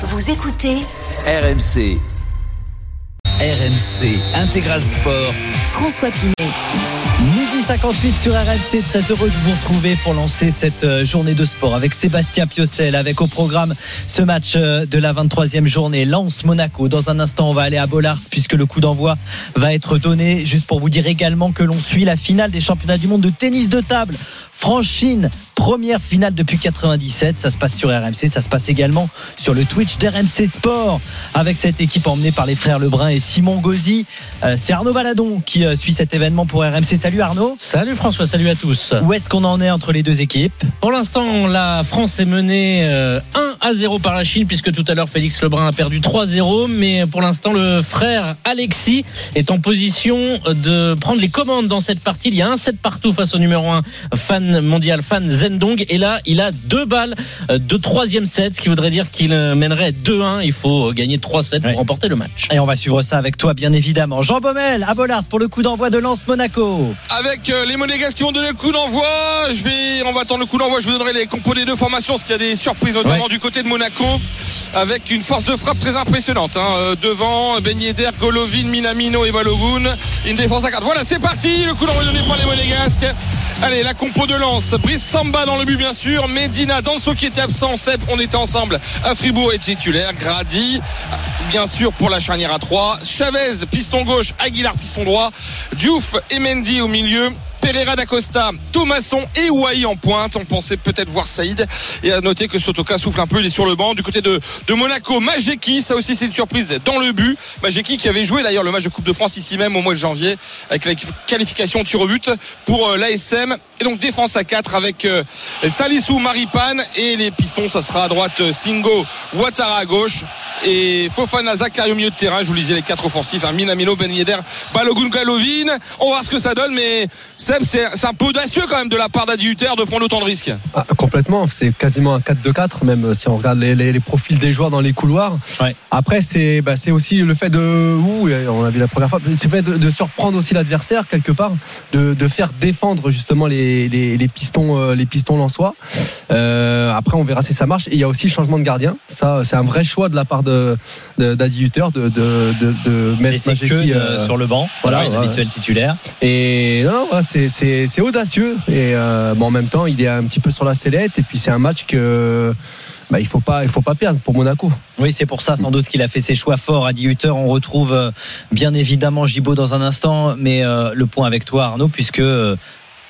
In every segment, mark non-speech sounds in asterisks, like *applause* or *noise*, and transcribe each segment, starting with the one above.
Vous écoutez RMC. RMC Intégral Sport. François Pinet. Midi 58 sur RMC, très heureux de vous retrouver pour lancer cette euh, journée de sport avec Sébastien Piocel, avec au programme ce match euh, de la 23e journée, Lens-Monaco. Dans un instant, on va aller à Bollard puisque le coup d'envoi va être donné. Juste pour vous dire également que l'on suit la finale des championnats du monde de tennis de table. France-Chine, première finale depuis 97. Ça se passe sur RMC, ça se passe également sur le Twitch d'RMC Sport avec cette équipe emmenée par les frères Lebrun et Simon Gauzy. Euh, C'est Arnaud Valadon qui euh, suit cet événement pour RMC. Salut Arnaud. Salut François, salut à tous. Où est-ce qu'on en est entre les deux équipes? Pour l'instant, la France est menée euh, 1 à 0 par la Chine, puisque tout à l'heure Félix Lebrun a perdu 3-0. Mais pour l'instant, le frère Alexis est en position de prendre les commandes dans cette partie. Il y a un set partout face au numéro 1 fan mondial, fan Zendong. Et là, il a deux balles de troisième set, ce qui voudrait dire qu'il mènerait 2-1. Il faut gagner 3 sets pour Ouais. remporter le match. Et on va suivre ça avec toi, bien évidemment. Jean Baumel à Bollard pour le coup d'envoi de Lance Monaco. Avec euh, les Monégasques qui vont donner le coup d'envoi, je vais, on va attendre le coup d'envoi. Je vous donnerai les compos des deux formations, parce qu'il y a des surprises, notamment Ouais. du côté de Monaco, avec une force de frappe très impressionnante. hein. Euh, devant, Ben Golovin, Minamino et Balogun. Une défense à 4. Voilà, c'est parti. Le coup d'envoi donné par les Monégasques. Allez, la compo de lance. Brice Samba dans le but, bien sûr. Medina, Danso qui était absent. Sep, on était ensemble à Fribourg et titulaire. Grady, bien sûr, pour la charnière à 3. Chavez, piston gauche. Aguilar, piston droit. Diouf et Mendy au milieu. Pereira d'Acosta, Thomasson et Ouai en pointe. On pensait peut-être voir Saïd. Et à noter que Sotoka souffle un peu, il est sur le banc. Du côté de, Monaco, Majeki, ça aussi c'est une surprise dans le but. Majeki qui avait joué d'ailleurs le match de Coupe de France ici même au mois de janvier avec la qualification tir au but pour euh, l'ASM. Et donc défense à 4 avec euh, Salissou, Maripane et les pistons, ça sera à droite euh, Singo, Ouattara à gauche et Fofana Zakari au milieu de terrain. Je vous lisais les quatre offensifs, hein, Minamino, Ben Yedder, Balogun, Galovin. On va voir ce que ça donne, mais Seb, c'est un peu audacieux quand même de la part d'Adi Hutter de prendre autant de risques. Ah, complètement, c'est quasiment un 4-2-4, même euh, si on regarde les, les- les profils des joueurs dans les couloirs. Ouais. Après, c'est bah, c'est aussi le fait de. Ouh, on l'a vu la première fois, c'est le fait de, de surprendre aussi l'adversaire quelque part, de, de faire défendre justement les, les, les pistons euh, les pistons lensois. Euh, après, on verra si ça marche. Et il y a aussi le changement de gardien. Ça, c'est un vrai choix de la part de d'Adi Hutter de, de, de, de mettre Et c'est que euh, sur le banc. Voilà, ouais, ouais. l'habituel titulaire. et non, voilà, c'est- c'est c'est audacieux. Et euh, bon, en même temps, il est un petit peu sur la sellette. Et puis c'est un match que bah, il faut pas, il faut pas perdre pour Monaco. Oui, c'est pour ça sans doute qu'il a fait ses choix forts à 10 Hutter. On retrouve bien évidemment Gibaud dans un instant, mais euh, le point avec toi Arnaud, puisque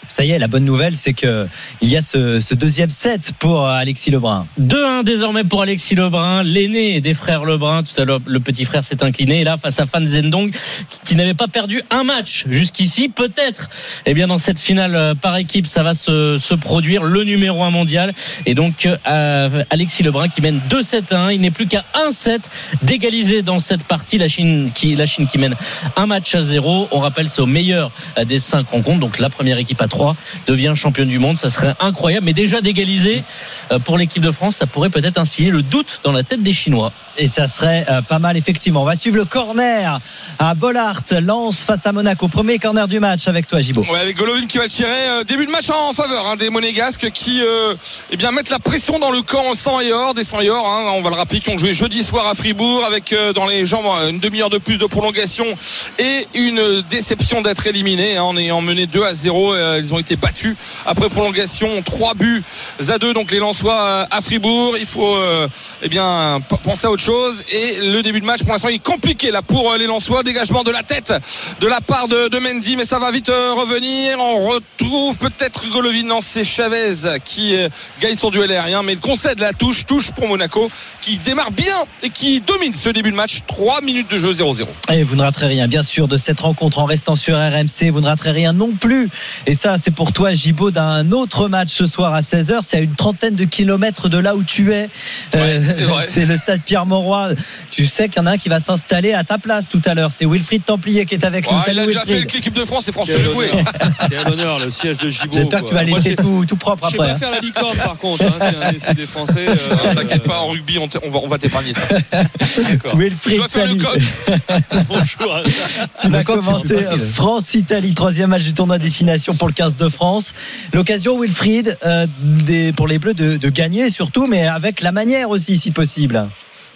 ça y est, la bonne nouvelle, c'est que il y a ce, deuxième set pour euh, Alexis Lebrun. 2-1 désormais pour Alexis Lebrun, l'aîné des frères Lebrun. Tout à l'heure, le petit frère s'est incliné. Et là, face à Fan Zendong, qui- n'avait pas perdu un match jusqu'ici, peut-être. Eh bien, dans cette finale euh, par équipe, ça va se, produire. Le numéro 1 mondial. Et donc, euh, Alexis Lebrun qui mène 2-7 à 1. Il n'est plus qu'à 1 set d'égaliser dans cette partie. La Chine qui, mène un match à 0. On rappelle, c'est au meilleur des 5 rencontres. Donc, la première équipe à 3 devient championne du monde. Ça serait incroyable. Mais déjà d'égaliser euh, pour l'équipe de France, ça pourrait peut-être instiller le doute dans la tête des Chinois. Et ça serait euh, pas mal, effectivement. On va suivre le corner à Bollard. Lance face à Monaco. Premier corner du match avec toi, Gibaud. Ouais, avec Golovin qui va tirer. Euh, début de match en faveur hein, des Monégasques qui euh, eh bien, mettent la pression dans le camp sang et or, des sang et or. hein. on va le rappeler, qui ont joué jeudi soir à Fribourg avec dans les jambes une demi-heure de plus de prolongation et une déception d'être éliminés hein, en ayant mené 2 à 0. Euh, ils ont été battus après prolongation, 3 buts à 2. Donc les Lensois à Fribourg. Il faut eh bien, penser à autre chose. Et le début de match, pour l'instant, il est compliqué là pour euh, les Lensois. Dégagement de la tête de la part de, de Mendy, mais ça va vite euh, revenir. On retrouve peut-être Golovin, non, c'est Chavez qui euh, gagne son duel aérien, mais il concède la touche, touche pour Monaco, qui démarre bien et qui domine ce début de match. 3 minutes de jeu 0-0. Et vous ne raterez rien, bien sûr, de cette rencontre en restant sur RMC. Vous ne raterez rien non plus. Et ça, c'est pour toi, Gibaud, d'un autre match ce soir à 16h. C'est à une trentaine de kilomètres de là où tu es. Ouais, *laughs* c'est le stade Pierre-Mauroy. Tu sais qu'il y en a un qui va s'installer à ta place tout à l'heure. C'est Wilfried Templier qui est avec Oh, nous. il Salut a déjà fait avec l'équipe de France, c'est François Legoué. honneur. *laughs* Quel honneur, le siège de Gibault. J'espère que tu vas laisser tout, tout propre Je sais après. pas hein. faire la licorne par contre, hein, c'est un essai des Français. *laughs* euh, Ah, T'inquiète pas, en rugby, on, va, on va t'épargner ça. *laughs* D'accord. Wilfried, vas faire le salut. coq. Bonjour. Tu vas c'est commenter. France-Italie, troisième match du tournoi destination pour le 15 de France. L'occasion, Wilfried, euh, des, pour les Bleus de, de gagner surtout, mais avec la manière aussi, si possible.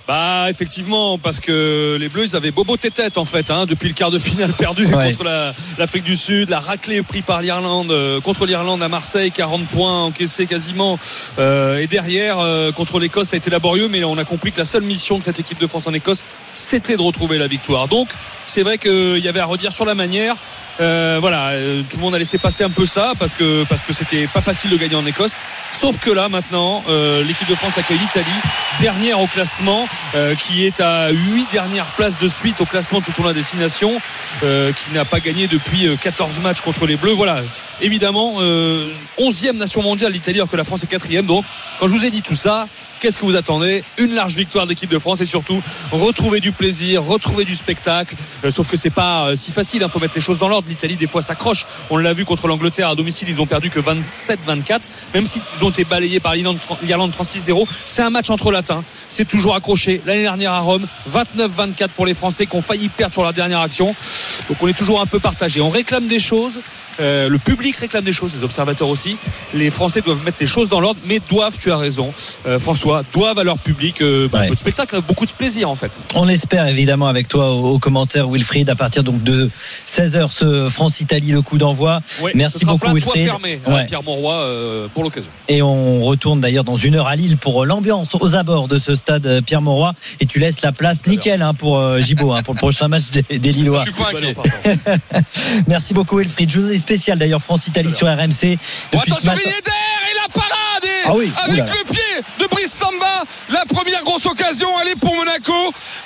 Bah effectivement parce que les Bleus ils avaient bobo tête en fait hein, depuis le quart de finale perdu Ouais. contre la- l'Afrique du Sud, la raclée pris par l'Irlande euh, contre l'Irlande à Marseille, 40 points encaissés quasiment Euh, et derrière euh, contre l'Écosse ça a été laborieux mais on a compris que la seule mission de cette équipe de France en Écosse c'était de retrouver la victoire. Donc c'est vrai qu'il y avait à redire sur la manière. Euh, voilà, euh, tout le monde a laissé passer un peu ça parce que parce que c'était pas facile de gagner en Écosse. Sauf que là maintenant, euh, l'équipe de France accueille l'Italie, dernière au classement, qui est à 8 dernières places de suite au classement de ce tournoi destination, qui n'a pas gagné depuis euh, 14 matchs contre les Bleus. Voilà, évidemment, euh, 11e nation mondiale l'Italie alors que la France est quatrième. Donc, quand je vous ai dit tout ça. Qu'est-ce que vous attendez Une large victoire de l'équipe de France et surtout retrouver du plaisir, retrouver du spectacle. Euh, sauf que c'est pas euh, si facile. Il faut mettre les choses dans l'ordre. L'Italie des fois s'accroche. On l'a vu contre l'Angleterre à domicile. Ils ont perdu que 27-24. Même s'ils ont été balayés par l'Irlande l'Irlande 36-0. C'est un match entre latins. C'est toujours accroché. L'année dernière à Rome, 29-24 pour les Français qui ont failli perdre sur leur dernière action. Donc on est toujours un peu partagé. On réclame des choses. Euh, le public réclame des choses, les observateurs aussi. Les Français doivent mettre les choses dans l'ordre, mais doivent, tu as raison, euh, François, doivent à leur public euh, bah, Ouais. un peu de spectacle, beaucoup de plaisir en fait. On espère évidemment avec toi au, au commentaire Wilfried à partir donc de 16h ce France-Italie le coup d'envoi Ouais, Merci beaucoup, Wilfried. fermé Ouais. Pierre Monroy euh, pour l'occasion. et on retourne d'ailleurs dans une heure à Lille pour l'ambiance aux abords de ce stade Pierre Mauroy et tu laisses la place nickel hein, pour hein, pour le prochain match des, des Je Lillois. suis pas inquiet. *laughs* *laughs* Merci beaucoup Wilfried. Journée spéciale d'ailleurs France-Italie sur RMC Bon, attention, Yedder et la parade et Ah oui, avec oula. le pied de Brice Samba. La première grosse occasion, elle est pour Monaco.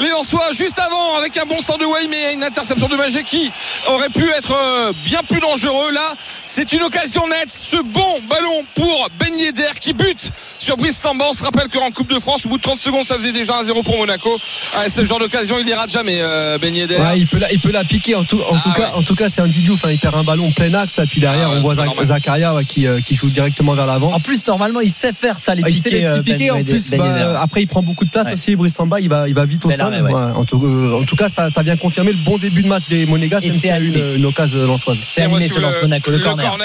Les Lensois juste avant avec un bon sens de Way mais une interception de Magé qui aurait pu être euh, bien plus dangereux. Là, c'est une occasion nette. Ce bon ballon pour Ben Yedder qui bute sur Brice Samba. On se rappelle qu'en Coupe de France, au bout de 30 secondes, ça faisait déjà un 0 pour Monaco. Ah, c'est le genre d'occasion, il les rate jamais, euh, Ben Yedder. Ouais, il peut la, il peut la piquer. En tout, en Ah tout cas, ouais. en tout cas, c'est un Didjou. Enfin, il perd un ballon plein axe. Et puis derrière, Ah on voit. Zakaria ouais, qui, euh, qui joue directement vers l'avant. En plus normalement il sait faire ça les Ah, il sait piquer. les euh, piquer, Ben en plus, Ben bah, après il prend beaucoup de place Ouais. aussi. Brice Samba, il va, il va vite au Bel sol. arrêt, ouais. Ouais, en, tout, euh, en tout cas, ça, ça vient confirmer le bon début de match des Monégas, même c'est s'il y a eu une, une occasion lançoise. C'est animé sur Lance Monaco le, corner.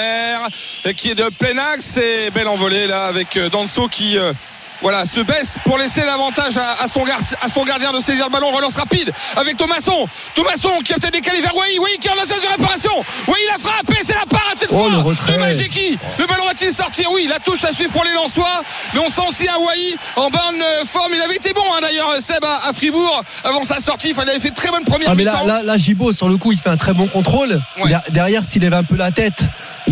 qui est de plein axe et belle envolée là avec Danso qui euh, voilà, se baisse pour laisser l'avantage à, à son gar- à son gardien de saisir le ballon. Relance rapide avec Thomasson. Thomasson qui a peut-être décalé vers Wai. Wai qui est en la de réparation. Wai la frappe et c'est la parade cette Oh, fois de Majeki. Le ballon va-t-il sortir? Oui, la touche à suivre pour les Lensois. Mais on sent aussi un Wai en bonne euh, forme. Il avait été bon hein, d'ailleurs, Seb à, à Fribourg avant sa sortie. Il avait fait très bonne première Ah, là, mi-temps. là, là, Gibaud, sur le coup, il fait un très bon contrôle. Ouais. Derrière, s'il lève un peu la tête,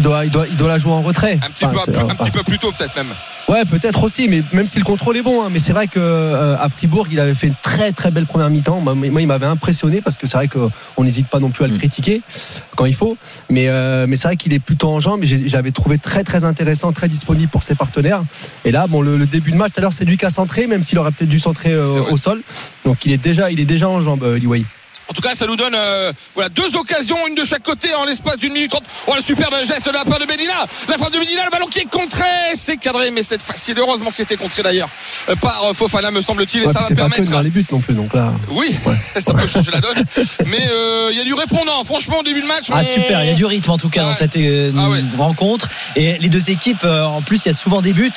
il doit, il doit, il doit la jouer en retrait. Un petit, Enfin, peu, c'est- un enfin, petit peu plus tôt peut-être même. Ouais, peut-être aussi, mais même si le contrôle est bon, hein, mais c'est vrai que euh, à Fribourg, il avait fait une très très belle première mi-temps. Moi, moi, il m'avait impressionné parce que c'est vrai qu'on n'hésite pas non plus à le Mm. critiquer quand il faut. Mais, euh, mais c'est vrai qu'il est plutôt en jambes. J'avais trouvé très très intéressant, très disponible pour ses partenaires. Et là, bon, le, le début de match, tout à l'heure, c'est lui qui a centré, même s'il aurait peut-être dû centrer euh, au sol. Donc il est déjà, il est déjà en jambes, euh, Liwai. En tout cas, ça nous donne euh, voilà, deux occasions, une de chaque côté en l'espace d'une minute trente. Oh, le superbe geste de la part de Medina. La frappe de Medina, le ballon qui est contré. C'est cadré, mais c'est facile. Heureusement que c'était contré d'ailleurs euh, par euh, Fofana, me semble-t-il. Et Ouais, ça va pas permettre. dans les buts non plus. Donc là, Oui, *laughs* ça peut changer la donne. Mais euh, il y a du répondant. Franchement, au début de match. Ah on- super, il y a du rythme en tout cas dans cette euh, Ah ouais. rencontre. Et les deux équipes, euh, en plus, il y a souvent des buts.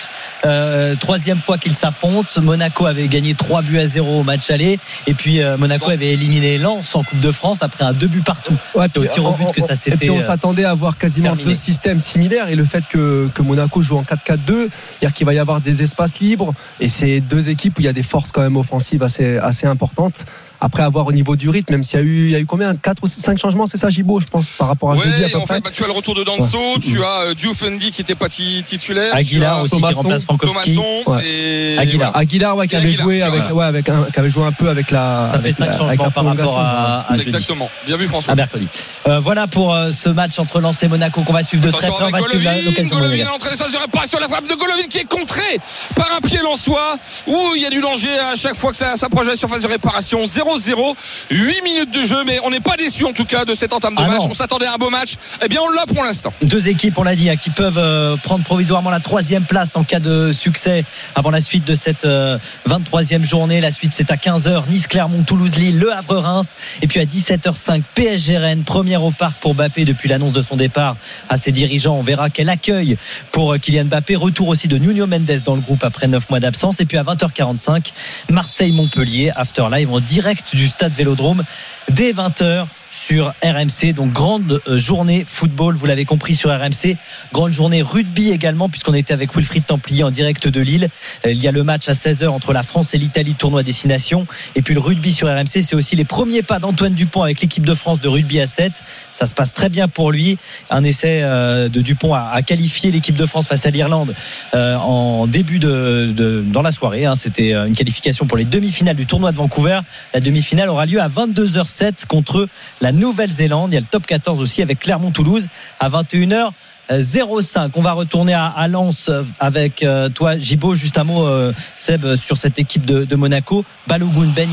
Euh, troisième fois qu'ils s'affrontent. Monaco avait gagné 3 buts à 0 au match aller. Et puis euh, Monaco Bon. avait éliminé Lens en Coupe de France après un deux buts partout. Ouais, Au tir au but que ça Et puis on euh, s'attendait à voir quasiment terminé. deux systèmes similaires et le fait que, que Monaco joue en 4-4-2, c'est-à-dire qu'il va y avoir des espaces libres et c'est deux équipes où il y a des forces quand même offensives assez, assez importantes. Après avoir au niveau du rythme, même s'il y a eu, il y a eu combien? 4 ou 5 changements, c'est ça Gibo, je pense, par rapport à jeudi à Ouais, peu en près? fait, bah, tu as le retour de Danso, tu as euh, Dioufendi qui n'était pas ti- titulaire, Aguilar tu as aussi qui Thomasson, remplace Frankowski. Thomasson Ouais. et Aguilar. Aguilar, ouais, qui avait Aguilar, joué avec, ouais, avec un, qui avait joué un peu avec la. Ça fait avec 5 la- avec changements la par rapport à, à jeudi. Exactement. Bien vu François. À mercredi. Euh, voilà pour euh, ce match entre Lens et Monaco qu'on va suivre de très près. On avec va suivre la- Golovin, l'occasion de Golovin Monaco. à l'entrée des phases de réparation, la frappe de Golovin qui est contrée par un pied lensois où il y a du danger à chaque fois que ça s'approche de la surface de réparation. 0-0 0-0. 8 minutes de jeu, mais on n'est pas déçu en tout cas de cette entame de Ah match. non. On s'attendait à un beau match. Eh bien, on l'a pour l'instant. Deux équipes, on l'a dit, hein, qui peuvent euh, prendre provisoirement la troisième place en cas de succès avant la suite de cette euh, 23e journée. La suite, c'est à 15h. Nice, Clermont, Toulouse, Lille, Le Havre, Reims. Et puis à 17h05, PSG Rennes, première au parc pour Mbappé depuis l'annonce de son départ à ses dirigeants. On verra quel accueil pour euh, Kylian Mbappé. Retour aussi de Nuno Mendes dans le groupe après 9 mois d'absence. Et puis à 20h45, Marseille-Montpellier, After Live en direct du stade Vélodrome dès 20h sur RMC. Donc grande euh, journée football, vous l'avez compris sur RMC. Grande journée rugby également puisqu'on était avec Wilfried Templier en direct de Lille. Euh, Il y a le match à 16h entre la France et l'Italie, tournoi destination. Et puis le rugby sur RMC, c'est aussi les premiers pas d'Antoine Dupont avec l'équipe de France de rugby à 7. Ça se passe très bien pour lui. Un essai euh, de Dupont à, qualifier l'équipe de France face à l'Irlande en début de, de- dans la soirée. hein. C'était une qualification pour les demi-finales du tournoi de Vancouver. La demi-finale aura lieu à 22h07 contre la Nouvelle-Zélande. Il y a le top 14 aussi avec Clermont-Toulouse à 21h. 05. On va retourner à, Lens avec euh, toi, Gibo. Juste un mot, euh, Seb, sur cette équipe de, Monaco. Balogun, Ben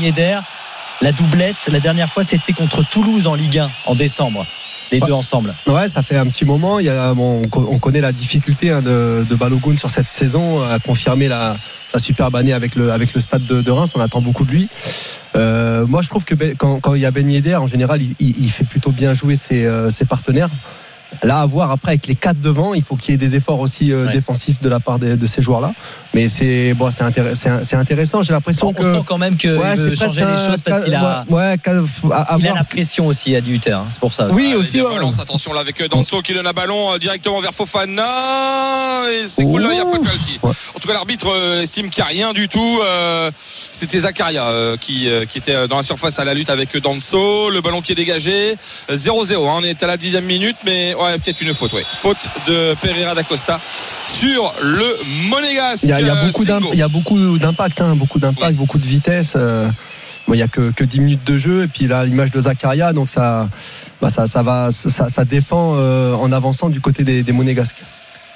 la doublette. La dernière fois, c'était contre Toulouse en Ligue 1 en décembre. Les Ouais. deux ensemble. Ouais, ça fait un petit moment. Il y a, bon, on co- on connaît la difficulté hein, de, de Balogun sur cette saison à confirmer la, sa superbe année avec le, avec le stade de, de Reims. On attend beaucoup de lui. Euh, moi, je trouve que Ben- quand, quand il y a Ben Yedder, en général, il, il- il fait plutôt bien jouer ses, euh, ses partenaires. Là, à voir après avec les quatre devant, il faut qu'il y ait des efforts aussi euh, Ouais. défensifs de la part de ces joueurs-là. Mais c'est bon, c'est intéress- c'est- c'est intéressant. J'ai l'impression On que sent quand même qu'il ouais, veut changer les choses parce qu'il a, ouais, à- à il a voir la que- pression aussi à Hutter. hein. C'est pour ça. Oui, Ah, aussi. ouais. relance, attention là avec euh, Danso qui donne un ballon euh, directement vers Fofana. Et c'est cool là, il n'y a pas de penalty. Ouais. En tout cas, l'arbitre estime qu'il n'y a rien du tout. Euh, C'était Zakaria euh, qui, euh, qui était dans la surface à la lutte avec Danso. Le ballon qui est dégagé. Euh, 0-0. hein. On est à la dixième minute, mais ouais, peut-être une faute. Ouais. Faute de Pereira da Costa sur le Monégasque. Il y a, il y a beaucoup d'impact, hein, beaucoup d'impact, Oui. beaucoup de vitesse. euh, bon, il y a que, que 10 minutes de jeu et puis là l'image de Zakaria, donc ça, bah, ça, ça va, ça, ça défend euh, en avançant du côté des, des Monégasques.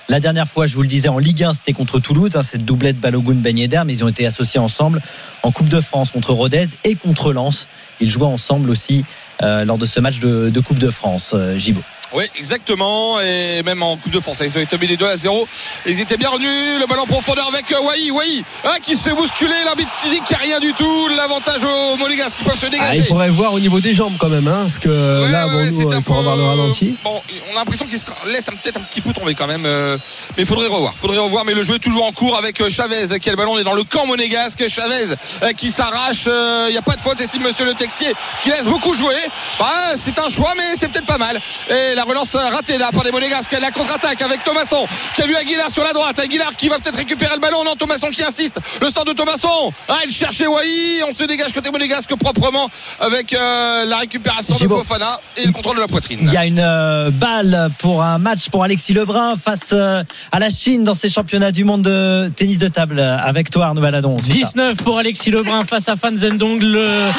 La dernière fois, je vous le disais, en Ligue 1, c'était contre Toulouse, hein, cette doublette Balogun Ben Yedder, mais ils ont été associés ensemble en Coupe de France contre Rodez et contre Lens. Ils jouaient ensemble aussi euh, lors de ce match de, de Coupe de France. Euh, Gibo. Oui, exactement. Et même en Coupe de France, ils été mis les deux à 0. Ils étaient bien revenus. Le ballon en profondeur avec euh, Wai. Wai hein, qui se fait bousculer. L'arbitre qui dit qu'il n'y a rien du tout. L'avantage aux Monégasques qui peuvent se Ah, dégager. il faudrait voir au niveau des jambes quand même, hein, parce que Ouais, là, ouais, bon, ouais, nous, c'est il un faut peu- avoir le ralenti. Bon, on a l'impression qu'il se laisse peut-être un petit peu tomber quand même. euh, Mais il faudrait revoir. faudrait revoir. Mais le jeu est toujours en cours avec euh, Chavez qui a le ballon. On est dans le camp monégasque. Chavez euh, qui s'arrache. Il n'y a pas de faute, estime monsieur le Texier, qui laisse beaucoup jouer. Bah, c'est un choix, mais c'est peut-être pas mal. Et la relance euh, ratée là par les monégasques. La contre-attaque avec Thomasson qui a vu Aguilar sur la droite. Aguilar qui va peut-être récupérer le ballon. Non, Thomasson qui insiste. Le centre de Thomasson. Ah, il cherchait Wai. On se dégage côté monégasque proprement avec euh, la récupération de. Fofana et le contrôle de la poitrine. Il y a une euh, balle pour un match pour Alexis Lebrun face euh, à la Chine dans ces championnats du monde de tennis de table. Avec toi, Arnaud on ça. 19 pour Alexis Lebrun face à Fan Zhendong, le euh,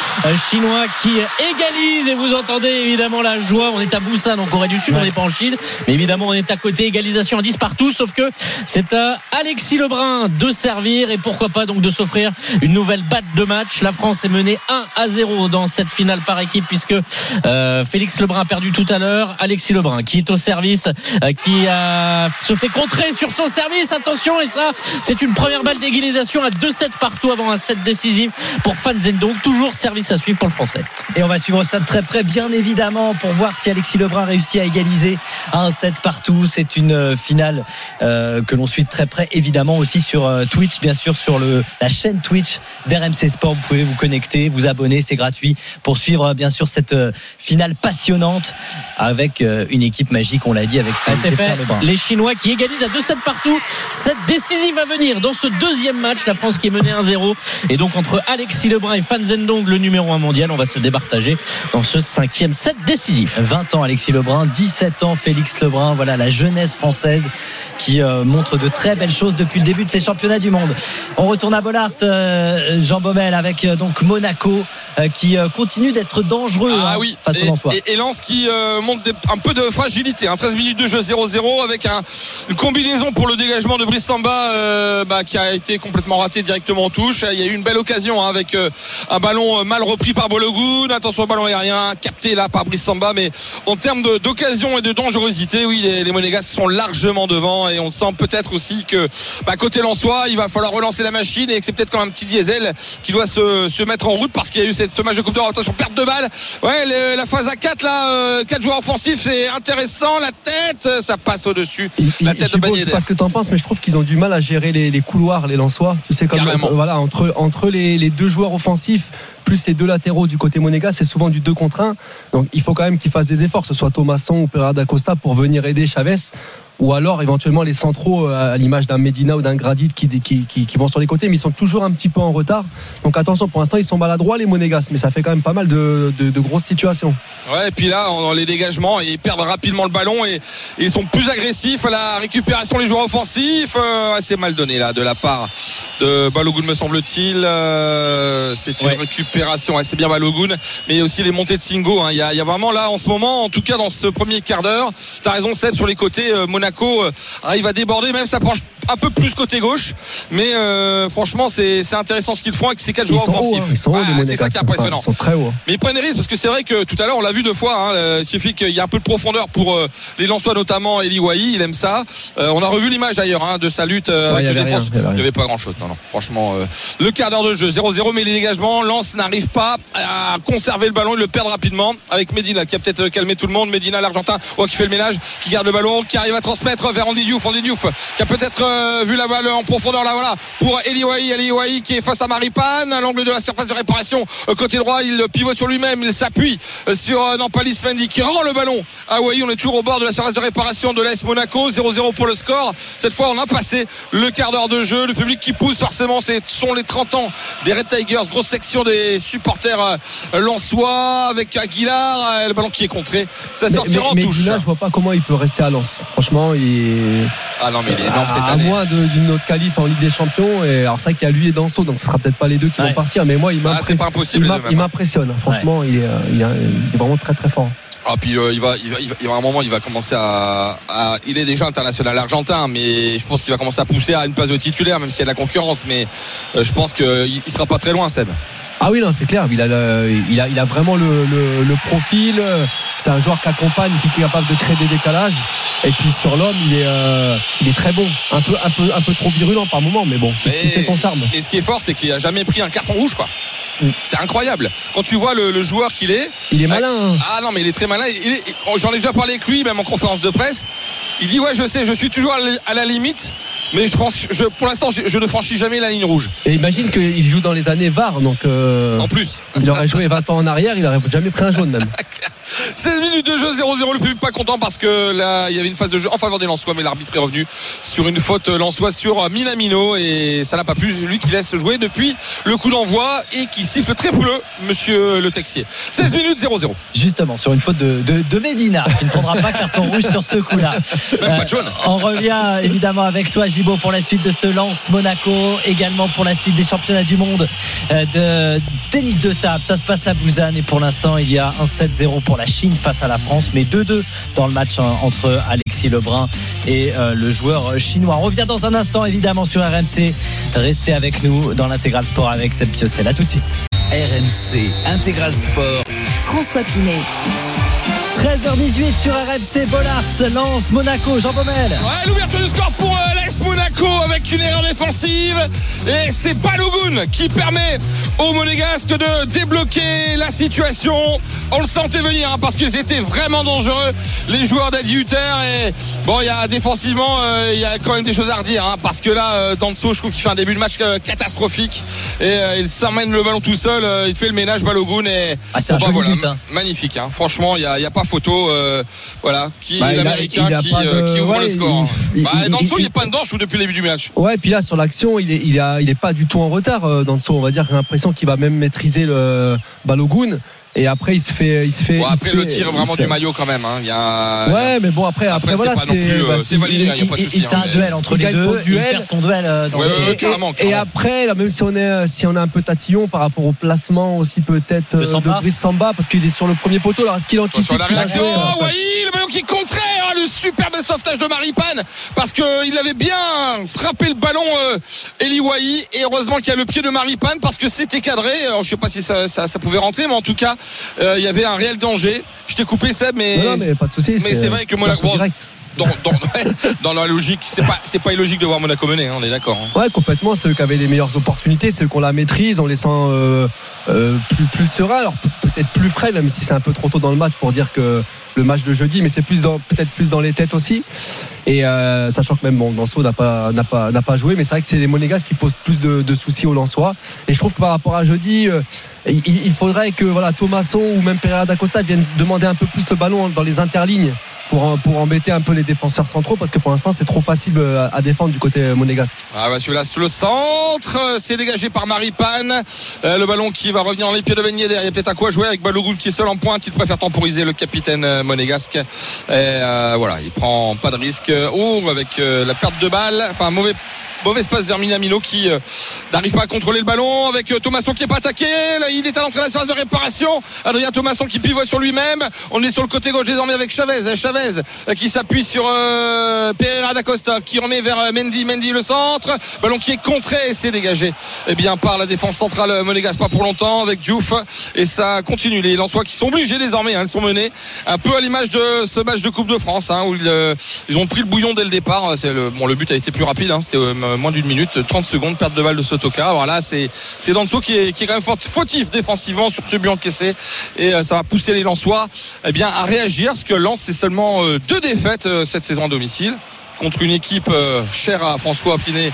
chinois qui égalise. Et vous entendez évidemment la joie. On est à Busan, en Corée du Sud, on n'est pas en Chine. Mais évidemment, on est à côté. Égalisation à 10 partout. Sauf que c'est à Alexis Lebrun de servir et pourquoi pas donc de s'offrir une nouvelle batte de match. La France est menée 1 à 0 dans cette finale par équipe puisque euh, Félix Lebrun a perdu tout à l'heure. Alexis Lebrun qui est au service, euh, qui a, se fait contrer sur son service. Attention, et ça, c'est une première balle d'égalisation à 2-7 partout avant un set décisif pour Fan Zhendong. Toujours service à suivre pour le français. Et on va suivre ça de très près, bien évidemment, pour voir si Alexis Lebrun réussit à égaliser à un set partout. C'est une euh, finale euh, que l'on suit de très près, évidemment, aussi sur euh, Twitch, bien sûr, sur le, la chaîne Twitch d'RMC Sport. Vous pouvez vous connecter, vous abonner, c'est gratuit, pour suivre, bien sûr, cette euh, finale passionnante avec une équipe magique, on l'a dit, avec ses, Ça, Lebrun. Les Chinois qui égalisent à 2-7 partout. Cette décisive à venir dans ce deuxième match. La France qui est menée 1-0. Et donc entre Alexis Lebrun et Fan Zhendong, le numéro 1 mondial, on va se départager dans ce cinquième set décisif. 20 ans Alexis Lebrun, 17 ans Félix Lebrun, voilà la jeunesse française qui euh, montre de très belles choses depuis le début de ces championnats du monde. On retourne à Bollard, euh, Jean Baumel avec euh, donc Monaco qui euh, continue d'être dangereux Ah hein, oui, face au et, et, et Lens qui euh, monte des- un peu de fragilité. hein. 13 minutes de jeu 0-0 avec un, une combinaison pour le dégagement de Brice Samba euh, bah, qui a été complètement raté directement en touche. Il y a eu une belle occasion hein, avec euh, un ballon euh, mal repris par Bologun. Attention au ballon aérien capté là par Brice Samba. Mais en termes d'occasion et de dangerosité, oui, les, les Monégasques sont largement devant et on sent peut-être aussi que bah, côté Lensois, il va falloir relancer la machine et que c'est peut-être comme un petit diesel qui doit se, se mettre en route parce qu'il y a eu cette, ce match de Coupe d'Europe. Attention, perte de balle. Ouais, le- la phase à 4 là, euh, 4 joueurs offensifs, c'est intéressant. La tête, ça passe au-dessus. La tête de Ben Je sais pas ce que t'en penses, mais je trouve qu'ils ont du mal à gérer les, les couloirs, les Lensois. Tu sais, comme euh, voilà, entre, entre les, les deux joueurs offensifs, plus les deux latéraux du côté Monégas, c'est souvent du 2 contre 1. Donc il faut quand même qu'ils fassent des efforts, que ce soit Thomasson ou Pereira da Costa, pour venir aider Chavez. Ou alors éventuellement les centraux euh, à l'image d'un Medina ou d'un Gradit qui, qui, qui, qui vont sur les côtés, mais ils sont toujours un petit peu en retard. Donc attention, pour l'instant ils sont maladroits les Monégas, mais ça fait quand même pas mal de, de, de grosses situations. Ouais, et puis là, dans les dégagements, ils perdent rapidement le ballon et, et ils sont plus agressifs à la récupération, les joueurs offensifs. Euh, ouais, c'est mal donné là de la part de Balogun, me semble-t-il. Euh, c'est une Ouais. récupération, ouais, c'est bien Balogun, mais il y a aussi les montées de Singo. hein. Il y, a, il y a vraiment là, en ce moment, en tout cas dans ce premier quart d'heure, t'as raison, Seb, sur les côtés, euh, Monaco euh, arrive à déborder, même ça penche un peu plus côté gauche. Mais euh, franchement, c'est intéressant ce qu'ils font avec ces quatre joueurs offensifs. hein, les c'est ça qui est impressionnant. Ils sont très hauts. hein. Mais ils prennent des risques parce que c'est vrai que tout à l'heure on l'a vu deux fois. hein, euh, il suffit qu'il y ait un peu de profondeur pour euh, les Lensois notamment Eli Wahi, il aime ça. Euh, on a revu l'image d'ailleurs hein, de sa lutte Ouais, avec il y le avait défense. rien, il n'y avait pas grand chose. Non, non. Franchement, le quart d'heure de jeu 0-0, mais les dégagements, Lens n'arrive pas à conserver le ballon, il le perd rapidement avec Medina qui a peut-être calmé tout le monde. Medina, l'Argentin, oh, qui fait le ménage, qui garde le ballon, qui arrive à transmettre vers Andy Diouf. Andy Diouf qui a peut-être euh, vu la balle en profondeur là, voilà, pour Eli Wahi. Eli Wahi qui est face à Maripane, à l'angle de la surface de réparation, euh, côté droit, il pivote sur lui-même, il s'appuie euh, sur Nampalis Mendy qui rend le ballon à Wahi. On est toujours au bord de la surface de réparation de l'AS Monaco, 0-0 pour le score. Cette fois, on a passé le quart d'heure de jeu. Le public qui pousse, forcément, ce sont les 30 ans des Red Tigers. Grosse section des supporters lensois avec Aguilar. Le ballon qui est contré. Ça sortira mais- en touche. Medina, je vois pas comment il peut rester à Lens. Franchement, il Ah non, mais il est énorme cette à, moins d'une autre qualif en Ligue des Champions. Et alors, c'est vrai qu'il y a lui et Danso, donc ce sera peut-être pas les deux qui Ouais. vont partir. Mais moi, il Ah, m'impressionne. il m'impressionne. Franchement, il, est, euh, il, est, il est vraiment très très fort. Ah puis euh, il, va, il va, il va, il va- à un moment il va commencer à, à- il est déjà international argentin mais je pense qu'il va commencer à pousser à une place de titulaire même s'il y a de la concurrence mais euh, je pense qu'il il sera pas très loin Seb. Ah oui, non, c'est clair. Il a, le- il a, il a vraiment le, le- le profil. C'est un joueur qui accompagne, qui est capable de créer des décalages. Et puis sur l'homme, il est, euh, il est très bon. Un peu, un peu, un peu trop virulent par moment, mais bon, c'est ce qui Mais- fait son charme. Et ce qui est fort c'est qu'il a jamais pris un carton rouge quoi. Mm. C'est incroyable. Quand tu vois le, le joueur qu'il est, Il est malin. hein. ah non mais il est très malin. Est- J'en ai déjà parlé avec lui même en conférence de presse. Il dit ouais je sais, je suis toujours à la limite, mais je pense, je, pour l'instant je, je ne franchis jamais la ligne rouge. Et imagine qu'il joue dans les années VAR, donc euh, En plus. il aurait joué 20 ans en arrière, il aurait jamais pris un jaune même. *laughs* 16 minutes de jeu 0-0 le public pas content parce que là il y avait une phase de jeu en faveur des Lensois mais l'arbitre est revenu sur une faute Lensois sur Minamino et ça n'a pas plu lui qui laisse jouer depuis le coup d'envoi et qui siffle très peu monsieur le Texier 16 minutes 0-0 Justement, sur une faute de, de, de Medina, qui ne prendra pas carton rouge sur ce coup-là. *laughs* même pas de jaune On revient évidemment avec toi, Pour la suite de ce lance Monaco, également pour la suite des championnats du monde euh, de tennis de table. Ça se passe à Busan et pour l'instant, il y a un 7-0 pour la Chine face à la France, mais 2-2 dans le match hein, entre Alexis Lebrun et euh, le joueur chinois. On revient dans un instant, évidemment, sur RMC. Restez avec nous dans l'intégral sport avec Seb Piocel. À tout de suite. RMC Intégral Sport. François Pinet. 13h18 sur RMC Bollard, Lance Monaco, Jean Baumel. Ouais, l'ouverture du score pour Monaco avec une erreur défensive. Et c'est Balogun qui permet aux Monégasques de débloquer la situation. On le sentait venir hein, parce qu'ils étaient vraiment dangereux, les joueurs d'Adi Hutter. Et bon, il y a défensivement, euh, il y a quand même des choses à redire. hein, parce que là, euh, Danso, je trouve qu'il fait un début de match euh, catastrophique. Et euh, il s'emmène le ballon tout seul. il fait le ménage, Balogun. Et Ah, c'est un bah, voilà, but, hein. magnifique. Franchement, il n'y a, il y a pas photo. voilà, qui Bah, il l'américain il qui, pas de- qui ouvre ouais, le score. hein. il- Bah, il- Danso, il- il n'est pas dedans, je trouve, depuis le début du match. Ouais, et puis là sur l'action, il est, il a, il est pas du tout en retard dans le saut. On va dire, j'ai l'impression qu'il va même maîtriser le Balogun. Et après, il se fait. Il se fait Bon, il se après, le tir vraiment fait- du maillot quand même. hein. Il y a... Ouais, mais bon, après, après, Après, c'est voilà, pas non plus, euh, bah, c'est validé, hein, il y a pas de souci. C'est hein, un duel entre les deux. Il perd son duel. euh, Et- après, même si on est, si on est un peu tatillon par rapport au placement aussi peut-être De euh. Brice Samba, parce qu'il est sur le premier poteau. Alors est-ce qu'il anticipe Sur la réaction, hein, oh, le ballon qui contraire, hein, le superbe sauvetage de Maripane, parce qu'il avait bien frappé le ballon, euh, Eli Wai, et heureusement qu'il y a le pied de Maripane, parce que c'était cadré. Alors, je sais pas si ça, ça- ça pouvait rentrer, mais en tout cas, euh, il y avait un réel danger. Je t'ai coupé, Seb, mais, Non, non, mais pas de souci. mais c'est vrai que Monaco- passe au direct. dans, dans, *laughs* dans la logique, c'est pas, c'est pas illogique de voir Monaco mener, hein, on est d'accord. hein. Ouais, complètement. C'est eux qui avaient les meilleures opportunités, c'est eux qu'on la maîtrise, on les sent euh, euh, plus, plus sereins, alors pe- peut-être plus frais, même si c'est un peu trop tôt dans le match pour dire que le match de jeudi, mais c'est peut-être plus dans les têtes aussi. Et euh, sachant que même bon, n'a pas, joué, mais c'est vrai que c'est les Monégas qui posent plus de, soucis aux Lensois. Et je trouve que par rapport à jeudi, euh, il, faudrait que voilà ou même Pereira d'Acosta viennent demander un peu plus le ballon dans les interlignes. Pour, embêter un peu les défenseurs centraux parce que pour l'instant c'est trop facile euh, à défendre du côté monégasque. Ah bah celui-là le centre, euh, c'est dégagé par Maripane. Euh, le ballon qui va revenir dans les pieds de Ben Yedder. Il y a peut-être à quoi jouer avec Balogun qui est seul en pointe. Il préfère temporiser le capitaine euh, monégasque. Et euh, voilà, il prend pas de risque. Oh, avec euh, la perte de balle, enfin mauvais. Mauvaise passe vers Minamino qui euh, n'arrive pas à contrôler le ballon avec euh, Thomasson qui est pas attaqué. Il est à l'entrée de la séance de réparation. Adrien Thomasson qui pivote sur lui-même. On est sur le côté gauche désormais avec Chavez. Chavez euh, qui s'appuie sur euh, Pereira d'Acosta qui remet vers euh, Mendy. Mendy le centre. Ballon qui est contré et c'est dégagé eh bien, par la défense centrale euh, monégasque. Pas pour longtemps avec Diouf. Et ça continue. Les Lensois qui sont obligés désormais. hein, ils sont menés un peu à l'image de ce match de Coupe de France hein, où ils, euh, ont pris le bouillon dès le départ. Le, bon, le but a été plus rapide. hein, euh, moins d'une minute, 30 secondes, perte de balle de Sotoka. Voilà, c'est c'est Danso qui est, qui est quand même fautif défensivement sur ce but encaissé et euh, ça va pousser les Lensois eh à réagir parce que Lens c'est seulement euh, deux défaites euh, cette saison à domicile contre une équipe euh, chère à François Pinet,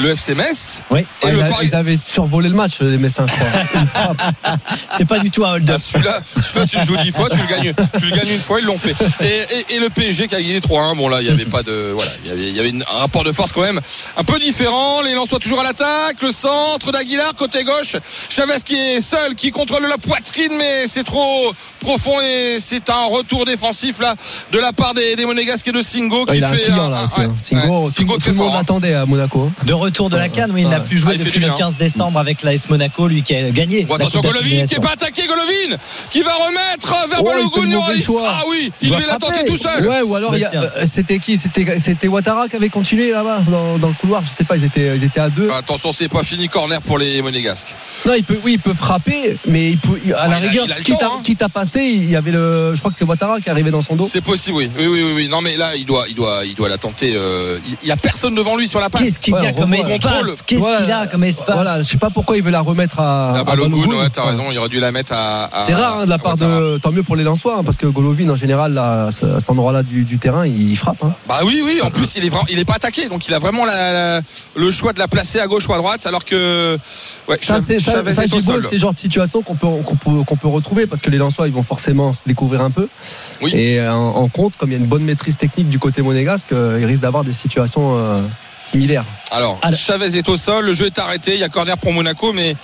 le FC Metz. *laughs* Oui. Et Ouais, le ils, a- Paris- ils avaient survolé le match, les Messins. *laughs* C'est pas du tout un Ah, hold-up. celui-là, celui-là, tu le joues dix fois, tu le gagnes, tu le gagnes une fois, ils l'ont fait. Et, et- et le PSG qui a gagné 3-1, bon là, il y avait pas de, voilà, il y avait, il y avait une- un rapport de force quand même un peu différent. Les Lensois toujours à l'attaque, le centre d'Aguilar côté gauche, Chavez qui est seul, qui contrôle la poitrine, mais c'est trop profond et c'est un retour défensif là de la part des, des Monégasques et de Singo qui un client là aussi. hein. Singo, ouais, tout, Singo tout très le monde fort. hein. l'attendait à Monaco. hein. De retour de la Cannes, oui, il n'a plus joué Ah, depuis le bien. 15 décembre avec l'AS Monaco, lui qui a gagné. Bon, attention Golovin qui d'Affiliation. est pas attaqué Golovin qui va remettre vers Oh, ah oui il doit devait la tenter frapper. tout seul Ouais, ou alors il y a- Sébastien. euh, c'était qui? C'était c'était Ouattara qui avait continué là-bas dans, le couloir? Je sais pas, ils étaient ils étaient à deux. attention c'est pas fini corner pour les Monégasques Non, il peut oui, il peut frapper, mais il peut il- à la il a- rigueur il a le quitte, temps, à, hein. quitte à passer, il y avait le je crois que c'est Ouattara qui est arrivé dans son dos. C'est possible, oui. Oui, oui, oui, oui. Non, mais là, il doit, il doit, il doit la tenter. euh, Il y a personne devant lui sur la passe. Qu'est-ce qu'il Ouais, y a on comme espace Qu'est-ce Voilà. qu'il a comme espace Voilà, je sais pas pourquoi il veut la remettre à, La à Balogun, ouais, t'as raison. Il aurait dû la mettre à. à- C'est rare hein, de la part de tant mieux pour les Lensois hein, parce que Golovin en général là, à cet endroit-là du, du terrain il frappe. hein. Bah oui, oui. En plus, il est vraiment, il est pas attaqué, donc il a vraiment la- la- le choix de la placer à gauche ou à droite, alors que. Ouais, Ça, c'est ça, genre de situation qu'on peut, qu'on peut, qu'on peut retrouver parce que les Lensois ils vont forcément se découvrir un peu. Oui. Et en, en compte, comme il y a une bonne maîtrise technique du côté monégasque, euh, ils risquent d'avoir des situations euh, similaires. Alors, Alors- Chavez est au sol, le jeu est arrêté, il y a corner pour Monaco, mais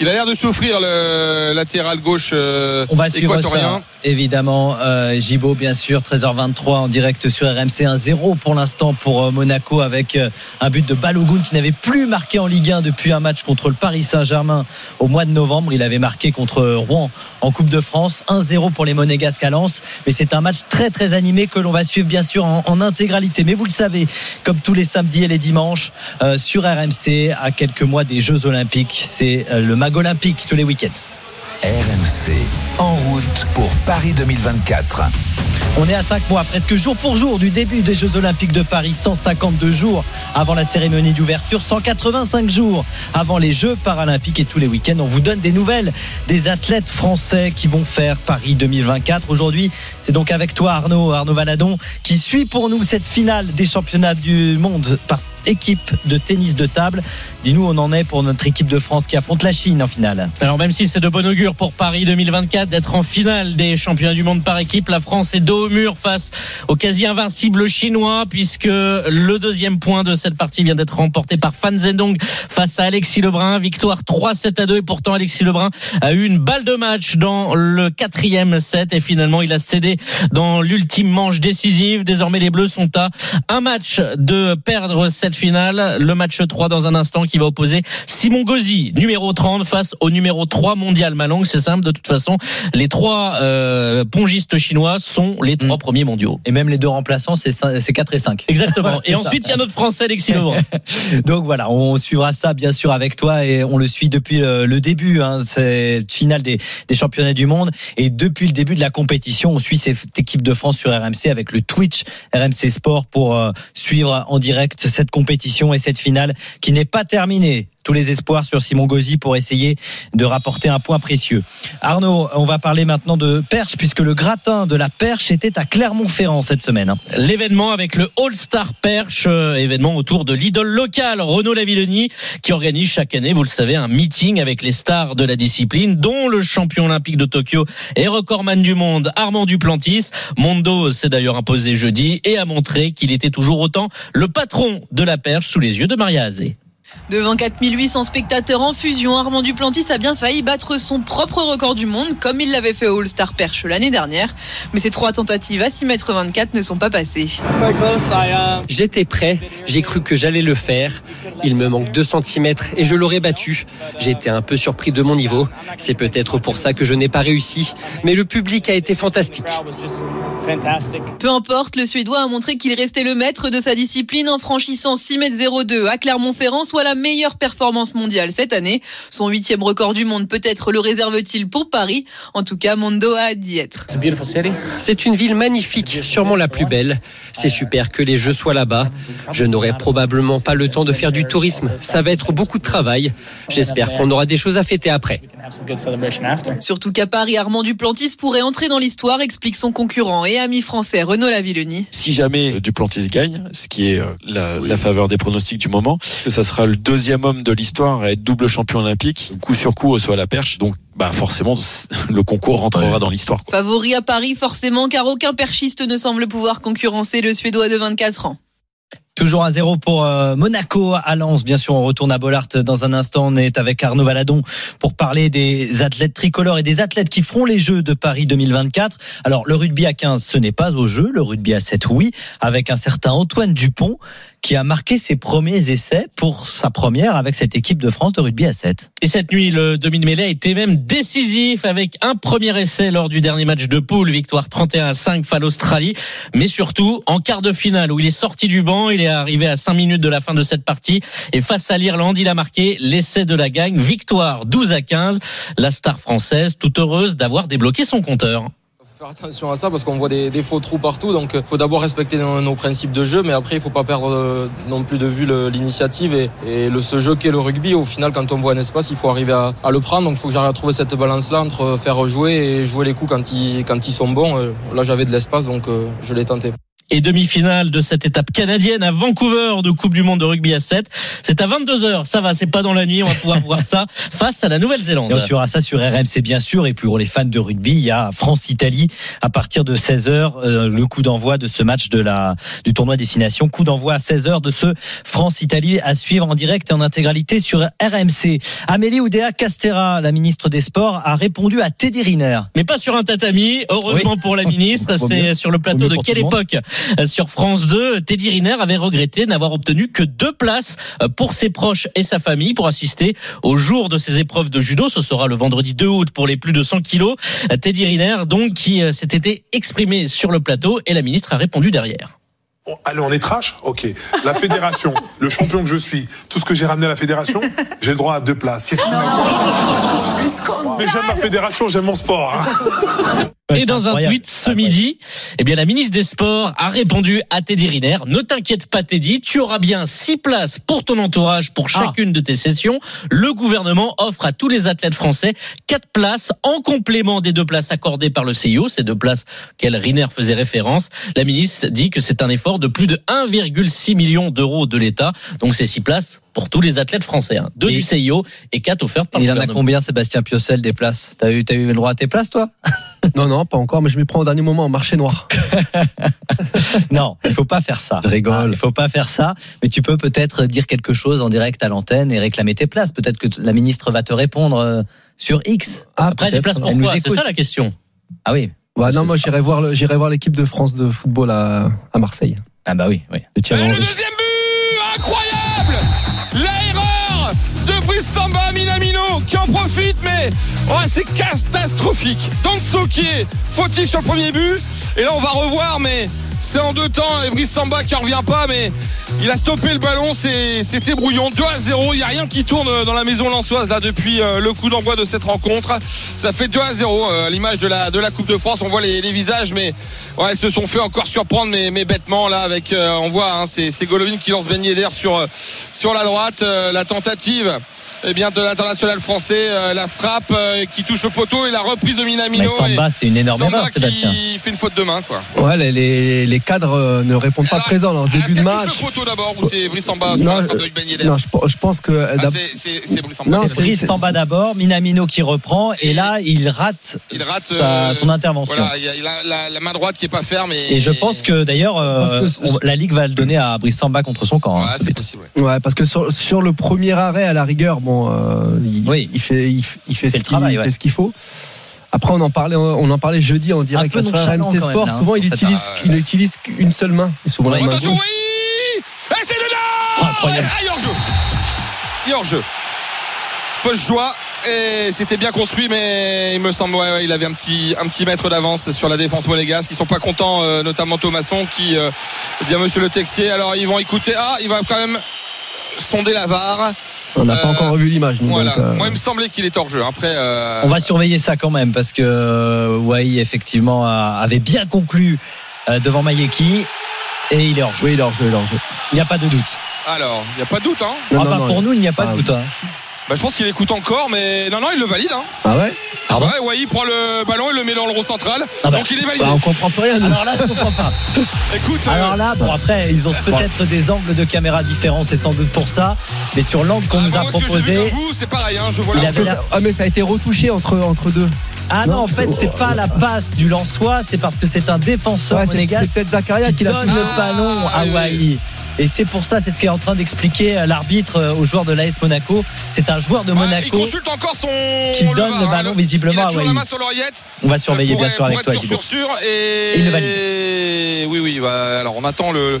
il a l'air de souffrir le latéral gauche euh, On va suivre équatorien. ça, évidemment. Euh, Gibaud, bien sûr, 13h23 en direct sur RMC 1-0 pour l'instant pour euh, Monaco avec euh, un but de Balogun qui n'avait plus marqué en Ligue 1 depuis un match contre le Paris Saint-Germain au mois de novembre. Il avait marqué contre Rouen en Coupe de France. 1-0 pour les Monégasques à Lens. Mais c'est un match très très animé que l'on va suivre bien sûr en, en intégralité. Mais vous le savez, comme tous les samedis et les dimanches euh, sur RMC, à quelques mois des Jeux Olympiques, c'est euh, le mag olympique tous les week-ends. RMC, en route pour Paris 2024. On est à 5 mois, presque jour pour jour, du début des Jeux Olympiques de Paris. 152 jours avant la cérémonie d'ouverture, 185 jours avant les Jeux Paralympiques. Et tous les week-ends, on vous donne des nouvelles des athlètes français qui vont faire Paris 2024. Aujourd'hui, c'est donc avec toi, Arnaud, Arnaud Valadon, qui suit pour nous cette finale des championnats du monde par équipe de tennis de table. Dis-nous, on en est pour notre équipe de France qui affronte la Chine en finale. Alors même si c'est de bon augure pour Paris 2024 d'être en finale des championnats du monde par équipe, la France est dos au mur face au quasi invincible chinois puisque le deuxième point de cette partie vient d'être remporté par Fan Zhendong face à Alexis Lebrun. Victoire 3-7 à 2 et pourtant Alexis Lebrun a eu une balle de match dans le quatrième set et finalement il a cédé dans l'ultime manche décisive. Désormais les Bleus sont à un match de perdre cette finale. Le match 3 dans un instant qui va opposer Simon Gauzy, numéro 30 face au numéro 3 mondial Malong. C'est simple de toute façon. Les trois euh, pongistes chinois sont les trois Mm. premiers mondiaux. Et même les deux remplaçants, c'est cin- c'est 4 et 5. Exactement. *laughs* Et ensuite, il y a notre Français Alexis. *laughs* Donc voilà, on suivra ça bien sûr avec toi et on le suit depuis le, le début, hein, cette finale des, des championnats du monde. Et depuis le début de la compétition, on suit cette équipe de France sur RMC avec le Twitch RMC Sport pour euh, suivre en direct cette compétition et cette finale qui n'est pas terminée. Tous les espoirs sur Simon Gauzy pour essayer de rapporter un point précieux. Arnaud, on va parler maintenant de perche puisque le gratin de la perche était à Clermont-Ferrand cette semaine. hein. L'événement avec le All-Star Perche, euh, événement autour de l'idole locale Renaud Lavillenie, qui organise chaque année, vous le savez, un meeting avec les stars de la discipline, dont le champion olympique de Tokyo et recordman du monde Armand Duplantis. Mondo s'est d'ailleurs imposé jeudi et a montré qu'il était toujours autant le patron de la perche sous les yeux de Maria Azé. Devant 4800 spectateurs en fusion, Armand Duplantis a bien failli battre son propre record du monde, comme il l'avait fait au All-Star Perche l'année dernière. Mais ses trois tentatives à 6 mètres 24 ne sont pas passées. J'étais prêt, j'ai cru que j'allais le faire. Il me manque 2 cm et je l'aurais battu. J'étais un peu surpris de mon niveau. C'est peut-être pour ça que je n'ai pas réussi. Mais le public a été fantastique. Peu importe, le Suédois a montré qu'il restait le maître de sa discipline en franchissant 6 mètres 02 à Clermont-Ferrand, soit la meilleure performance mondiale cette année. Son huitième record du monde peut-être le réserve-t-il pour Paris. En tout cas, Mondo a hâte d'y être. C'est une ville magnifique, sûrement la plus belle. C'est super que les Jeux soient là-bas. Je n'aurai probablement pas le temps de faire du tourisme. Ça va être beaucoup de travail. J'espère qu'on aura des choses à fêter après. Surtout qu'à Paris, Armand Duplantis pourrait entrer dans l'histoire, explique son concurrent et ami français Renaud Lavillenie. Si jamais Duplantis gagne, ce qui est euh, la, la faveur des pronostics du moment, que ça sera le deuxième homme de l'histoire à être double champion olympique, coup sur coup soit à la perche. Donc, bah forcément, *laughs* le concours rentrera dans l'histoire. Favori à Paris, forcément, car aucun perchiste ne semble pouvoir concurrencer le Suédois de 24 ans. Toujours à zéro pour euh, Monaco à Lens. Bien sûr, on retourne à Bollard dans un instant. On est avec Arnaud Valadon pour parler des athlètes tricolores et des athlètes qui feront les Jeux de Paris 2024. Alors, le rugby à 15, ce n'est pas au jeu. Le rugby à 7, oui, avec un certain Antoine Dupont qui a marqué ses premiers essais pour sa première avec cette équipe de France de rugby à 7. Et cette nuit, le demi-mêlée a été même décisif avec un premier essai lors du dernier match de poule, victoire 31 à 5 face à l'Australie, mais surtout en quart de finale où il est sorti du banc, il est arrivé à 5 minutes de la fin de cette partie. Et face à l'Irlande, il a marqué l'essai de la gagne, victoire 12 à 15, la star française toute heureuse d'avoir débloqué son compteur. Faire attention à ça parce qu'on voit des, faux trous partout. Donc, il faut d'abord respecter nos, principes de jeu, mais après, il faut pas perdre euh, non plus de vue l'initiative et, le, ce jeu qu'est le rugby. Au final, quand on voit un espace, il faut arriver à, le prendre. Donc, il faut que j'arrive à trouver cette balance-là entre faire jouer et jouer les coups quand ils, sont bons. Euh, Là, j'avais de l'espace, donc euh, je l'ai tenté. Et demi-finale de cette étape canadienne à Vancouver de Coupe du Monde de rugby à 7. C'est à 22h, ça va, c'est pas dans la nuit, on va pouvoir voir ça *laughs* face à la Nouvelle-Zélande. Et on suivra ça sur RMC bien sûr. Et puis pour les fans de rugby, il y a France-Italie à partir de 16h, euh, le coup d'envoi de ce match de la, du tournoi destination. Coup d'envoi à 16h de ce France-Italie à suivre en direct et en intégralité sur RMC. Amélie Oudéa Castera, la ministre des Sports, a répondu à Teddy Riner. Mais pas sur un tatami, heureusement pour la ministre, *laughs* c'est sur le plateau de quelle époque? Sur France 2, Teddy Riner avait regretté n'avoir obtenu que deux places euh, pour ses proches et sa famille pour assister au jour de ses épreuves de judo. Ce sera le vendredi 2 août pour les plus de 100 kilos. Euh, Teddy Riner, donc, qui euh, s'était exprimé sur le plateau et la ministre a répondu derrière. Oh, Allez, on est trash Ok. La fédération, le champion que je suis, tout ce que j'ai ramené à la fédération, j'ai le droit à deux places. Mais j'aime ma fédération, j'aime mon sport. hein. Ouais, Et dans un tweet ce midi, eh bien la ministre des Sports a répondu à Teddy Riner Ne t'inquiète pas Teddy, tu auras bien six places pour ton entourage pour Ah. chacune de tes sessions. Le gouvernement offre à tous les athlètes français quatre places en complément des deux places accordées par le CIO, ces deux places qu'elle Riner faisait référence. La ministre dit que c'est un effort de plus de 1,6 million d'euros de l'État. Donc c'est six places pour tous les athlètes français, hein. deux Et- du CIO et quatre offertes par Il le en a gouvernement. combien, Sébastien Piocel, des places? T'as eu, t'as eu le droit à tes places, toi? Non, non, pas encore, mais je m'y prends au dernier moment en marché noir. *laughs* Non, il faut pas faire ça. Je rigole. Ah, Il faut pas faire ça. Mais tu peux peut-être dire quelque chose en direct à l'antenne et réclamer tes places. Peut-être que la ministre va te répondre euh, sur X. Ah, Après, des places Elle nous pourquoi C'est ça la question. Ah oui. Ouais, non, Je moi j'irai voir, le- j'irai voir l'équipe de France de football à, à Marseille. Ah bah oui, oui. De Et le deuxième but Incroyable L'erreur de Brice Samba Minamino qui en profite, oh, c'est catastrophique. Est fautif sur le premier but. Et là, on va revoir, mais c'est en deux temps. Et Brice Samba qui en revient pas, mais il a stoppé le ballon. C'était brouillon. 2 à 0. Il n'y a rien qui tourne dans la maison lançoise là depuis euh, le coup d'envoi de cette rencontre. Ça fait 2 à 0 euh, l'image de la, Coupe de France. On voit les, visages, mais ouais, ils se sont fait encore surprendre, mais, mais là. Avec, euh, on voit, hein, c'est Golovin qui lance Ben Yedder sur, euh, sur la droite. Euh, la tentative. Eh bien, de l'international français, euh, la frappe euh, qui touche le poteau et la reprise de Minamino. Mais Samba, c'est une énorme Samba erreur, Sébastien. qui fait une faute de main, quoi. Ouais, les, les, les cadres euh, ne répondent pas Alors, présents dans ce début de match. touche le poteau d'abord ou c'est Brice Samba sur Non, la frappe de Ben Non, je, je pense que. Ah, c'est- Brice Samba. Non. Brice Samba d'abord, Minamino qui reprend, et là, il rate, Il rate, sa- euh, son intervention. Voilà, il y a, la, la main droite qui est pas ferme. Et, Et je pense que d'ailleurs, euh, la Ligue va le donner à Brice Samba contre son camp. hein, Ouais, ce c'est possible. ouais. Ouais, parce que sur, sur le premier arrêt, à la rigueur, bon, euh, il, Oui. il fait, il, il fait, ce qu'il travail, il ouais. fait ce qu'il faut. Après, on en parlait, on en parlait jeudi en direct peu sur RMC même, Sport. là, hein, souvent, il utilise, ouais. il utilise qu'une seule main. Et souvent Ouais. la main Attention, gauche. oui Et c'est dedans Oh, incroyable. Ah, il hors jeu. Il hors jeu. Fausse joie. Et c'était bien construit, mais il me semble, ouais, ouais, il avait un petit, un petit mètre d'avance sur la défense monégasque. Ils sont pas contents, euh, notamment Thomasson qui euh, dit à Monsieur Le Texier. Alors ils vont écouter. Ah, il va quand même sonder la VAR. On n'a pas Euh, encore revu l'image. Voilà. euh, Moi, il me semblait qu'il était hors jeu. Après, euh, On va surveiller ça quand même parce que Wai effectivement avait bien conclu devant Mayeki et il est hors jeu. oui, il est hors jeu, il est hors jeu. Il n'y a pas de doute. alors, il n'y a pas de doute. Hein. Non, Ah non, bah, non, pour nous, il n'y a pas Ah, de doute. hein. Bah, je pense qu'il écoute encore, mais non, non, il le valide. Hein. Ah ouais? Pardon? Ouais, ouais, il prend le ballon et le met dans le rond central. Ah bah. Donc il est validé. bah, On comprend plus rien. nous. Alors là, je comprends pas. *laughs* Écoute, euh, Alors là, bon après, ils ont peut-être des angles de caméra différents, c'est sans doute pour ça. Mais sur l'angle qu'on ah, nous a proposé, vous, c'est pareil. Hein, je vois Il la- Ah, mais ça a été retouché entre, entre deux. ah non, Non, en fait, c'est- pas la passe du Lensois, c'est parce que c'est un défenseur Ouais, c'est monégasque c'est peut-être Zakaria qui qui l'a donne pris. le Ah, ballon à oui. Et c'est pour ça, c'est ce qu'est en train d'expliquer euh, l'arbitre euh, aux joueurs de l'AS Monaco. C'est un joueur de Ouais, il Monaco. consulte encore son. qui donne le hein. ballon Il visiblement a à toujours Wai. la main sur l'oreillette. On va surveiller Pour bien sûr avec toi, sûr, sûr, sûr. Et. Et il le Oui, oui. bah, alors, on attend le.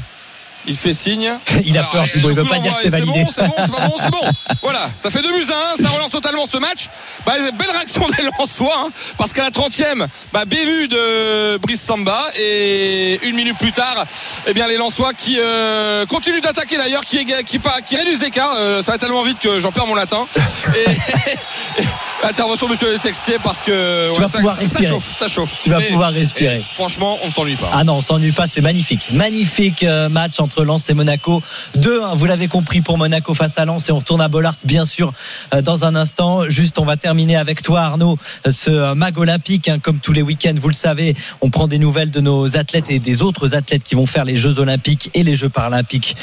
Il fait signe. *laughs* Il a Alors, peur, Thibaut, il le veut pas dire que c'est validé. bon, c'est bon, c'est bon, c'est bon. *laughs* Voilà, ça fait 2 buts à 1, ça relance totalement ce match. Bah, belle réaction des Lensois, hein, parce qu'à la 30e, bah, bévue de Brice Samba. Et une minute plus tard, eh bien, les Lensois qui euh, continuent d'attaquer d'ailleurs, qui, qui, qui réduisent l'écart. Euh, ça va tellement vite que j'en perds mon latin. *laughs* Et, intervention de monsieur le Texier parce que Tu vas ça, pouvoir ça- ça respirer. chauffe, ça chauffe. Tu vas pouvoir respirer. eh, franchement, on ne s'ennuie pas. Ah non, on s'ennuie pas, c'est magnifique. Magnifique euh, match entre Lens et Monaco. 2-1, vous l'avez compris pour Monaco face à Lens et on retourne à Bollard bien sûr euh, dans un instant. Juste, on va terminer avec toi Arnaud, euh, ce euh, mag olympique, hein, comme tous les week-ends, vous le savez, on prend des nouvelles de nos athlètes et des autres athlètes qui vont faire les Jeux olympiques et les Jeux paralympiques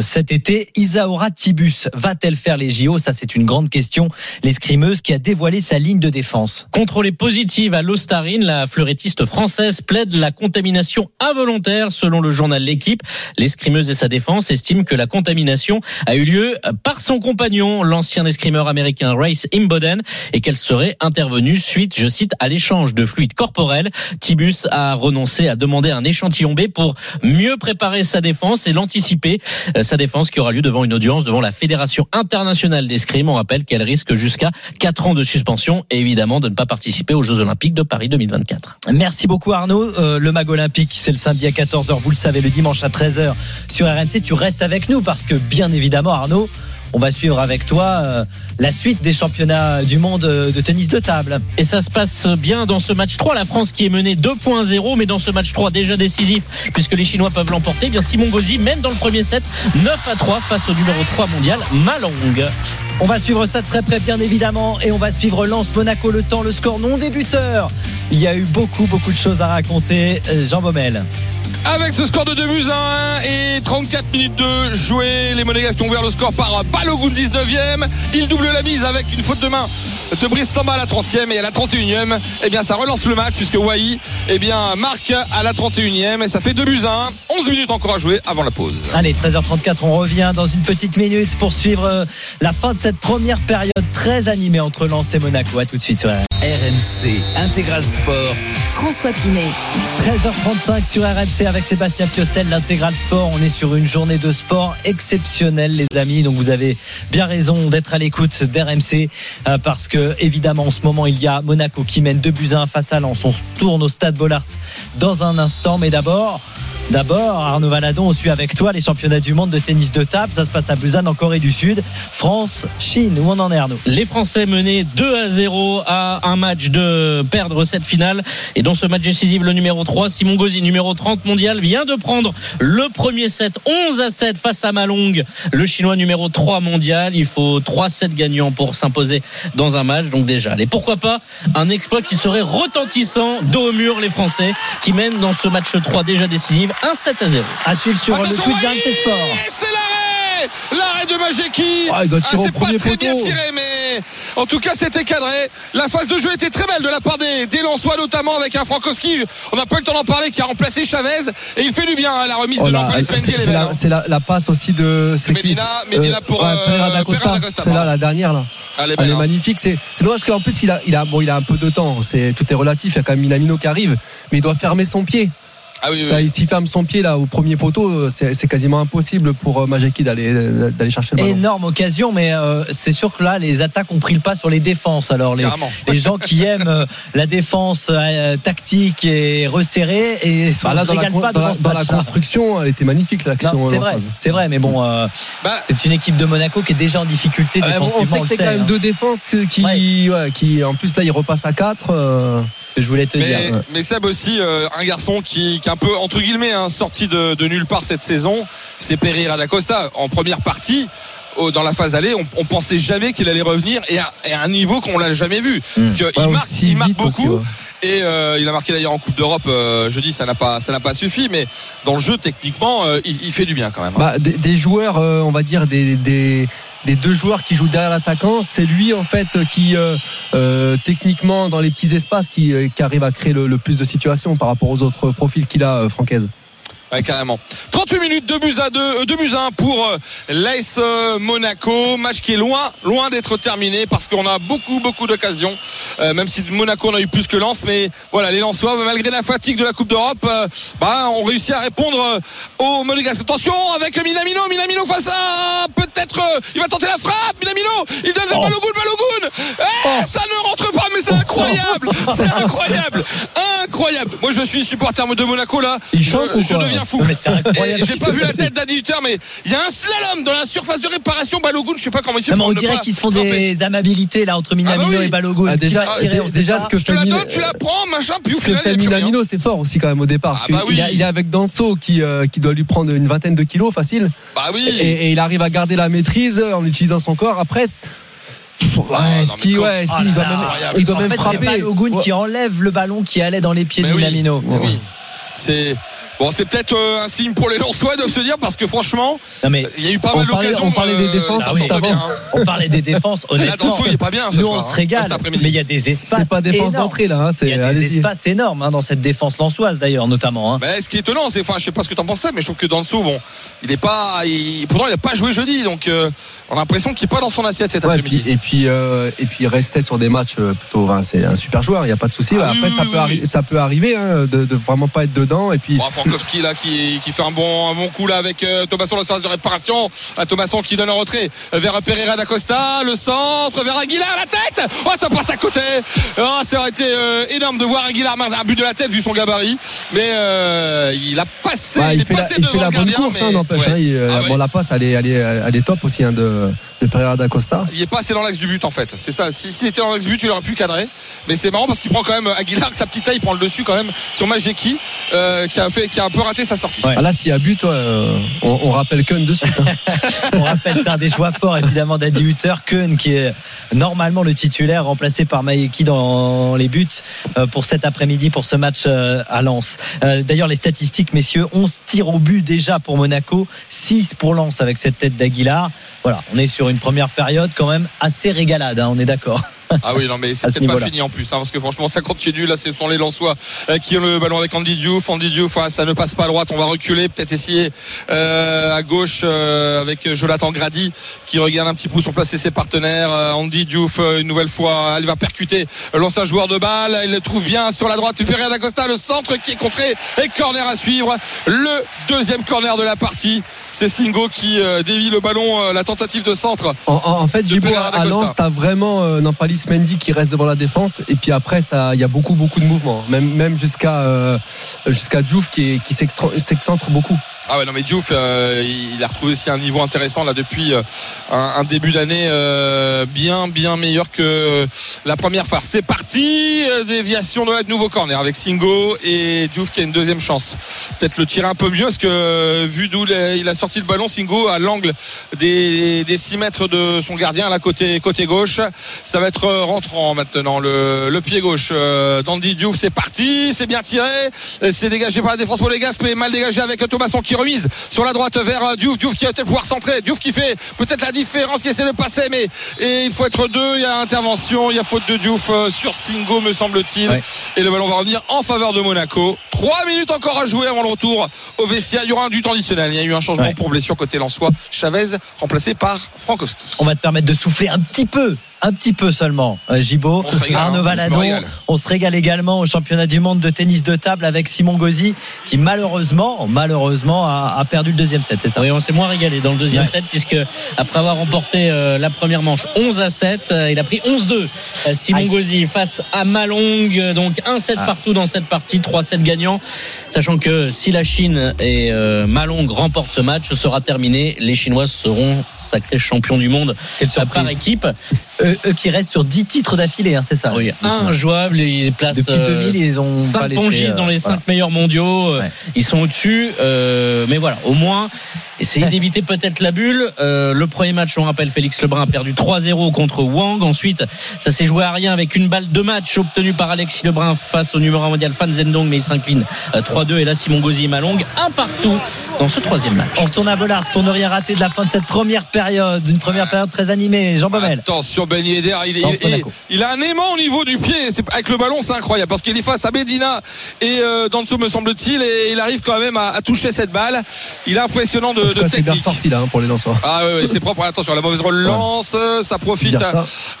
cet été. Isaora Tibus va-t-elle faire les JO Ça, c'est une grande question. L'escrimeuse qui a dévoilé sa ligne de défense. Contrôlée positive à l'ostarine, la fleurettiste française plaide la contamination involontaire selon le journal L'équipe. L'escrimeuse et sa défense estiment que la contamination a eu lieu par son compagnon, l'ancien escrimeur américain Race Imboden, et qu'elle serait intervenue suite, je cite, à l'échange de fluides corporels. Tibus a renoncé à demander un échantillon B pour mieux préparer sa défense et l'anticiper. Euh, Sa défense qui aura lieu devant une audience devant la Fédération internationale d'escrime. On rappelle qu'elle risque jusqu'à 4 ans de suspension et évidemment de ne pas participer aux Jeux Olympiques de Paris 2024. Merci beaucoup Arnaud. Euh, le Mag Olympique, c'est le samedi à 14h, vous le savez, le dimanche à 13h sur RMC. Tu restes avec nous parce que bien évidemment Arnaud, on va suivre avec toi euh, la suite des championnats du monde euh, de tennis de table. Et ça se passe bien dans ce match 3. La France qui est menée 2.0, mais dans ce match 3 déjà décisif, puisque les Chinois peuvent l'emporter. Eh bien Simon Gauzy mène dans le premier set 9 à 3 face au numéro 3 mondial Malong. On va suivre ça de très près, bien évidemment, et on va suivre Lens Monaco. Le temps, le score non débuteur. Il y a eu beaucoup, beaucoup de choses à raconter. Euh, Jean Baumel. Avec ce score de 2 buts à 1 et 34 minutes de jouer, les Monégasques ont ouvert le score par Balogun 19e. Il double la mise avec une faute de main de Brice Samba à la 30e et à la 31e. Eh bien, ça relance le match puisque Wai eh bien, marque à la 31e et ça fait 2 buts à 1. 11 minutes encore à jouer avant la pause. Allez, 13h34, on revient dans une petite minute pour suivre euh, la fin de cette première période très animée entre Lens et Monaco. À tout de suite RMC Intégral Sport. François Pinet. 13h35 sur RMC avec Sébastien Piocel, l'intégral sport. On est sur une journée de sport exceptionnelle, les amis. Donc vous avez bien raison d'être à l'écoute d'RMC euh, parce que évidemment en ce moment il y a Monaco qui mène 2 buts à 1 face à Lens. On tourne au Stade Bollard dans un instant, mais d'abord. D'abord, Arnaud Valadon, on suit avec toi les championnats du monde de tennis de table. Ça se passe à Busan en Corée du Sud. France, Chine, où en est Arnaud? Les Français menaient 2 à 0 à un match de perdre cette finale. Et dans ce match décisif, le numéro 3, Simon Gauzy, numéro 30 mondial, vient de prendre le premier set 11 à 7 face à Malong, le chinois numéro 3 mondial. Il faut 3 sets gagnants pour s'imposer dans un match. Donc déjà, et pourquoi pas un exploit qui serait retentissant dos au mur les Français qui mènent dans ce match 3 déjà décisif 1 7 à 0. À suivre sur Attention, le Twitch oui, Direct Sport. C'est l'arrêt L'arrêt de Majeki Ah, il doit tirer au C'est pas très bien tiré, mais en tout cas, c'était cadré. La phase de jeu était très belle de la part des, des Lensois, notamment avec un Frankowski. On n'a pas eu le temps d'en parler, qui a remplacé Chavez. Et il fait du bien, hein, la remise Oh de l'Antoine c'est la, passe aussi de Medina, c'est- Medina pour, ouais, euh, da Costa, c'est là la dernière là Elle est elle est hein. magnifique c'est c'est dommage qu'en plus il a il a bon il a un peu de temps c'est tout est relatif il y a quand même Minamino qui arrive mais il doit fermer son pied Ah oui, oui, Là, oui. il- s'il ferme son pied là au premier poteau euh, c'est quasiment impossible pour euh, Majeki d'aller d'aller chercher le ballon Énorme occasion, mais euh, c'est sûr que là, les attaques ont pris le pas sur les défenses. Alors, les, les gens qui *laughs* aiment euh, la défense euh, tactique et resserrée et Bah là, dans la, pas dans la- dans la construction elle était magnifique l'action c'est euh, vrai, c'est vrai, mais bon, euh, Bah, c'est une équipe de Monaco qui est déjà en difficulté défensivement. on on sait que c'est quand même hein. deux défenses qui, ouais, qui en plus là il repasse à 4 Je voulais te Mais, dire. ouais. mais Seb aussi, euh, un garçon qui, qui est un peu, entre guillemets, hein, sorti de, de nulle part cette saison, c'est Pereira da Costa. En première partie, dans la phase allée, on, on pensait jamais qu'il allait revenir et à, et à un niveau qu'on l'a jamais vu. Parce qu'il marque, il marque beaucoup. aussi, ouais. Et euh, il a marqué d'ailleurs en Coupe d'Europe euh, jeudi, ça n'a pas, ça n'a pas suffi, mais dans le jeu techniquement, euh, il, il fait du bien quand même. hein. Bah, des, des joueurs, on va dire des, des, des deux joueurs qui jouent derrière l'attaquant, c'est lui en fait qui euh, euh, techniquement dans les petits espaces qui, euh, qui arrive à créer le, le plus de situations par rapport aux autres profils qu'il a, Francaise. Ouais, carrément. 38 minutes, 2 buts à 2, 2 buts à 1 pour euh, l'AS euh, Monaco. Match qui est loin, loin d'être terminé parce qu'on a beaucoup, beaucoup d'occasions. Euh, même si Monaco en a eu plus que Lens, mais voilà, les Lensois, malgré la fatigue de la Coupe d'Europe, euh, bah, ont réussi à répondre euh, aux Monégasques. Attention avec Minamino, Minamino face à peut-être, euh, il va tenter la frappe. Minamino, il donne vers Balogun, Balogun. Eh, Ça ne rentre pas, mais c'est incroyable, c'est *laughs* incroyable, incroyable. Moi, je suis supporter de Monaco là. Il Je- je fou. J'ai pas qui vu la tête d'Adi Hutter, mais il y a un slalom dans la surface de réparation. Balogun, je sais pas comment il fait Non, mais pour on dirait pas qu'ils se font des amabilités là entre Minamino Ah bah oui. et Balogun. Ah, déjà- Qui déjà, ce que Tu la fait Min- donnes, tu la prends, machin, puis au final, il. Minamino, c'est fort aussi quand même au départ. Ah bah il est avec Danso qui, euh, qui doit lui prendre une vingtaine de kilos facile. Bah oui. Et, et il arrive à garder la maîtrise en utilisant son corps. Après, ouais, Ah, qu'il ça, doit même, il doit En même fait, c'est frapper Balogun Ouais. qui enlève le ballon qui allait dans les pieds de oui, Minamino. oui. C'est bon, c'est peut-être euh, un signe pour les Lensois de se dire parce que franchement, Non, mais il y a eu pas mal d'occasions. on parlait des euh, défenses bien, hein. on parlait des défenses, *laughs* Là, honnêtement. Il est pas bien ce Nous, soir, on hein, se régale, mais il y a des espaces. C'est pas défense énormes. d'entrée là. hein, Il c'est- y a des espaces énormes hein, dans cette défense lançoise d'ailleurs, notamment. hein. Bah, ce qui est étonnant, c'est, enfin, je sais pas ce que t'en penses, mais je trouve que Danso, bon, il est pas, il- pourtant il a pas joué jeudi, donc euh, on a l'impression qu'il est pas dans son assiette cet Ouais, et après-midi. puis, et puis, euh, et puis rester sur des matchs plutôt. c'est un super joueur, il n'y a pas de souci. Ah Après, oui, ça, oui, peut oui, arri- oui. ça peut arriver de, de vraiment pas être dedans. Et puis, Bon, Frankowski là qui, qui fait un bon, un bon coup là avec euh, Thomasson le service de réparation. À Thomasson qui donne un retrait vers Pereira da Costa, le centre vers Aguilar la tête. Oh ça passe à côté. Oh, ça aurait été euh, énorme de voir Aguilar marquer un but de la tête vu son gabarit, mais euh, il a passé, bah, il, il, est fait la, passé il devant fait la le bonne gardien. course, mais- hein, n'empêche. ouais. hein, il, Ah ouais. bon, la passe, elle est, elle est, elle est top aussi hein, de, de Pereira da Costa. Il est pas assez dans l'axe du but en fait. C'est ça. S'il si était dans l'axe du but, il aurait pu cadrer. Mais c'est marrant parce qu'il prend quand même Aguilar, avec sa petite taille, il prend le dessus quand même sur Majeki, euh, qui a fait, qui a un peu raté sa sortie. Ah, là, s'il y a but, ouais, euh, on, on rappelle Keun de suite. hein. *laughs* On rappelle, c'est un des choix forts évidemment d'Adi Hutter, Keun qui est normalement le titulaire, remplacé par Maeki dans les buts euh, pour cet après-midi pour ce match euh, à Lens. Euh, D'ailleurs, les statistiques, messieurs, 11 tirs au but déjà pour Monaco, 6 pour Lens avec cette tête d'Aguilar. Voilà, on est sur une première période quand même assez régalade, hein, on est d'accord. *laughs* Ah oui, non, mais c'est ce pas fini en plus, hein, parce que franchement, ça continue. Là, ce sont les Lensois euh, qui ont le ballon avec Andy Diouf. Andy Diouf, ah, ça ne passe pas à droite. On va reculer, peut-être essayer euh, à gauche euh, avec Jonathan Grady qui regarde un petit peu sur placer ses partenaires. Andy Diouf, une nouvelle fois, elle va percuter l'ancien joueur de balle. Il le trouve bien sur la droite. Pereira da Costa, le centre qui est contré et corner à suivre. Le deuxième corner de la partie. C'est Singo qui euh, dévie le ballon, euh, la tentative de centre. En, fait, à. Lens, t'as vraiment euh, Mendy qui reste devant la défense. Et puis après, il y a beaucoup, beaucoup de mouvements. Même, même jusqu'à euh, jusqu'à Diouf qui, qui s'excentre beaucoup. Ah ouais non mais Diouf euh, il a retrouvé aussi un niveau intéressant là depuis euh, un, un début d'année euh, bien bien meilleur que la première phase. C'est parti euh, déviation de nouveau corner avec Singo et Diouf qui a une deuxième chance. Peut-être le tirer un peu mieux parce que vu d'où il a sorti le ballon Singo à l'angle des, des 6 mètres de son gardien là côté côté gauche. Ça va être euh, rentrant maintenant le, le pied gauche d'Andy Diouf c'est parti, c'est bien tiré, c'est dégagé par la défense monégasque mais mal dégagé avec Thomasson qui remise sur la droite vers euh, Diouf, Diouf qui va peut-être pouvoir centrer, Diouf qui fait peut-être la différence, qui essaie de passer mais et il faut être deux, il y a intervention, il y a faute de Diouf euh, sur Singo me semble-t-il Ouais. et le ballon va revenir en faveur de Monaco. Trois minutes encore à jouer avant le retour au vestiaire. Il y aura un du temps additionnel. Il y a eu un changement Ouais. pour blessure côté Lensois. Chavez remplacé par Frankowski. On va te permettre de souffler un petit peu, un petit peu seulement, euh, régale, hein, Arnaud Valadon. On se régale également au championnat du monde de tennis de table avec Simon Gauzy qui malheureusement, malheureusement a, a perdu le deuxième set, c'est ça? Oui, on s'est moins régalé dans le deuxième Ouais. set puisque après avoir remporté euh, la première manche 11 à 7, euh, il a pris 11-2. Euh, Simon. Gauzy face à Malong, donc un set Ah. partout dans cette partie, 3 sets gagnants. Sachant que si la Chine et euh, Malong remportent ce match, ce sera terminé. Les Chinois seront sacrés champions du monde Quelle par équipe. Eux, eux qui restent sur 10 titres d'affilée, hein, c'est ça Oui, injouable, ils placent Depuis 2000, ils ont pas 5 laissé, pongistes dans euh, les 5 voilà. meilleurs mondiaux. euh, Ouais. Ils sont au-dessus. euh, mais voilà, au moins, essayer *laughs* d'éviter peut-être la bulle. Euh, le premier match, on rappelle, Félix Lebrun a perdu 3-0 contre Wang. Ensuite, ça s'est joué à rien avec une balle de match obtenue par Alexis Lebrun face au numéro 1 mondial Fan Zendong, mais il s'incline euh, 3-2. Et là, Simon Gauzy et Malong, un partout dans ce troisième match. On retourne à Bollard pour ne rien rater de la fin de cette première période, une première période très animée. Jean Baumel. Attention Ben Yedder, il, a un aimant au niveau du pied. Avec le ballon, c'est incroyable parce qu'il est face à Medina et euh, Danso me semble-t-il et il arrive quand même à, à toucher cette balle. Il est impressionnant de, De c'est bien technique. sorti là hein, pour les Lensois. Ah oui, c'est propre. Attention, la mauvaise relance, euh, ça profite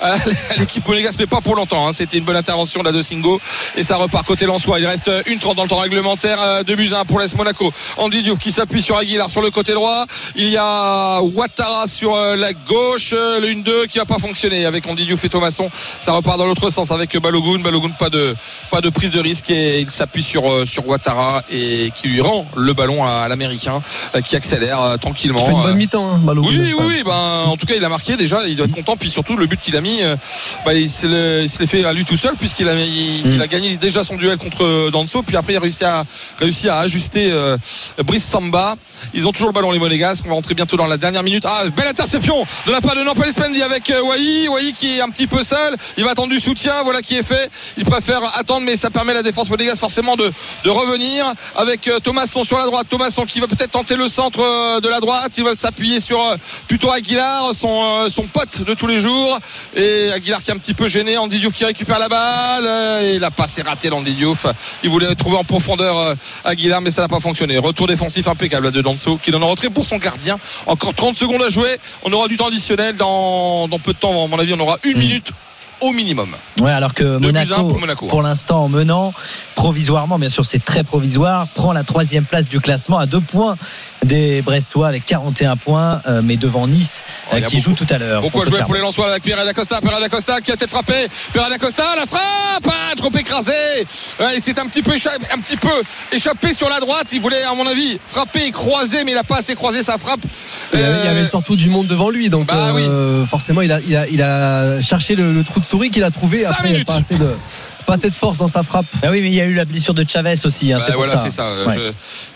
à, l'équipe monégasque, mais pas pour longtemps. hein. C'était une bonne intervention là de Singo et ça repart côté Lensois. Il reste une 30 dans le temps réglementaire euh, de Buzyn pour l'Est Monaco. Andy Diouf qui s'appuie sur Aguilar sur le côté droit. Il y a Ouattara sur euh, la gauche, le 1-2 qui va pas fonctionner avec Andy Diouf et Thomasson. Ça repart dans l'autre sens avec Balogun. Balogun pas de pas de prise de risque et il s'appuie sur sur Ouattara et qui lui rend le ballon à l'américain qui accélère euh, tranquillement. Il fait une Euh, bonne mi-temps, hein, oui, oui, oui. Ben, en tout cas, il a marqué déjà. Il doit être content. Puis surtout, le but qu'il a mis, euh, bah, il se l'est fait à lui tout seul, puisqu'il a, il, Mm. il a gagné déjà son duel contre Danso. Puis après, il a réussi à, réussi à ajuster euh, Brice Samba. Ils ont toujours le ballon, les Monégasques. On va rentrer bientôt dans la dernière minute. Ah, belle interception de la part de Nampalys Mendy avec Wai. Wai qui est un petit peu seul. Il va attendre du soutien. Voilà qui est fait. Il préfère attendre, mais ça permet à la défense monégasque forcément de, de revenir avec Thomasson sur la droite. Thomasson qui va peut-être tenter le centre de la droite. Il va s'appuyer sur euh, plutôt Aguilar, son, euh, son pote de tous les jours. Et Aguilar qui est un petit peu gêné. Andy Diouf qui récupère la balle. Euh, Et la passe est ratée d'Andy Diouf. Il voulait trouver en profondeur euh, Aguilar, mais ça n'a pas fonctionné. Retour défensif impeccable de Danso qui donne un retrait pour son gardien. Encore 30 secondes à jouer. On aura du temps additionnel. Dans, dans peu de temps, à mon avis, on aura une minute au minimum. Ouais, alors que Monaco, pour Monaco, hein. pour l'instant en menant provisoirement, bien sûr c'est très provisoire, prend la troisième place du classement à deux points des Brestois avec 41 points, euh, mais devant Nice Oh, euh, qui joue tout à l'heure. Beaucoup à jouer pour les Lensois avec Pierre Dacosta. Pierre Dacosta qui a peut-être frappé. Pierre Dacosta, la frappe. trop écrasé. Ouais, il s'est un petit peu échappé, un petit peu échappé sur la droite. Il voulait, à mon avis, frapper et croiser, mais il n'a pas assez croisé sa frappe. Il y, avait, il y avait Euh, surtout du monde devant lui, donc Bah euh, forcément il a, il a, il a cherché le, le trou de souris qu'il a trouvé. Après, il n'y a minutes. pas assez, de, pas assez de force dans sa frappe. Ah oui, mais il y a eu la blessure de Chavez aussi. Hein, Bah voilà, ça. c'est ça. Ouais. Je-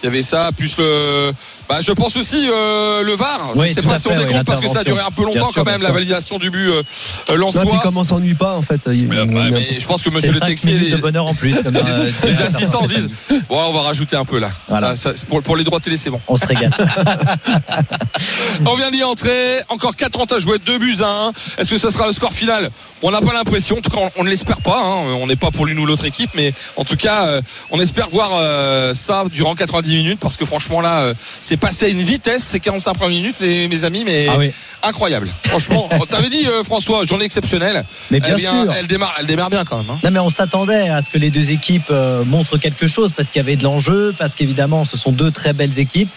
Il y avait ça, plus le. Bah, je pense aussi euh, le VAR. Je Oui, sais pas si on décompte parce que ça a duré un peu longtemps Bien sûr, quand même la validation du but euh, euh, Non, puis Lensois. comme on s'ennuie pas en fait. il- Mais, il- bah, il- mais je pense que monsieur le Texier, les, de bonheur en plus. Comme, *laughs* euh, les assistants disent Bon, on va rajouter un peu là. Voilà. Ça- ça- c'est pour, pour les droits télé, c'est bon. On se régale. *laughs* On vient d'y entrer. Encore 4 ans à jouer, 2 buts à 1. Est-ce que ce sera le score final? On n'a pas l'impression. En tout cas, on, ne l'espère pas. hein. On n'est pas pour l'une ou l'autre équipe. Mais en tout cas, euh, on espère voir euh, ça durant 90 minutes. Parce que franchement, là, euh, c'est passé à une vitesse ces 45 premières minutes, les- mes amis. Mais Ah oui. incroyable. Franchement, *laughs* t'avais dit, François, journée exceptionnelle. Mais bien Eh bien, sûr. Elle démarre, elle démarre bien quand même. hein. Non mais on s'attendait à ce que les deux équipes montrent quelque chose parce qu'il y avait de l'enjeu, parce qu'évidemment ce sont deux très belles équipes.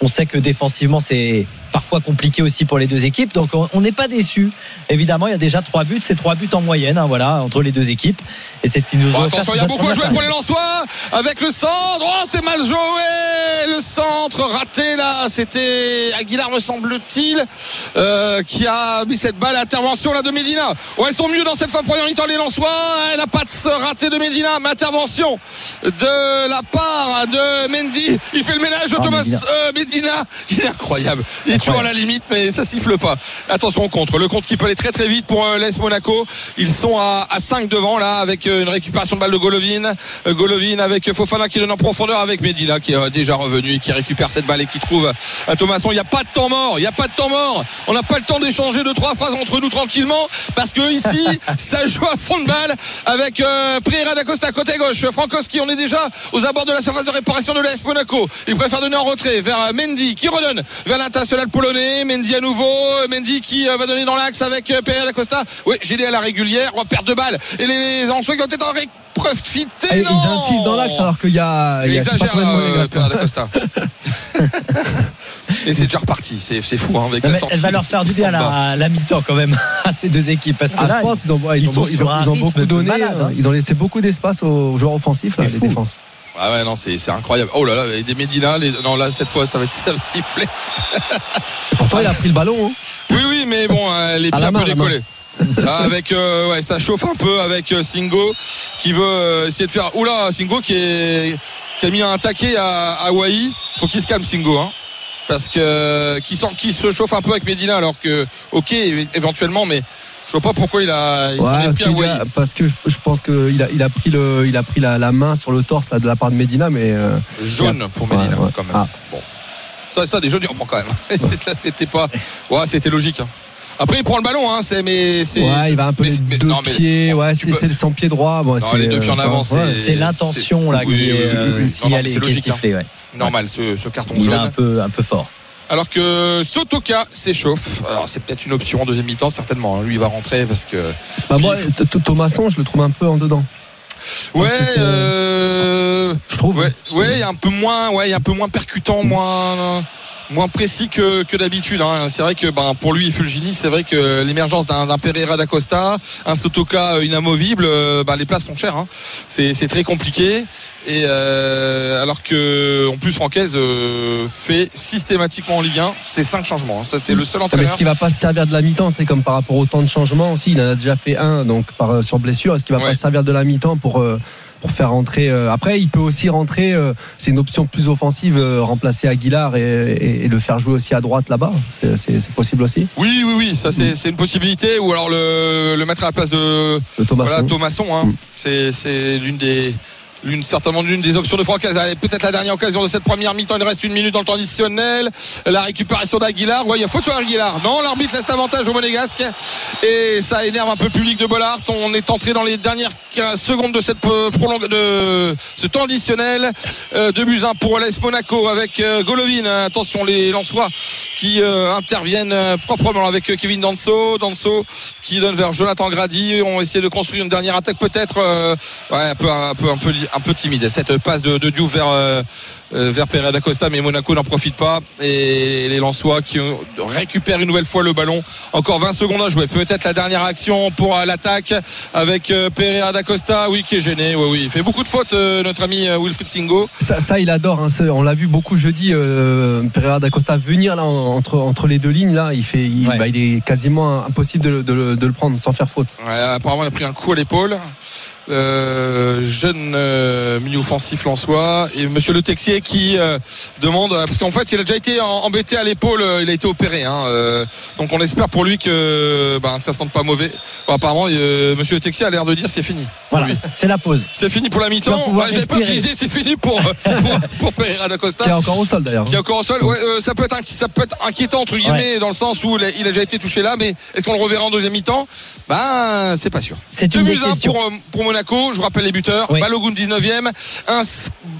On sait que défensivement c'est parfois compliqué aussi pour les deux équipes, donc on n'est pas déçu. Évidemment il y a déjà trois buts, c'est trois buts en moyenne, hein, voilà, entre les deux équipes. Et c'est ce qui nous Bon, attention, il y a beaucoup à jouer pour les Lensois avec le centre. Oh, c'est mal joué. Le centre raté là. C'était Aguilar, me semble-t-il, euh, qui a mis cette balle. Intervention là de Medina. Ouais, ils sont mieux dans cette fin première mi-temps, les Lensois. Elle a pas de raté de Medina. Mais intervention de la part de Mendy. Il fait le ménage de Ah, Thomas Medina. euh, Medina. Il est incroyable. Il est toujours à la limite, mais ça siffle pas. Attention au contre. Le contre qui peut aller très très vite pour euh, l'Est Monaco. Ils sont à, à 5 devant là avec euh, une récupération de balle de Golovin. Euh, Golovin avec Fofana qui donne en profondeur avec Medina qui est déjà revenu et qui récupère cette balle et qui trouve à Thomasson. Il n'y a pas de temps mort. Il n'y a pas de temps mort. On n'a pas le temps d'échanger deux trois phrases entre nous tranquillement parce que ici *laughs* ça joue à fond de balle avec euh, Pereira da Costa côté gauche. Frankowski, on est déjà aux abords de la surface de réparation de l'AS Monaco. Il préfère donner en retrait vers Mendy qui redonne vers l'international polonais. Mendy à nouveau. Mendy qui euh, va donner dans l'axe avec euh, Pereira da Costa. Oui, Gillet à la régulière. On perd de balle. Et les, les Ansois qui ont été en profiter. Ah, Ils insistent dans l'axe alors qu'il y a. il y a exagère euh, monégasques, Pereira da Costa. *laughs* Et c'est déjà reparti. C'est c'est fou hein, avec Non, la sortie. elle va leur faire du bien à la, mi-temps quand même *laughs* à ces deux équipes parce que Ah, là ont, ouais, ils ils ont, ils beaucoup donné. malade, hein. Ils ont laissé beaucoup d'espace aux joueurs offensifs, là, les fou. défenses. Ah ouais non c'est c'est incroyable. Oh là là et des Medina. Les... Non là cette fois ça va être *laughs* ça va siffler. Pourtant, il a pris le ballon. hein. Oui, oui, mais bon, euh, les pieds un peu décollés. Avec euh, ouais, ça chauffe un peu avec euh, Singo qui veut euh, essayer de faire. Oula, Singo qui est qui a mis un taquet à, Wai. Faut qu'il se calme Singo, hein. Parce que qui sent qui se chauffe un peu avec Medina alors que ok éventuellement, mais je vois pas pourquoi il a il Ouais, est parce, a- parce que je, je pense qu'il a, il a pris, le, il a pris la, la main sur le torse là, de la part de Medina, mais. euh, Jaune pour Medina Ouais, ouais. quand même. Ah. Bon. Ça, ça, des jeunes, il en prend quand même. *laughs* Là, c'était pas. Ouais, c'était logique. hein. Après, il prend le ballon, hein. C'est, mais c'est. ouais, il va un peu mais- les mais- deux non, mais- pieds. Ouais, c'est peux- c'est le sans pied droit. Bon, Non, c'est, les deux pieds en euh, avant, c'est. c'est l'intention là qui est signalée, qui est logique, hein. sifflée, ouais. Normal, ce, ce carton Il est jaune. un peu un peu fort. Alors que Sotoka s'échauffe. Alors, c'est peut-être une option en deuxième mi-temps, certainement. hein. Lui, il va rentrer parce que. Bah, moi, Il T- T- Thomasson, je le trouve un peu en dedans. Ouais, euh, Je trouve. ouais, ouais, un peu moins, ouais, un peu moins percutant, moins, moins précis que, que d'habitude. hein. C'est vrai que, ben, pour lui, Fulgini, c'est vrai que l'émergence d'un, d'un Pereira d'Acosta, un Sotoka euh, inamovible, euh, ben, les places sont chères. hein. C'est, c'est très compliqué. Et euh, alors que, en plus, Francaise euh, fait systématiquement en Ligue 1 ses cinq changements. hein. Ça, c'est le seul Ah, Mais entraîneur. est-ce qu'il va pas se servir de la mi-temps C'est comme par rapport au temps de changement aussi. Il en a déjà fait un donc par, euh, sur blessure. Est-ce qu'il va Ouais. pas se servir de la mi-temps pour euh, pour faire rentrer euh, Après, il peut aussi rentrer. euh, c'est une option plus offensive, euh, remplacer Aguilar et, et- et le faire jouer aussi à droite là-bas. C'est- possible aussi. Oui, oui, oui, ça c'est, c'est une possibilité. Ou alors le, le mettre à la place de, De Thomasson. Voilà, Thomasson, hein. Mm. c'est l'une des. L'une, certainement l'une des options de Francaise. Allez, peut-être la dernière occasion de cette première mi-temps. Il reste une minute dans le temps additionnel. La récupération d'Aguilar. Ouais, il y a faute sur Aguilar. Non, l'arbitre laisse l'avantage au Monégasque. Et ça énerve un peu le public de Bollard. On est entré dans les dernières 15 secondes de cette euh, de ce temps additionnel. Euh, deux buts un pour l'AS Monaco avec euh, Golovin. Attention, les Lensois qui euh, interviennent proprement avec Kevin Danso. Danso qui donne vers Jonathan Grady. On va essayer de construire une dernière attaque peut-être. un peu, un peu, un peu, un peu timide. Cette passe de, de Diouf vers, euh, vers Pereira da Costa, mais Monaco n'en profite pas. Et les Lensois qui récupèrent une nouvelle fois le ballon. Encore 20 secondes à jouer. Peut-être la dernière action pour euh, l'attaque avec euh, Pereira da Costa, oui, qui est gêné. Oui, oui, il fait beaucoup de fautes, euh, notre ami euh, Wilfried Singo. Ça, ça, il adore. hein. On l'a vu beaucoup jeudi. Euh, Pereira da Costa venir là entre entre les deux lignes là, il fait, il, Ouais. bah, il est quasiment impossible de, le- de le- de le prendre sans faire faute. Ouais, apparemment, il a pris un coup à l'épaule. Euh, jeune euh, milieu offensif Lançois et Monsieur Le Texier qui euh, demande parce qu'en fait il a déjà été embêté à l'épaule euh, il a été opéré hein, euh, donc on espère pour lui que ben, que ça sente pas mauvais apparemment euh, Monsieur Texier a l'air de dire c'est fini Voilà, c'est la pause. c'est fini pour la mi-temps Ouais, j'avais pas utilisé c'est fini pour *laughs* pour, pour Pereira da Costa Qui est encore au sol d'ailleurs. qui est encore au sol. Ouais, euh, ça peut être ça peut être inquiétant entre guillemets dans le sens où il a, il a déjà été touché là, mais est-ce qu'on le reverra en deuxième mi-temps? Ben c'est pas sûr. C'est Deux buts pour, euh, pour Monaco. Je vous rappelle les buteurs. Oui. Balogun 19e, un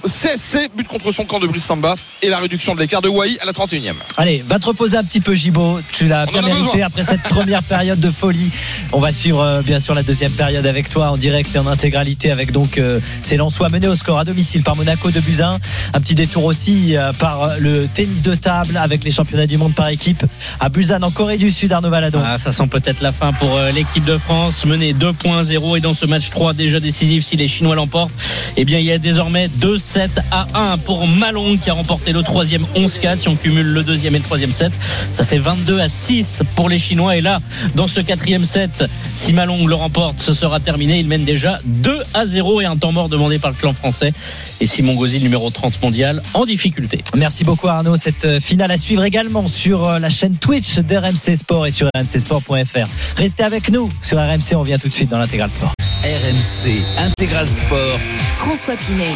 CSC but contre son camp de Brice Samba et la réduction de l'écart de Wai à la 31e. Allez, va te reposer un petit peu, Gibo. Tu l'as bien mérité après cette première période de folie. On va suivre euh, bien sûr la deuxième période avec toi en direct et en intégralité avec donc euh, ces Lensois menés au score à domicile par Monaco de Buzyn. Un petit détour aussi euh, par euh, le tennis de table avec les championnats du monde par équipe à Busan en Corée du Sud, Arnaud Valadon. Ah, ça sent peut-être la fin pour euh, l'équipe de France, menée 2.0 et dans ce match 3 déjà décisif si les Chinois l'emportent, eh bien il y a désormais 2-7 à 1 pour Malong qui a remporté le troisième 11-4 si on cumule le deuxième et le troisième set, ça fait 22 à 6 pour les Chinois et là dans ce quatrième set, si Malong le remporte, ce sera terminé, il mène déjà 2 à 0 et un temps mort demandé par le clan français et Simon Gauzy numéro 30 mondial en difficulté. Merci beaucoup Arnaud. Cette euh, finale à suivre également sur euh, la chaîne Twitch d'RMC Sport et sur rmcsport.fr. Restez avec nous sur RMC, on vient tout de suite dans l'intégral sport. RMC Intégral Sport. François Pinet.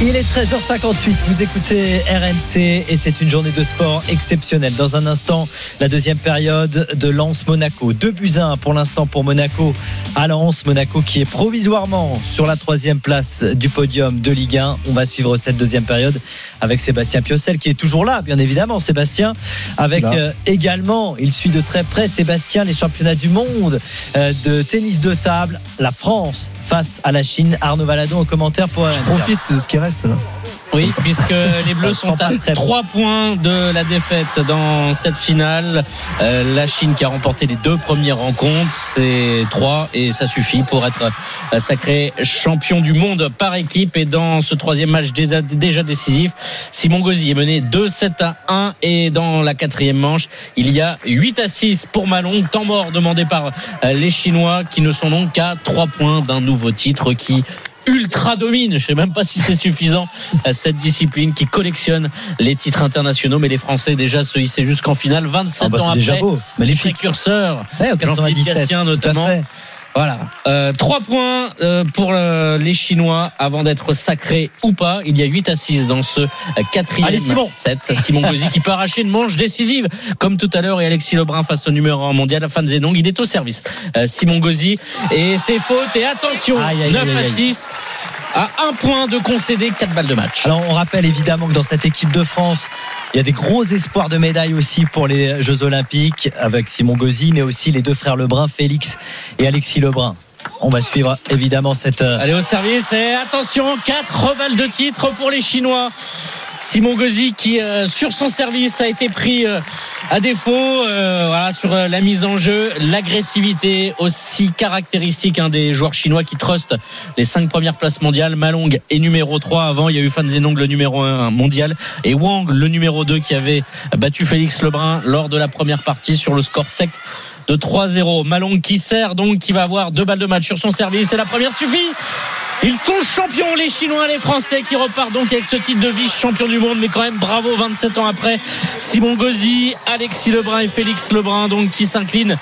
Il est 13h58, vous écoutez RMC et c'est une journée de sport exceptionnelle. Dans un instant, la deuxième période de Lens-Monaco. 2 buts à 1 pour l'instant pour Monaco à Lens. Monaco qui est provisoirement sur la troisième place du podium de Ligue 1. On va suivre cette deuxième période avec Sébastien Piocel qui est toujours là, bien évidemment. Sébastien, avec euh, également, il suit de très près Sébastien les championnats du monde euh, de tennis de table. La France face à la Chine. Arnaud Valadon au commentaire pour Je RMC. profite de ce qui reste là. Oui, puisque les Bleus *laughs* sont à très bon. 3 points de la défaite dans cette finale. Euh, la Chine qui a remporté les deux premières rencontres, c'est 3 et ça suffit pour être sacré champion du monde par équipe. Et dans ce troisième match déjà, déjà décisif, Simon Gauzy est mené 2-7 à 1 et dans la quatrième manche, il y a 8 à 6 pour Malong, temps mort demandé par euh, les Chinois qui ne sont donc qu'à 3 points d'un nouveau titre qui ultra domine. Je sais même pas si c'est suffisant à cette discipline qui collectionne les titres internationaux, mais les Français déjà se hissaient jusqu'en finale 27 Ah bah, ans déjà après. beau, Les précurseurs, Ouais, au Jean-Philippe 97, Gatien tout à notamment. Voilà, euh, trois points euh, pour euh, les Chinois avant d'être sacrés ou pas. Il y a 8 à 6 dans ce euh, quatrième Allez, Simon. set. Simon Gauzy qui peut arracher une manche décisive, comme tout à l'heure, et Alexis Lebrun face au numéro 1 mondial, Fan Zenong. Il est au service. Euh, Simon Gauzy et c'est faute. Et attention, Aïe, aïe, 9 aïe, à aïe. 6 à un point de concéder 4 balles de match. Alors on rappelle évidemment que dans cette équipe de France, il y a des gros espoirs de médailles aussi pour les Jeux Olympiques avec Simon Gauzy, mais aussi les deux frères Lebrun, Félix et Alexis Lebrun. On va suivre évidemment cette. euh, Allez au service et attention, 4 balles de titre pour les Chinois. Simon Gauzy qui euh, sur son service a été pris euh, à défaut voilà, sur la mise en jeu, l'agressivité aussi caractéristique hein, des joueurs chinois qui trustent les cinq premières places mondiales. Malong est numéro 3 avant, il y a eu Fan Zenong le numéro 1 mondial et Wang le numéro 2 qui avait battu Félix Lebrun lors de la première partie sur le score sec de 3-0. Malong qui sert donc qui va avoir deux balles de match sur son service et la première suffit. Ils sont champions, les Chinois, les Français, qui repartent donc avec ce titre de vice-champion du monde. Mais quand même, bravo, 27 ans après. Simon Gauzy, Alexis Lebrun et Félix Lebrun, donc, qui s'inclinent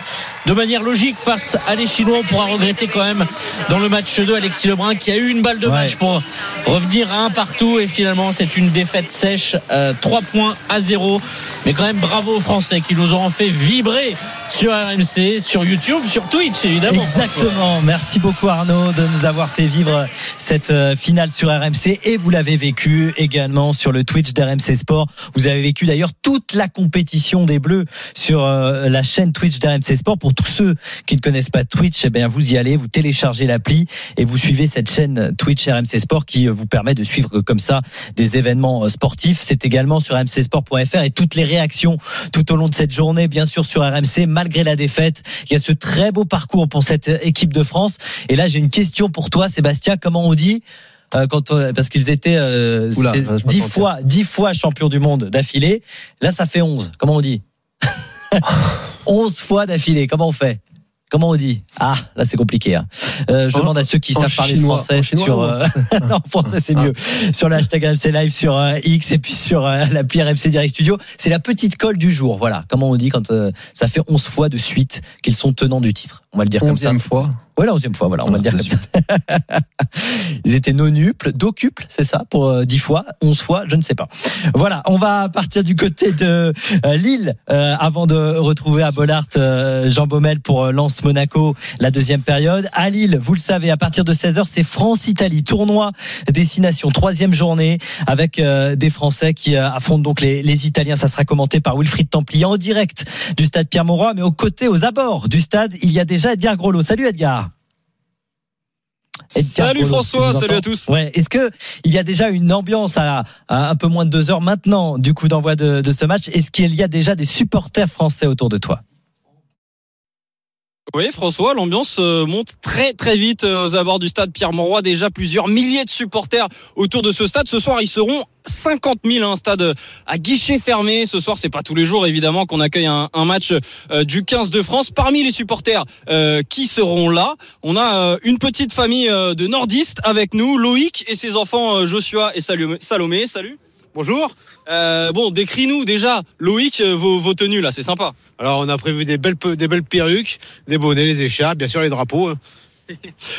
de manière logique face à les Chinois. On pourra regretter quand même dans le match 2 Alexis Lebrun qui a eu une balle de Ouais. match pour revenir à un partout. Et finalement, c'est une défaite sèche, euh, 3 points à 0. Mais quand même, bravo aux Français qui nous auront fait vibrer sur RMC, sur YouTube, sur Twitch, évidemment. Exactement. Merci beaucoup Arnaud de nous avoir fait vivre cette euh, finale sur RMC et vous l'avez vécu également sur le Twitch d'RMC Sport. Vous avez vécu d'ailleurs toute la compétition des Bleus sur euh, la chaîne Twitch d'RMC Sport. Pour tous ceux qui ne connaissent pas Twitch, eh bien vous y allez, vous téléchargez l'appli et vous suivez cette chaîne Twitch RMC Sport qui euh, vous permet de suivre comme ça des événements sportifs. C'est également sur rmcsport.fr et toutes les réactions tout au long de cette journée, bien sûr sur RMC, malgré la défaite. Il y a ce très beau parcours pour cette équipe de France. Et là, j'ai une question pour toi, Sébastien. Comment on dit euh, quand on- parce qu'ils étaient euh, Oula, c'était je me dix sentais. fois dix fois champions du monde d'affilée. Là, ça fait 11. Comment on dit? *laughs* 11 fois d'affilée. Comment on fait? Comment on dit? Ah, là c'est compliqué. hein. Euh, je En- demande à ceux qui en savent parler français en chinois sur euh, *laughs* non, français c'est mieux. Sur le hashtag RMC Live sur euh, X et puis sur euh, l'appli RMC Direct Studio. C'est la petite colle du jour. Voilà. Comment on dit quand euh, ça fait 11 fois de suite qu'ils sont tenants du titre. On va le dire comme ça. Onzième fois. Ouais, la onzième fois, voilà, on va le dire comme ça. *laughs* Ils étaient nonuples, docuples, c'est ça, pour euh, dix fois, onze fois, je ne sais pas. Voilà, on va partir du côté de euh, Lille euh, avant de retrouver à Bollard euh, Jean Baumel pour Lens Monaco la deuxième période. À Lille, vous le savez, à partir de 16h, c'est France-Italie, tournoi destination, troisième journée avec euh, des Français qui affrontent donc les, les Italiens. Ça sera commenté par Wilfried Templier en direct du stade Pierre-Mauroy, mais aux côtés, aux abords du stade, il y a déjà Edgar. Salut Edgar. Edgar Salut François, salut à tous. Ouais. Est-ce que il y a déjà une ambiance à, à un peu moins de deux heures maintenant du coup d'envoi de, de ce match? Est-ce qu'il y a déjà des supporters français autour de toi? Oui, François, l'ambiance euh, monte très très vite euh, aux abords du stade Pierre-Mauroy. Déjà plusieurs milliers de supporters autour de ce stade. Ce soir, ils seront 50 000, un stade à guichet fermé. Ce soir, c'est pas tous les jours évidemment qu'on accueille un, match euh, du 15 de France. Parmi les supporters euh, qui seront là, on a euh, une petite famille euh, de nordistes avec nous, Loïc et ses enfants euh, Joshua et. Salomé, salut. Bonjour. Euh, bon, décris-nous déjà, Loïc, euh, vos, vos tenues là, c'est sympa. Alors on a prévu des belles, pe- des belles perruques, des bonnets, les écharpes, bien sûr les drapeaux. hein. *laughs*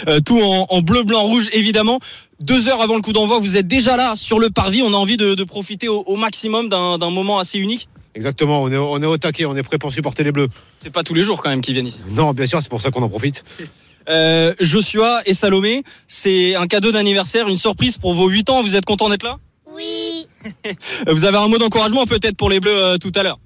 Euh, tout en, en bleu, blanc, rouge, évidemment. Deux heures avant le coup d'envoi, vous êtes déjà là sur le parvis. On a envie de, de profiter au, au maximum d'un d'un moment assez unique. Exactement, on est, au- on est au taquet, on est prêt pour supporter les bleus. C'est pas tous les jours quand même qu'ils viennent ici. Non, bien sûr, c'est pour ça qu'on en profite. *laughs* Euh, Joshua et Salomé, c'est un cadeau d'anniversaire, une surprise pour vos 8 ans. Vous êtes contents d'être là? Oui. *laughs* Vous avez un mot d'encouragement peut-être pour les bleus euh, tout à l'heure?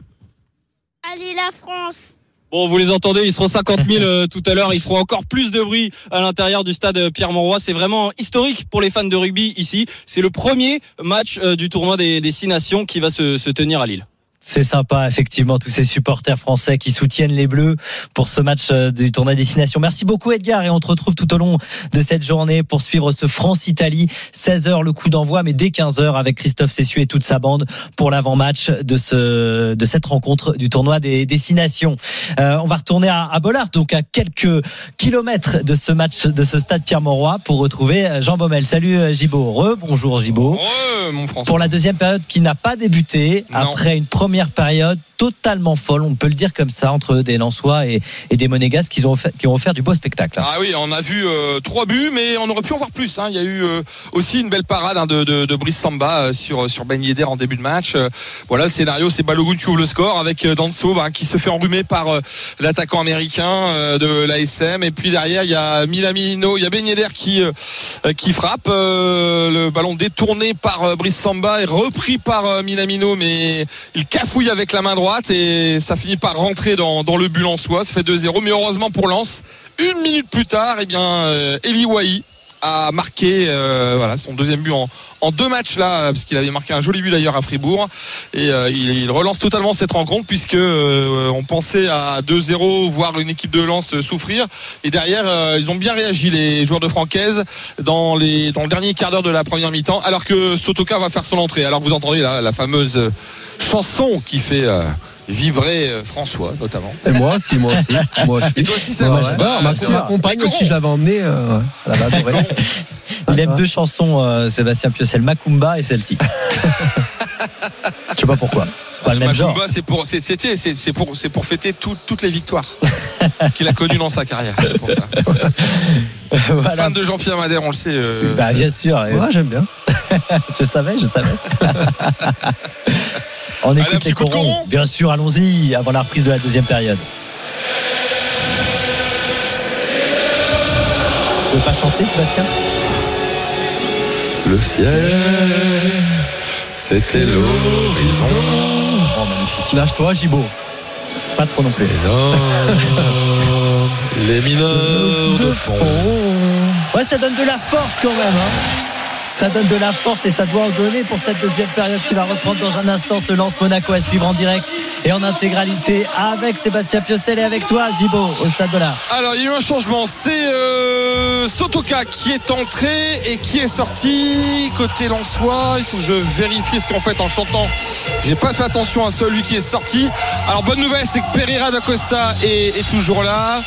Allez la France. Bon, vous les entendez, ils seront 50 000 euh, tout à l'heure. Ils feront encore plus de bruit à l'intérieur du stade euh, Pierre-Mauroy. C'est vraiment historique pour les fans de rugby ici. C'est le premier match euh, du tournoi des, des Six Nations qui va se, se tenir à Lille. C'est sympa, effectivement, tous ces supporters français qui soutiennent les Bleus pour ce match euh, du tournoi destination. Merci beaucoup, Edgar, et on te retrouve tout au long de cette journée pour suivre ce France-Italie. 16h le coup d'envoi, mais dès 15h avec Christophe Cessu et toute sa bande pour l'avant-match de ce, de cette rencontre du tournoi des destinations. Euh, on va retourner à, à Bollard, donc à quelques kilomètres de ce match, de ce stade Pierre-Mauroy pour retrouver euh, Jean Baumel. Salut, euh, Gibaud. Re, bonjour, Gibaud. Ouais, mon François. Pour la deuxième période qui n'a pas débuté, Non. après une première période totalement folle, on peut le dire comme ça, entre des Lensois et, des Monégas qui ont, offert, qui ont offert du beau spectacle. hein. Ah oui, on a vu euh, trois buts, mais on aurait pu en voir plus. hein. Il y a eu euh, aussi une belle parade hein, de, Brice Samba euh, sur sur Ben Yedder en début de match. Voilà, le scénario, c'est Balogun qui ouvre le score avec Danso qui se fait enrhumer par l'attaquant américain de l'ASM. Et puis derrière, il y a Minamino, il y a Ben Yedder qui qui frappe. Le ballon détourné par Brice Samba est repris par Minamino, mais il cafouille avec la main droite et ça finit par rentrer dans, dans le but en soi. Ça fait 2-0, mais heureusement pour Lens, une minute plus tard, eh bien, euh, Eli Wahi a marqué euh, voilà son deuxième but en, deux matchs là parce qu'il avait marqué un joli but d'ailleurs à Fribourg. Et euh, il, relance totalement cette rencontre puisque euh, on pensait à 2-0 voir une équipe de Lens souffrir. Et derrière euh, ils ont bien réagi les joueurs de Francaise dans les dans le dernier quart d'heure de la première mi-temps alors que Sotoka va faire son entrée. Alors vous entendez là la fameuse euh, chanson qui fait euh, vibrer euh, François notamment Et moi aussi, moi aussi. Moi aussi. et toi aussi ça Ouais, va ouais. Bah, ma, ma compagne aussi, je l'avais emmené. Euh, ouais. Avait adoré. Il aime deux chansons, euh, Sébastien Piocel, Macumba et celle-ci. *laughs* Je sais pas pourquoi. C'est pas le même genre. Macumba, c'est pour, c'est, c'est, c'est, c'est pour, c'est pour fêter tout- toutes les victoires *laughs* qu'il a connues dans sa carrière. C'est pour ça. *laughs* Voilà. Fan de Jean-Pierre Madère, on le sait. euh, Bah, bien sûr. Ouais, j'aime bien. je savais, je savais. On écoute les corons. coron Bien sûr, allons-y avant la reprise de la deuxième période. Vous pouvez pas chanter, Sébastien? Le ciel, c'était l'horizon. Oh, magnifique. Lâche-toi, Gibo. Pas trop non plus. Les mineurs de fond. Ouais, ça donne de la force quand même. hein. Ça donne de la force et ça doit en donner pour cette deuxième période qui va reprendre dans un instant ce lance Monaco à suivre en direct et en intégralité avec Sébastien Piocel et avec toi, Gibo, au stade de l'Art. Alors, il y a eu un changement. C'est euh, Sotoka qui est entré et qui est sorti. Côté Lensois, il faut que je vérifie ce qu'en fait en chantant, j'ai pas fait attention à celui qui est sorti. Alors, bonne nouvelle, c'est que Pereira d'Acosta est, est toujours là.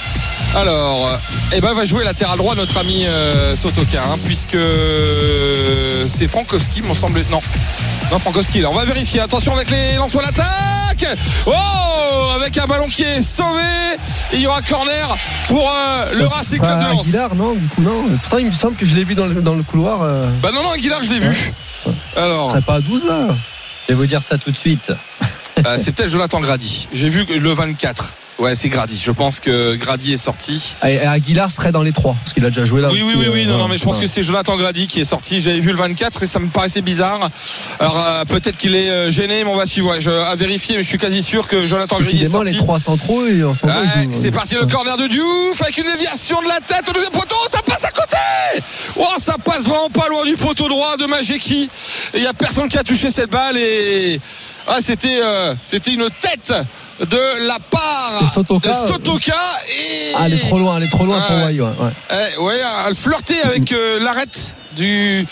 Alors, eh ben, va jouer latéral droit notre ami euh, Sotoka, hein, puisque euh, c'est Frankowski, me semble. Non. Non, Frankowski, là. On va vérifier. Attention avec les Lensois l'attaque. Oh Avec un ballon qui est sauvé. Et il y aura corner pour euh, le Racing Club de Lens. Aguilar, non, du coup, non. Pourtant, il me semble que je l'ai vu dans le, dans le couloir. euh, Bah non, non, Aguilar, je l'ai vu. Alors, Ça pas à 12 là Je vais vous dire ça tout de suite. euh, c'est peut-être Jonathan Grady. J'ai vu le 24. Ouais, c'est Grady. Je pense que Grady est sorti. Et et Aguilar serait dans les trois parce qu'il a déjà joué là. Oui, oui, aussi, oui, euh, oui, non, non, mais je pense que c'est Jonathan Grady qui est sorti. J'avais vu le 24 et ça me paraissait bizarre. Alors euh, peut-être qu'il est euh, gêné, mais on va suivre. Ouais, je, à vérifier, mais je suis quasi sûr que Jonathan Grady est sorti. les trois centraux et en ce moment, Ouais, c'est parti le corner de Diouf avec une déviation de la tête au deuxième poteau, ça passe à côté Oh ça passe vraiment pas loin du poteau droit de Majeki et il y a personne qui a touché cette balle et ah c'était euh, c'était une tête de la part Sotoka, de Sotoka et Ah, elle est trop loin, elle est trop loin pour. Wai, ouais, ouais. Eh, ouais, elle flirtait avec euh, l'arête du,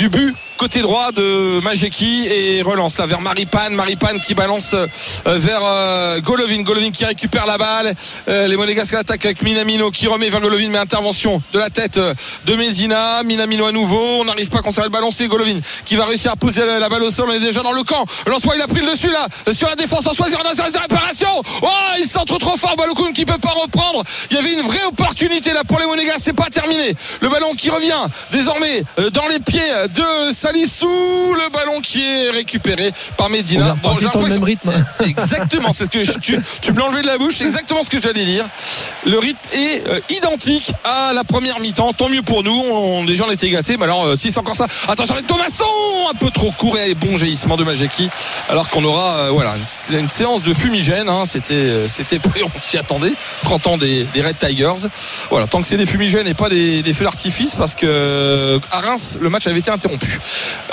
du but côté droit de Majeki et relance. Là vers Maripane Maripane qui balance euh, vers euh, Golovin. Golovin qui récupère la balle. Euh, les Monégasques l'attaque avec Minamino qui remet vers Golovin mais intervention de la tête de Medina. Minamino à nouveau. On n'arrive pas à le ballon c'est Golovin qui va réussir à poser la, balle au sol. On est déjà dans le camp. Lançois il a pris le dessus là. Sur la défense en soi sur la réparation. Oh il centre trop fort. Balokoun qui peut pas reprendre. Il y avait une vraie opportunité là pour les Monégasques. C'est pas terminé. Le ballon qui revient désormais dans les pieds de Salissou le ballon qui est récupéré par On Medina est reparti sur le l'impression- même rythme. *laughs* Exactement, c'est ce que je- tu, tu me enlevé de la bouche, c'est exactement ce que j'allais dire. Le rythme est euh, identique à la première mi-temps, tant mieux pour nous, on, déjà on était gâtés, mais alors euh, si c'est encore ça, attention avec Thomasson, un peu trop court et bon jaillissement de Majeki, alors qu'on aura euh, voilà une, une séance de fumigène, hein, c'était c'était *laughs* on s'y attendait, 30 ans des, des Red Tigers. Voilà, tant que c'est des fumigènes et pas des, des feux d'artifice, parce que à Reims le match avait été interrompu.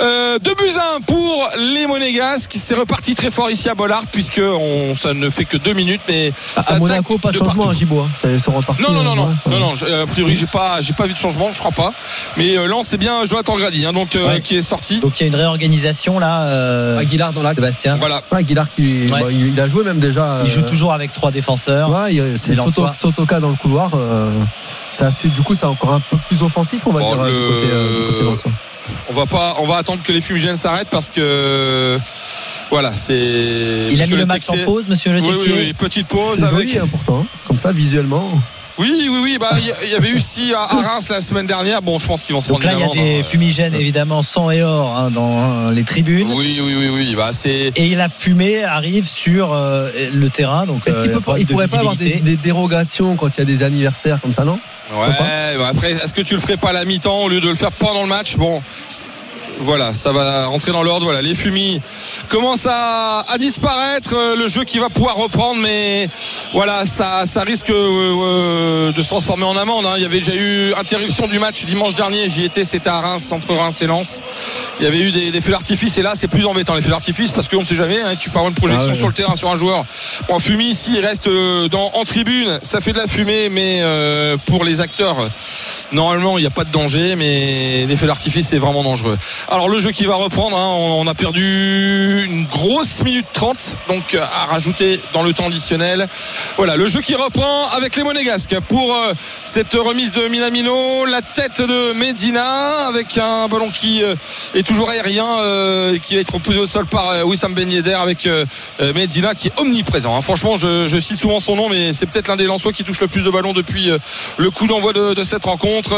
Euh, deux buts à un pour les Monégasques. C'est reparti très fort ici à Bollard puisque on, ça ne fait que deux minutes, mais À- ça À Monaco, pas de changement à Gibo. hein. Ça ça reparti. Non non non euh, non ouais. non euh, a priori j'ai pas j'ai pas vu de changement, je crois pas. Mais euh, Lens c'est bien Jonathan Grady hein, donc euh, Ouais. qui est sorti. Donc il y a une réorganisation là, euh, Aguilar dans l'axe. Sébastien. Voilà. Ouais, Aguilar qui Ouais. bah, il, il a joué même déjà. Il joue toujours avec trois défenseurs. Ouais, il- c'est. Sotoka dans le couloir. euh, c'est assez- du coup, c'est encore un peu plus offensif, on va Bon, dire, le- du côté, euh, du côté Lensois. On va pas on va attendre que les fumigènes s'arrêtent parce que voilà c'est. Il a mis le Le match en pause, monsieur Le Oui, oui, oui, petite pause avec. joli, hein, pourtant. hein. Comme ça, visuellement. Oui, oui, oui. Bah, il y avait eu si à à Reims la semaine dernière. Bon, je pense qu'ils vont se Donc prendre là, il y a des hein. fumigènes évidemment sang et or hein, dans hein, les tribunes. Oui, oui, oui, oui. Bah, c'est. Et la fumée arrive sur euh, le terrain. Donc, Est-ce qu'il euh, peut pas, problème il de pourrait pas avoir des dérogations quand il y a des anniversaires comme ça, non? Ouais, bah après, est-ce que tu le ferais pas à la mi-temps au lieu de le faire pendant le match? Bon. Voilà, ça va rentrer dans l'ordre. Voilà, les fumis commencent à, à disparaître. Euh, Le jeu qui va pouvoir reprendre, mais voilà, ça, ça risque euh, euh, de se transformer en amende. hein. Il y avait déjà eu interruption du match dimanche dernier. J'y étais, c'était à Reims, entre Reims et Lens. Il y avait eu des, des feux d'artifice et là, c'est plus embêtant les feux d'artifice parce qu'on ne sait jamais. hein, tu avoir une projection Ah sur le terrain sur un joueur. Bon, Fumi, ici, il reste dans, en tribune. Ça fait de la fumée, mais euh, pour les acteurs, normalement, il n'y a pas de danger, mais les feux d'artifice, c'est vraiment dangereux. Alors, le jeu qui va reprendre, hein, on, a perdu une grosse minute 30, donc euh, à rajouter dans le temps additionnel. Voilà, le jeu qui reprend avec les Monégasques pour euh, cette remise de Minamino, la tête de Medina avec un ballon qui euh, est toujours aérien, qui va être posé au sol par Wissam Ben avec Medina qui est omniprésent. hein. Franchement, je, cite souvent son nom, mais c'est peut-être l'un des Lensois qui touche le plus de ballons depuis le coup d'envoi de, cette rencontre.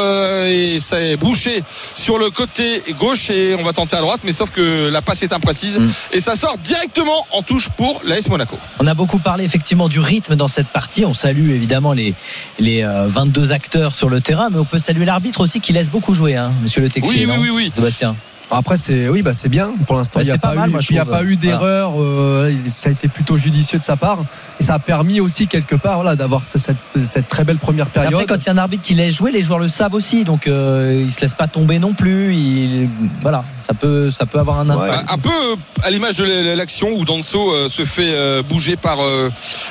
et ça est bouché sur le côté gauche et on va tenter à droite, mais sauf que la passe est imprécise Mm. et ça sort directement en touche pour l'AS Monaco. On a beaucoup parlé effectivement du rythme dans cette partie. On salue évidemment les, les euh, 22 acteurs sur le terrain, mais on peut saluer l'arbitre aussi qui laisse beaucoup jouer, hein, monsieur le Texier. Oui, oui, oui, oui. Sébastien. Après, c'est oui, bah c'est bien. Pour l'instant, Ouais, il n'y a, pas pas, mal, eu, moi, je il y a trouve. pas eu d'erreur. euh, ça a été plutôt judicieux de sa part. Et ça a permis aussi, quelque part, voilà, d'avoir ce- cette, cette très belle première Et période. Après, quand il y a un arbitre qui laisse jouer, les joueurs le savent aussi, donc euh, ils se laissent pas tomber non plus. Il, voilà, ça peut, ça peut avoir un impact. Un, un peu euh, à l'image de l'action où Danso euh, se fait bouger par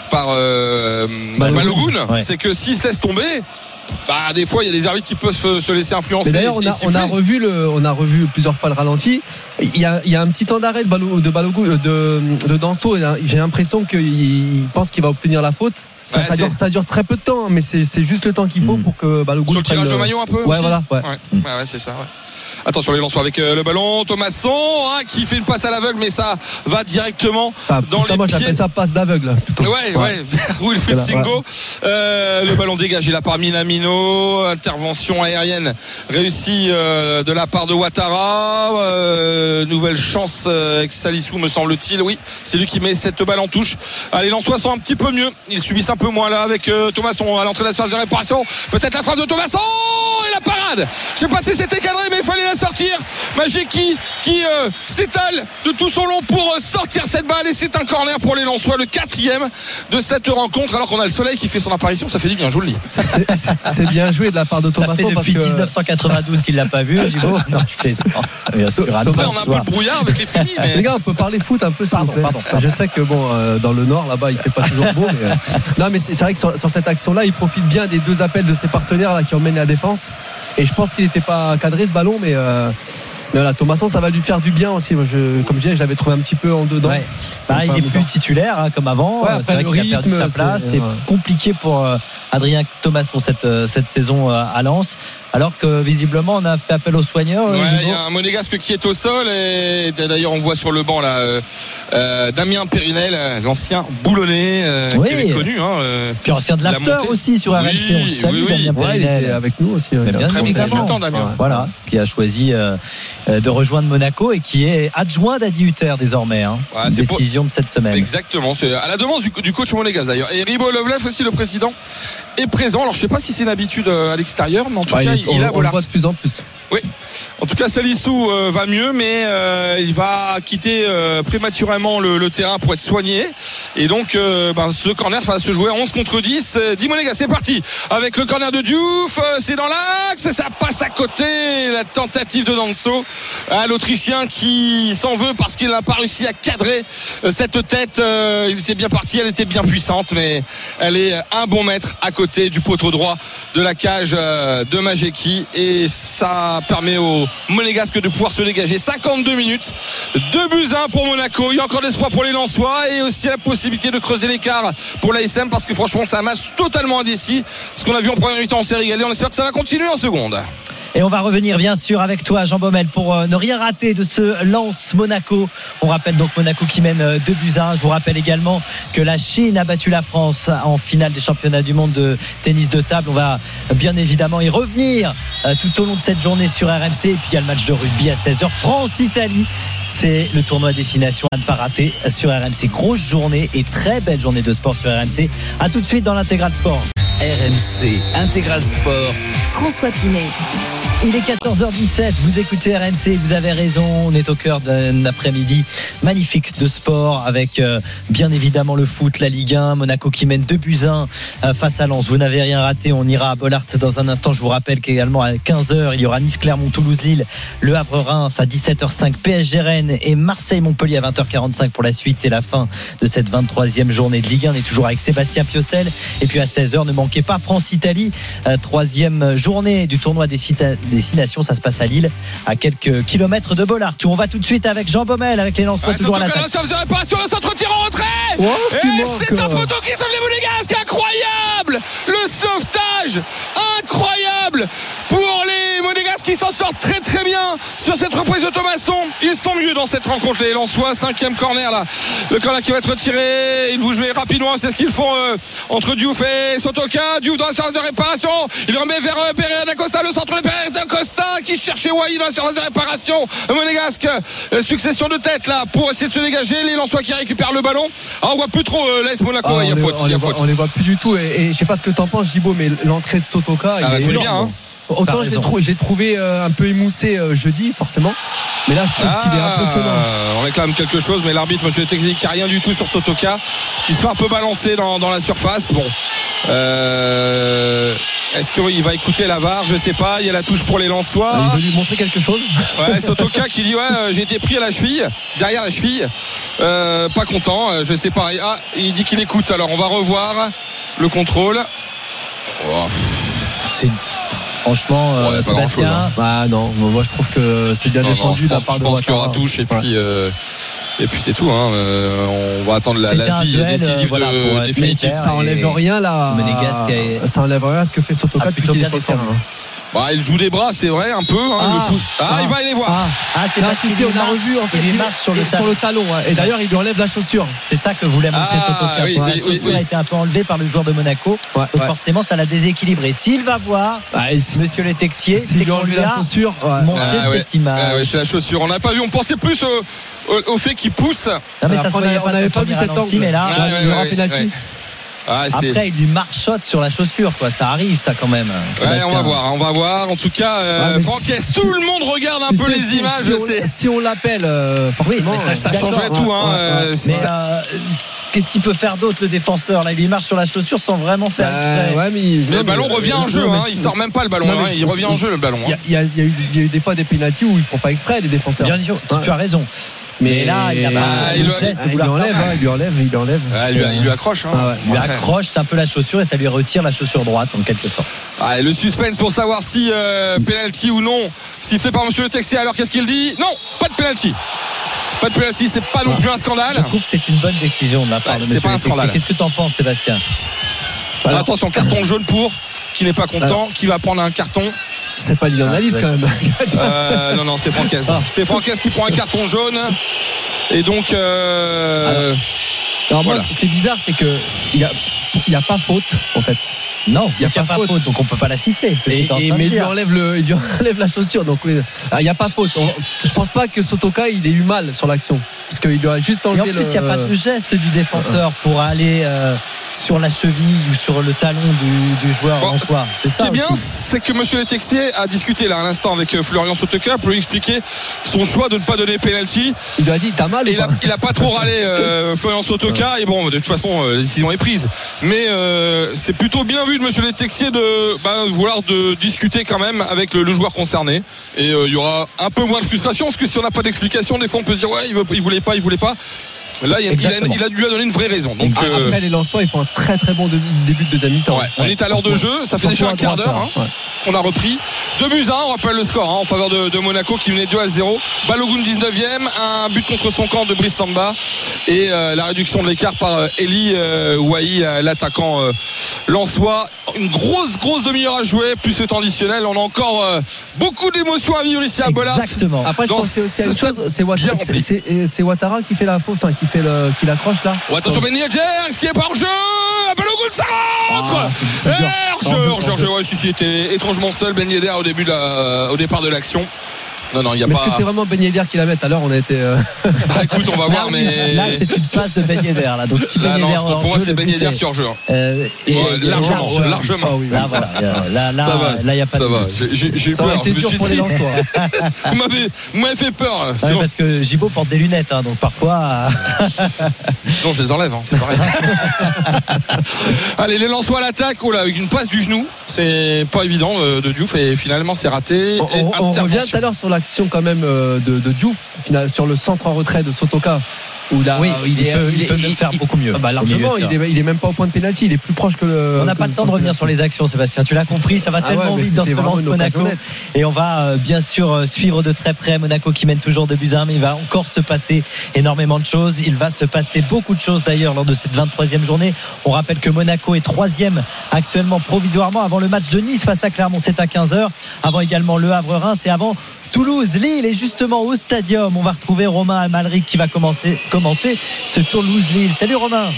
par euh. Ouais. c'est que s'il se laisse tomber, bah des fois il y a des arbitres qui peuvent se, se laisser influencer. D'ailleurs, on a, on a siffler. revu le, on a revu plusieurs fois le ralenti. Il y a, il y a un petit temps d'arrêt de Balo, de de, Danso. J'ai l'impression qu'il il pense qu'il va obtenir la faute. Ça, dure, c'est- ça dure très peu de temps, hein, mais c'est juste le temps qu'il faut Mm. pour que Balogun Sur le tirage de maillot un peu Ouais, aussi voilà. Ouais. C'est ça. Attention les lançons avec euh, le ballon. Thomasson hein, qui fait une passe à l'aveugle, mais ça va directement dans ça, les moi, pieds. ça passe d'aveugle. Ouais, ouais, vers *laughs* Wilfried Voilà, Singo. Euh, le ballon dégagé là par Minamino. Intervention aérienne réussie euh, de la part de Ouattara. Euh, nouvelle chance avec Salissou, me semble-t-il. Oui, c'est lui qui met cette balle en touche. Allez, les Lensois sont un petit peu mieux. Ils subissent un peu moins là avec euh, Thomasson à l'entrée de la surface de réparation. Peut-être la frappe de Thomasson et la parade. Je sais pas si c'était cadré, mais il fallait la sortir. Majeki qui euh, s'étale de tout son long pour euh, sortir cette balle et c'est un corner pour les Lensois, le quatrième de cette rencontre. Alors qu'on a le soleil qui fait son apparition, ça fait du bien, je vous le dis. C'est- bien joué de la part de Ça fait Thomasson parce depuis que 1992 qu'il l'a pas vu. Gibo. *laughs* Non, je plaisante. Bien sûr, demain on a un peu de brouillard avec les filles, mais Les gars, on peut parler foot un peu, Pardon, Je sais que bon, euh, dans le nord là-bas, il fait pas toujours beau, mais *laughs* non, mais c'est vrai que sur, sur cette action-là, il profite bien des deux appels de ses partenaires là qui emmènent la défense. Et je pense qu'il n'était pas cadré ce ballon, mais. euh, mais voilà, Thomasson, ça va lui faire du bien aussi. Moi, je, comme je disais, je l'avais trouvé un petit peu en dedans. Ouais. Bah, il Pas est mi-temps. plus titulaire hein, comme avant. Ouais, c'est vrai qu'il a perdu sa place. C'est ouais. compliqué pour euh, Adrien Thomasson cette, euh, cette saison euh, à Lens. Alors que visiblement, on a fait appel aux soigneurs. euh, Ouais, il y a un monégasque qui est au sol et d'ailleurs on voit sur le banc là euh, euh, Damien Périnel, l'ancien boulonnais euh, Oui. qui avait connu. Hein, euh, Puis ancien de la l'after aussi sur Oui, RMC. On oui, oui. Damien Périnel. était avec nous aussi. Bien très consultant, Damien. Voilà, qui a choisi de rejoindre Monaco et qui est adjoint d'Adi Hutter désormais. Hein. Ouais, Une c'est pour- décision de cette semaine. Exactement, c'est à la demande du, du coach monégasque d'ailleurs. Et Ribo aussi, le président, est présent. Alors je sais pas si c'est une habitude à l'extérieur, mais en tout Ouais, cas, il- il, a on le voit de plus en plus. Oui. En tout cas, Salissou euh, va mieux, mais euh, il va quitter euh, prématurément le, le terrain pour être soigné. Et donc, ben, ce corner va se jouer à 11 contre 10. Euh, Dimonéga, c'est parti. Avec le corner de Diouf, c'est dans l'axe, ça passe à côté. La tentative de Danso. Ah, L'Autrichien qui s'en veut parce qu'il n'a pas réussi à cadrer cette tête. Il était bien parti, elle était bien puissante, mais elle est un bon mètre à côté du poteau droit de la cage de Et ça permet aux Monégasques de pouvoir se dégager. 52 minutes, 2 buts 1 pour Monaco. Il y a encore de l'espoir pour les Lensois et aussi la possibilité de creuser l'écart pour l'ASM parce que franchement, c'est un match totalement indécis. Ce qu'on a vu en première mi-temps, on s'est régalé. On espère que ça va continuer en seconde. Et on va revenir bien sûr avec toi Jean Baumel pour euh, ne rien rater de ce lance Monaco. On rappelle donc Monaco qui mène 2 buts à 1. Je vous rappelle également que la Chine a battu la France en finale des championnats du monde de tennis de table. On va bien évidemment y revenir euh, tout au long de cette journée sur RMC. Et puis il y a le match de rugby à 16h. France-Italie. C'est le tournoi destination à ne pas rater sur RMC. Grosse journée et très belle journée de sport sur RMC. A tout de suite dans l'intégral sport. RMC Intégral Sport. François Pinet. Il est 14h17, vous écoutez RMC, vous avez raison, on est au cœur d'un après-midi magnifique de sport avec euh, bien évidemment le foot, la Ligue 1, Monaco qui mène 2 buts 1 euh, face à Lens. Vous n'avez rien raté, on ira à Bollard dans un instant. Je vous rappelle qu'également à 15h, il y aura Nice-Clermont, Toulouse-Lille, Le Havre-Reims à 17h05, PSG Rennes et Marseille-Montpellier à 20h45 pour la suite et la fin de cette 23e journée de Ligue 1. On est toujours avec Sébastien Piocel et puis à 16h, ne manquez pas France-Italie, euh, troisième journée du tournoi des cita- destination. Ça se passe à Lille, à quelques kilomètres de Bollard. On va tout de suite avec Jean Baumel, avec les Lensois Ouais, toujours à l'attaque. la réparation, le centre tir en retrait Oh, Et c'est un euh. poteau qui sauve les Monégasques Incroyable Le sauvetage Incroyable Pour les Monégasques qui s'en sortent très très sur cette reprise de Thomasson. Ils sont mieux dans cette rencontre, les Lensois. Cinquième corner là. Le corner qui va être retiré. Ils vont jouer rapidement. C'est ce qu'ils font euh, entre Diouf et Sotoka. Diouf dans la séance de réparation. Il remet vers euh, Pereira d'Acosta. Le centre de Pereira d'Acosta qui chercher Wai dans la surface de réparation. Monégasque, euh, succession de têtes là pour essayer de se dégager. Les Lensois qui récupèrent le ballon. Ah, on voit plus trop euh, l'AS Monaco. Ah, il y a les- faute. on Il y les a voit- faute. On les voit plus du tout. Et, et je sais pas ce que t'en penses, Gibo, mais l'entrée de Sotoka, Ah, il bah, est énorme. bien, hein. Autant j'ai trouvé euh, un peu émoussé euh, jeudi, forcément. Mais là, je trouve qu'il est impressionnant. Ah, on réclame quelque chose, mais l'arbitre, monsieur technique, qui a rien du tout sur Sotoka, qui se fait un peu balancer dans, dans la surface. Bon, Euh, est-ce qu'il va écouter la VAR? Je sais pas. Il y a la touche pour les Lensois. Il veut lui montrer quelque chose. Ouais, Sotoka qui dit ouais, j'ai été pris à la cheville, derrière la cheville. Euh, pas content. je sais pas. Ah, il dit qu'il écoute. Alors on va revoir le contrôle. Oh, C'est franchement euh, Ouais, pas Sébastien. hein. Ah non, moi je trouve que c'est bien non, non, défendu je de la pense, part je de pense qu'il y aura Ouattara. touche et puis. euh, et puis c'est tout. hein. Euh, on va attendre la, la vie duel, décisive euh, voilà, de pour, euh, définitive. Ça enlève rien là. Monégasque est- Ça enlève rien à ce que fait Sotoka Ah, depuis plutôt qu'il est bien sur le terrain. défendu. Bah, il joue des bras, c'est vrai, un peu. hein, Ah. le pouce. Ah, il va aller voir. Ah, Ah, c'est parce si, on a marche- revu en fait, il marche sur le sur talon. le talon. ouais. Et d'ailleurs, il lui enlève la chaussure. C'est ça que voulait montrer Ah, Sotoka. oui, la chaussure oui, oui. a été un peu enlevée par le joueur de Monaco. Ouais, donc ouais. forcément, ça l'a déséquilibré. S'il va voir, Ah, et Monsieur le Texier, S'il c'est lui enlève la chaussure. Ah, ouais. cette image. Ah, ouais, c'est la chaussure. On n'a pas vu. On pensait plus au, au- au fait qu'il pousse. Non, mais ça Après, se on n'avait pas vu cet angle. mais là, Ah, Là, ouais, il y aura ouais, penalty. ouais. Ah, après, il lui marchotte sur la chaussure, quoi. Ça arrive, ça, quand même. On va voir, on va voir. En tout cas, euh, Franquès, tout le monde regarde un Tu peu sais, les si- images. si on- Si on l'appelle, euh, forcément. ça, ça changerait tout. Hein, ouais, euh, ça- euh, qu'est-ce qu'il peut faire d'autre, le défenseur Là, il marche sur la chaussure sans vraiment faire Bah, exprès. ouais, mais, Mais non, le ballon mais- revient en jeu. hein, Il sort même pas le ballon. Non, hein, Il revient en jeu le ballon. Il y, a, il y eu, il y a eu des fois des pénalties où ils font pas exprès les défenseurs. Bien sûr, tu, Ouais. tu as raison. Mais là, il a pas Ah, il geste lui enlève, hein, il lui enlève, il lui enlève. Ah, il, lui, il lui accroche. hein. Ah ouais, Il lui Après. accroche un peu la chaussure et ça lui retire la chaussure droite en quelque sorte. Ah, et le suspense pour savoir si euh, penalty ou non sifflé par Monsieur le Texier. Alors qu'est-ce qu'il dit? Non, pas de penalty. Pas de penalty, c'est pas non plus un scandale. Je trouve que c'est une bonne décision de la part de c'est Monsieur pas un scandale. Qu'est-ce que tu en penses, Sébastien? Alors, attention, carton jaune pour qui n'est pas content, qui va prendre un carton. C'est pas Lilian Ah, quand même. Euh, non, non, c'est Francaise. Ah. C'est Francaise qui prend un carton jaune. Et donc, euh, Alors moi, Voilà. ce qui est bizarre, c'est que il y a, il y a pas faute en fait. Non, Il y a n'y a pas pas faute. faute, donc on peut pas la siffler. Et, mais il lui enlève le, il lui enlève la chaussure, donc oui. Ah, il n'y a pas faute. On- je pense pas que Sotoka il ait eu mal sur l'action, parce qu'il lui a juste Et en enlevé plus, il n'y a pas de geste du défenseur pour aller euh, sur la cheville ou sur le talon du, du joueur Bon, en soi. C'est Ce qui est bien, c'est que Monsieur Le Texier a discuté là à l'instant avec euh, Florian Sotoka pour lui expliquer son choix de ne pas donner penalty. Il lui a dit t'as mal Et ou il a, pas il a pas trop râlé euh, Florian Sotoka et bon de toute façon la décision est prise mais euh, c'est plutôt bien vu Monsieur Le Texier de bah, vouloir de discuter quand même avec le, le joueur concerné. Et euh, il y aura un peu moins de frustration parce que si on n'a pas d'explication des fois on peut se dire ouais il, veut, il voulait pas il voulait pas là il, a- il a, Exactement. il a lui a donné une vraie raison donc euh, Après les Lensois ils font un très très bon début, de deuxième mi-temps. Ouais, on est à l'heure de jeu, ça fait déjà un quart d'heure hein, ouais. qu'on a repris. 2 buts à 1, on rappelle le score hein, en faveur de, de Monaco qui menait 2 à 0. Balogun 19e, un but contre son camp de Brice Samba et euh, la réduction de l'écart par euh, Eli euh, Ouahi, euh, l'attaquant euh, Lensois. Une grosse grosse demi-heure à jouer, plus ce temps additionnel. On a encore euh, beaucoup d'émotions à vivre ici à Bollard. Exactement. Après je pense que c'est aussi une chose, c'est Ouattara, qui fait la faute, enfin qui fait le, qui l'accroche là. Oh, attention Ben Yedder, est-ce qu'il est pas hors jeu Balogun ça rentre Ah, Hors-jeu, hors-jeu, hors-jeu. ouais, si, si, était étrangement seul Ben Yedder au début de la- au départ de l'action. Non, non, il n'y a Mais pas. est-ce que c'est vraiment Ben Yedder qui la met Alors on a été. euh, *laughs* Bah, écoute, on va voir, oui, mais. là, c'est une passe de Ben Yedder. Là. Donc si Là, Ben non, Yedder pour moi, jeu, c'est Ben Yedder qui est hors jeu. hein. Euh, et- Ouais, et- largement, large- largement. Ah oui, oui. Là, voilà. euh, Là, là, Ça va. là, il n'y a pas Ça de va, j'ai- eu Ça peur. été Je me dur suis pour les dit, Lensois. *laughs* vous m'avez vous m'avez fait peur. Ouais, Sinon, parce que Gibo porte des lunettes, hein, donc parfois. euh, *laughs* sinon, je les enlève, hein, c'est pareil. Allez, les Lensois à l'attaque, oh là, avec une passe du genou. C'est pas évident euh, de Diouf et finalement, c'est raté. On, Et on- on revient tout à l'heure sur l'action quand même euh, de, de Diouf, final- sur le centre en retrait de Sotoka. Où là, Oui, il, peut, il peut le faire beaucoup mieux. Ah bah, largement, il est, il est même pas au point de pénalty, il est plus proche que le. On n'a pas le temps de revenir sur les actions, Sébastien. Tu l'as compris, ça va Ah tellement ouais, vite dans ce lance Monaco. Et on va euh, bien sûr euh, suivre de très près Monaco qui mène toujours de buts à mais il va encore se passer énormément de choses. Il va se passer beaucoup de choses d'ailleurs lors de cette 23e journée. On rappelle que Monaco est troisième actuellement provisoirement avant le match de Nice face à Clermont. C'est à 15h. Avant également le Havre-Reims et avant Toulouse, Lille et justement au stadium, on va retrouver Romain Amalric qui va commencer, commenter ce Toulouse-Lille. Salut Romain.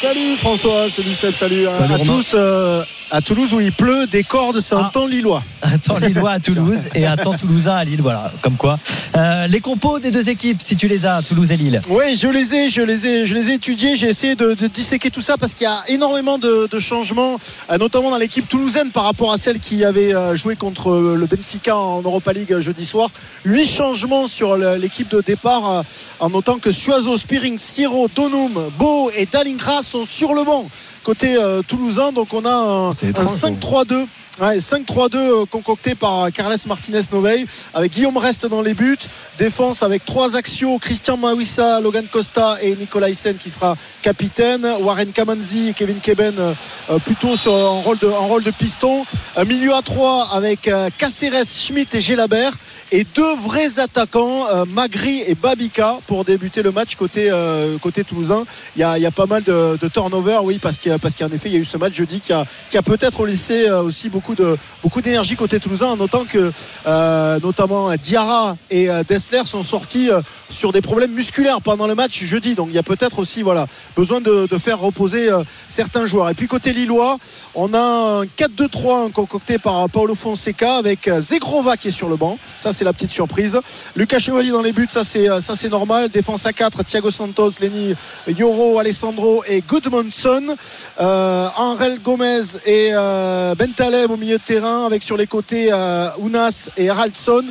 Salut François, salut Seb, salut, à- Salut à, tous. euh, à Toulouse où il pleut des cordes, c'est un Ah. temps lillois. Un temps lillois à Toulouse et un temps toulousain à Lille. Voilà, comme quoi. Euh, les compos des deux équipes, si tu les as, Toulouse et Lille. Oui, je les ai, je les ai, je les ai étudiés. J'ai essayé de, de disséquer tout ça parce qu'il y a énormément de, de changements, euh, notamment dans l'équipe toulousaine par rapport à celle qui avait euh, joué contre le Benfica en Europa League jeudi soir. Huit changements sur l'équipe de départ, en notant que Suazo, Spiring, Siro, Donum, Beau et Dalingra sont sur le banc côté euh, toulousain. Donc on a un, C'est un étrange, 5-3-2. Ouais, 5-3-2 euh, concocté par Carles Martinez Novey avec Guillaume Reste dans les buts défense avec trois axios Christian Mawissa, Logan Costa et Nicolas Hyssen qui sera capitaine Warren Kamanzi et Kevin Keben euh, euh, plutôt sur, en, rôle de, en rôle de piston Un milieu à 3 avec euh, Caceres, Schmidt et Gelabert et deux vrais attaquants euh, Magri et Babika pour débuter le match côté, euh, côté toulousain. Il y, a, y a pas mal de, de turnover oui parce qu'en effet il y a eu ce match jeudi qui a, qui a peut-être laissé euh, aussi beaucoup de beaucoup d'énergie côté toulousain en notant que euh, notamment Diarra et Dessler sont sortis sur des problèmes musculaires pendant le match jeudi. Donc il y a peut-être aussi voilà besoin de, de faire reposer euh, certains joueurs. Et puis côté lillois on a un 4-2-3 concocté par Paolo Fonseca avec Zegrova qui est sur le banc. Ça c'est la petite surprise. Lucas Chevalier dans les buts ça c'est euh, ça c'est normal. Défense à 4 Thiago Santos Lenny Yoro Alessandro et Goodmanson euh, Angel Gomez et euh, Bentaleb au milieu de terrain avec sur les côtés euh, Ounas et Haraldson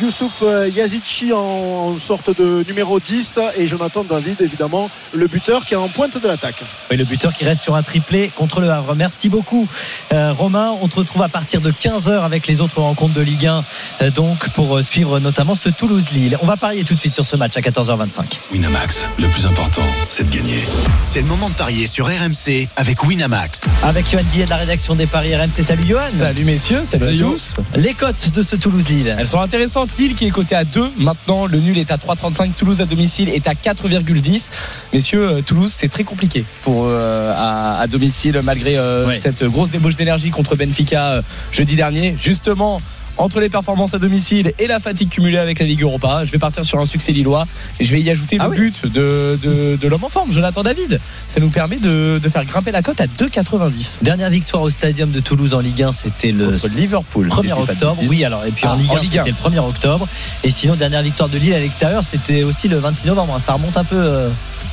Youssouf euh, Yazici en, sorte de numéro 10 et Jonathan David évidemment le buteur qui est en pointe de l'attaque. Oui, le buteur qui reste sur un triplé contre le Havre. Merci beaucoup, euh, Romain. On te retrouve à partir de 15h avec les autres rencontres de Ligue 1, euh, donc pour euh, suivre notamment ce Toulouse-Lille. On va parier tout de suite sur ce match à 14h25. Winamax, le plus important, c'est de gagner. C'est le moment de parier sur RMC avec Winamax. Avec Johan Guillet de la rédaction des Paris RMC. Salut Johan. Salut messieurs, salut à tous. Les cotes de ce Toulouse-Lille. Elles sont intéressantes. Lille qui est coté à 2. Maintenant, le nul est à 3,35. Toulouse à domicile est à 4,10. Messieurs, euh, Toulouse, c'est très compliqué pour euh, à, à domicile malgré euh, Ouais. cette grosse débauche d'énergie contre Benfica euh, jeudi dernier. Justement. Entre les performances à domicile et la fatigue cumulée avec la Ligue Europa, je vais partir sur un succès lillois et je vais y ajouter Ah le oui. but de, de, de l'homme en forme, Jonathan David. Ça nous permet de, de faire grimper la cote à 2,90. Dernière victoire au stadium de Toulouse en Ligue 1, c'était le Contre Liverpool. 1er si je dis pas de octobre. Oui, alors, et puis en Ah, Ligue en 1, Ligue 1. c'était le 1er octobre. Et sinon, dernière victoire de Lille à l'extérieur, c'était aussi le 26 novembre. Ça remonte un peu. euh,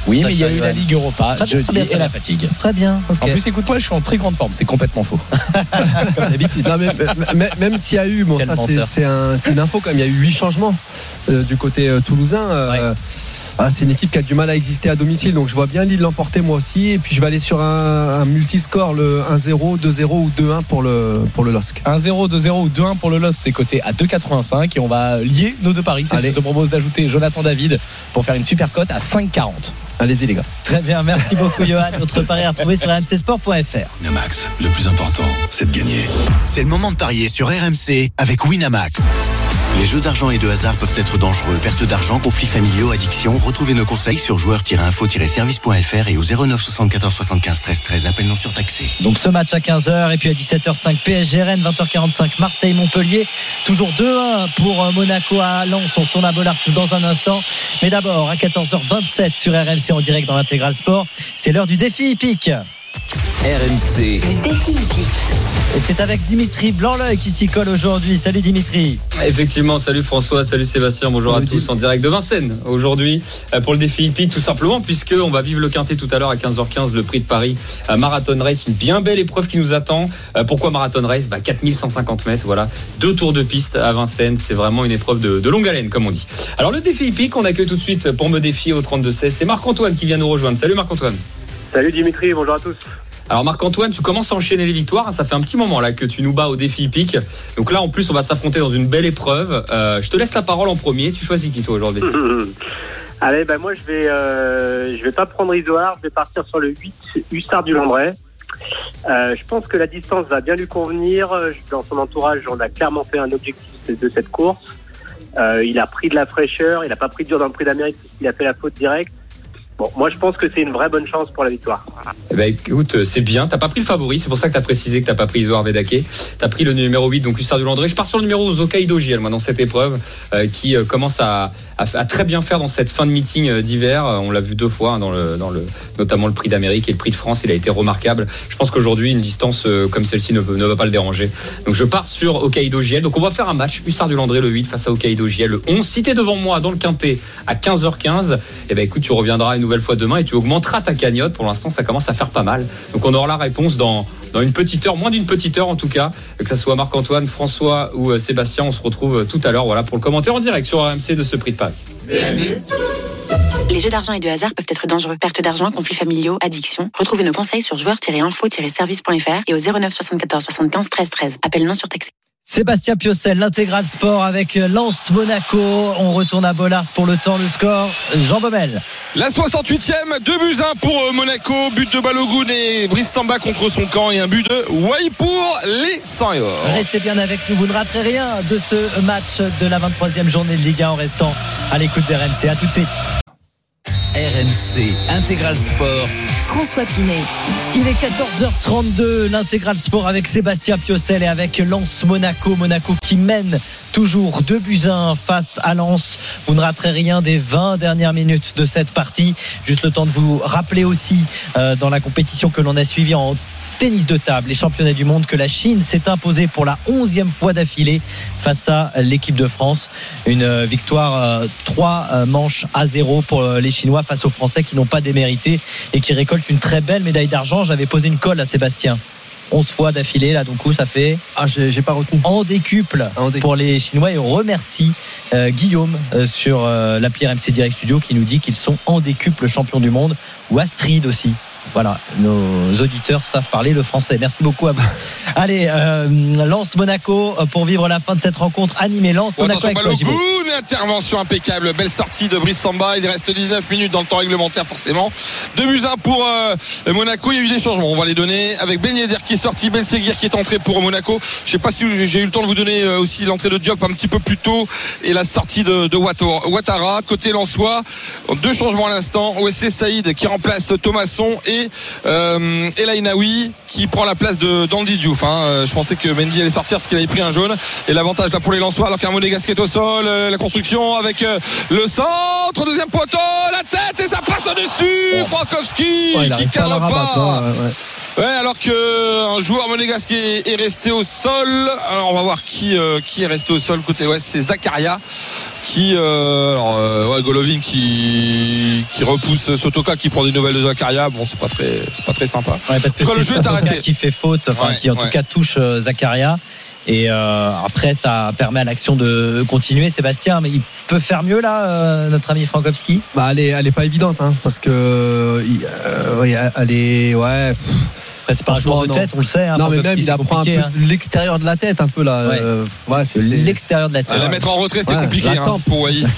Oui, Ça, mais il y a eu la. Ligue Europa Très bien, jeudi très bien, très et la fatigue. Très bien. En plus, écoute-moi, je suis en très grande forme. C'est complètement faux. *laughs* comme d'habitude. Non, mais, mais- mais- même s'il y a eu, bon, ça c'est une info quand même. Il y a eu huit changements euh, du côté euh, toulousain. euh, ah, c'est une équipe qui a du mal à exister à domicile, donc je vois bien Lille l'emporter moi aussi. Et puis je vais aller sur un, un multiscore, le 1-0, 2-0 ou 2-1 pour le, pour le LOSC. 1-0, 2-0 ou 2-1 pour le Lost, c'est coté à 2,85 et on va lier nos deux paris. C'est Allez. je te propose d'ajouter Jonathan David pour faire une super cote à 5,40. Allez-y les gars. Très bien, merci beaucoup Johan. Notre pari à retrouver sur rmcsport.fr. Winamax, le plus important, c'est de gagner. C'est le moment de parier sur RMC avec Winamax. Les jeux d'argent et de hasard peuvent être dangereux. Perte d'argent, conflits familiaux, addiction. Retrouvez nos conseils sur joueurs-info-service.fr et au 09 74 75 13 13. Appel non surtaxé. Donc ce match à 15h et puis à 17h05 PSG Rennes, 20h45 Marseille Montpellier. Toujours 2-1 pour euh, Monaco à Lens. On tourne à Bollard dans un instant. Mais d'abord à 14h27 sur RMC en direct dans l'intégral sport. C'est l'heure du défi hippique. RMC, Et c'est avec Dimitri Blanc-L'œil qui s'y colle aujourd'hui. Salut Dimitri. Effectivement, salut François, salut Sébastien, bonjour à tous en direct de Vincennes aujourd'hui euh, pour le défi hippique tout simplement puisque on va vivre le quintet tout à l'heure à 15h15 le prix de Paris euh, Marathon Race, une bien belle épreuve qui nous attend. Euh, Pourquoi Marathon Race? Bah, 4150 mètres, voilà, deux tours de piste à Vincennes, c'est vraiment une épreuve de, de longue haleine comme on dit. Alors le défi hippique, on accueille tout de suite pour me défier au 32-16, c'est Marc-Antoine qui vient nous rejoindre. Salut Marc-Antoine. Salut Dimitri, bonjour à tous. Alors Marc-Antoine, tu commences à enchaîner les victoires. Ça fait un petit moment là que tu nous bats au défi hippique. Donc là, en plus, on va s'affronter dans une belle épreuve. Euh, je te laisse la parole en premier. Tu choisis qui toi aujourd'hui *laughs* Allez, ben moi je vais, euh, je vais pas prendre Isoard, je vais partir sur le 8 Hussard du Landrais. Euh, je pense que la distance va bien lui convenir. Dans son entourage, on a clairement fait un objectif de cette course. Il a pris de la fraîcheur, il n'a pas pris dur dans le prix d'Amérique puisqu'il a fait la faute directe. Bon, moi je pense que c'est une vraie bonne chance pour la victoire. Eh ben, écoute, c'est bien. T'as pas pris le favori, c'est pour ça que t'as précisé que t'as pas pris Isoar Vedake. T'as pris le numéro 8, donc Hussard du Landré. Je pars sur le numéro Zokaido JL, moi, dans cette épreuve, euh, qui euh, commence à, à, à très bien faire dans cette fin de meeting euh, d'hiver. Euh, On l'a vu deux fois, hein, dans le, notamment le prix d'Amérique et le prix de France. Il a été remarquable. Je pense qu'aujourd'hui, une distance euh, comme celle-ci ne, va pas le déranger. Donc je pars sur Hokkaido JL. Donc on va faire un match Hussard du Landré le 8 face à Hokkaido JL le 11. Si t'es devant moi dans le quintet à 15h15, eh ben écoute, tu reviendras une nouvelle fois demain et tu augmenteras ta cagnotte. Pour l'instant, ça commence à faire pas mal. Donc on aura la réponse dans, une petite heure, moins d'une petite heure en tout cas. Que ce soit Marc-Antoine, François ou euh, Sébastien, on se retrouve euh, tout à l'heure voilà, pour le commenter en direct sur RMC de ce prix de Paris. Les jeux d'argent et de hasard peuvent être dangereux. Perte d'argent, conflits familiaux, addiction. Retrouvez nos conseils sur joueurs-info-service.fr et au 09 74 75 13 13. Appel non surtaxé. Sébastien Piocel, l'intégral sport avec Lance Monaco. On retourne à Bollard pour le temps, le score. Jean Baumel. La 68e, 2 buts 1 pour euh, Monaco, but de Balogun et Brice Samba contre son camp et un but de Wai pour les 100 et or. Restez bien avec nous, vous ne raterez rien de ce match de la 23e journée de Ligue 1 en restant à l'écoute d'RMC. À tout de suite. RMC Intégral Sport. François Pinet. Il est 14h32, l'intégral sport avec Sébastien Piocel et avec Lens Monaco. Monaco qui mène toujours 2 buts 1 face à Lens. Vous ne raterez rien des 20 dernières minutes de cette partie. Juste le temps de vous rappeler aussi euh, dans la compétition que l'on a suivie en tennis de table, les championnats du monde, que la Chine s'est imposée pour la onzième fois d'affilée face à l'équipe de France. Une euh, victoire euh, 3 euh, manches à 0 pour euh, les Chinois face aux Français qui n'ont pas démérité et qui récoltent une très belle médaille d'argent. J'avais posé une colle à Sébastien. 11 fois d'affilée, là, donc ça fait. Ah, j'ai pas retenu. En décuple pour les Chinois et on remercie euh, Guillaume euh, sur euh, l'appli RMC Direct Studio qui nous dit qu'ils sont en décuple champions du monde ou Astrid aussi. Voilà, nos auditeurs savent parler le français. Merci beaucoup à vous. *laughs* Allez, euh, Lance Monaco euh, pour vivre la fin de cette rencontre animée. Lance Monaco avec toi, intervention impeccable, belle sortie de Brice Samba. Il reste 19 minutes dans le temps réglementaire forcément. 2 buts 1 pour euh, Monaco. Il y a eu des changements. On va les donner avec Ben Yedder qui est sorti, Ben Seguir qui est entré pour Monaco. Je sais pas si j'ai eu le temps de vous donner euh, aussi l'entrée de Diop un petit peu plus tôt et la sortie de, de Ouattara côté Lensois. Deux changements à l'instant. OSC Saïd qui remplace Thomasson et euh, Elainaoui qui prend la place de d'Andy Diouf. hein. Euh, Je pensais que Mendy allait sortir parce qu'il avait pris un jaune. Et l'avantage là pour les Lensois alors qu'un Monégasque est au sol. euh, la construction avec euh, le centre, deuxième poteau, la tête et ça passe au-dessus. Frankowski Ouais, il qui arrive pas ouais, ouais. Ouais, alors que un joueur monégasque est, est resté au sol. Alors on va voir qui euh, qui est resté au sol côté ouest, c'est Zakaria qui euh, alors euh, ouais, Golovin qui qui repousse Sotoka qui prend des nouvelles de Zakaria. Bon, c'est pas très c'est pas très sympa. Ouais, parce que En tout cas, le c'est jeu est arrêté. qui fait faute, enfin Ouais, qui en ouais. tout cas touche euh, Zakaria. Et euh, après, ça permet à l'action de continuer. Sébastien, mais il peut faire mieux là, euh, notre ami Frankowski? Bah, elle est, elle est pas évidente, hein, parce que euh, elle est, ouais. pff, Après, c'est pas un joueur de tête, on le sait. hein, non, mais même il apprend un peu hein. l'extérieur de la tête, un peu là. Ouais. euh, ouais, c'est c'est- L'extérieur de la tête. la mettre en retrait, c'était Ouais, compliqué hein, pour Wai. *laughs*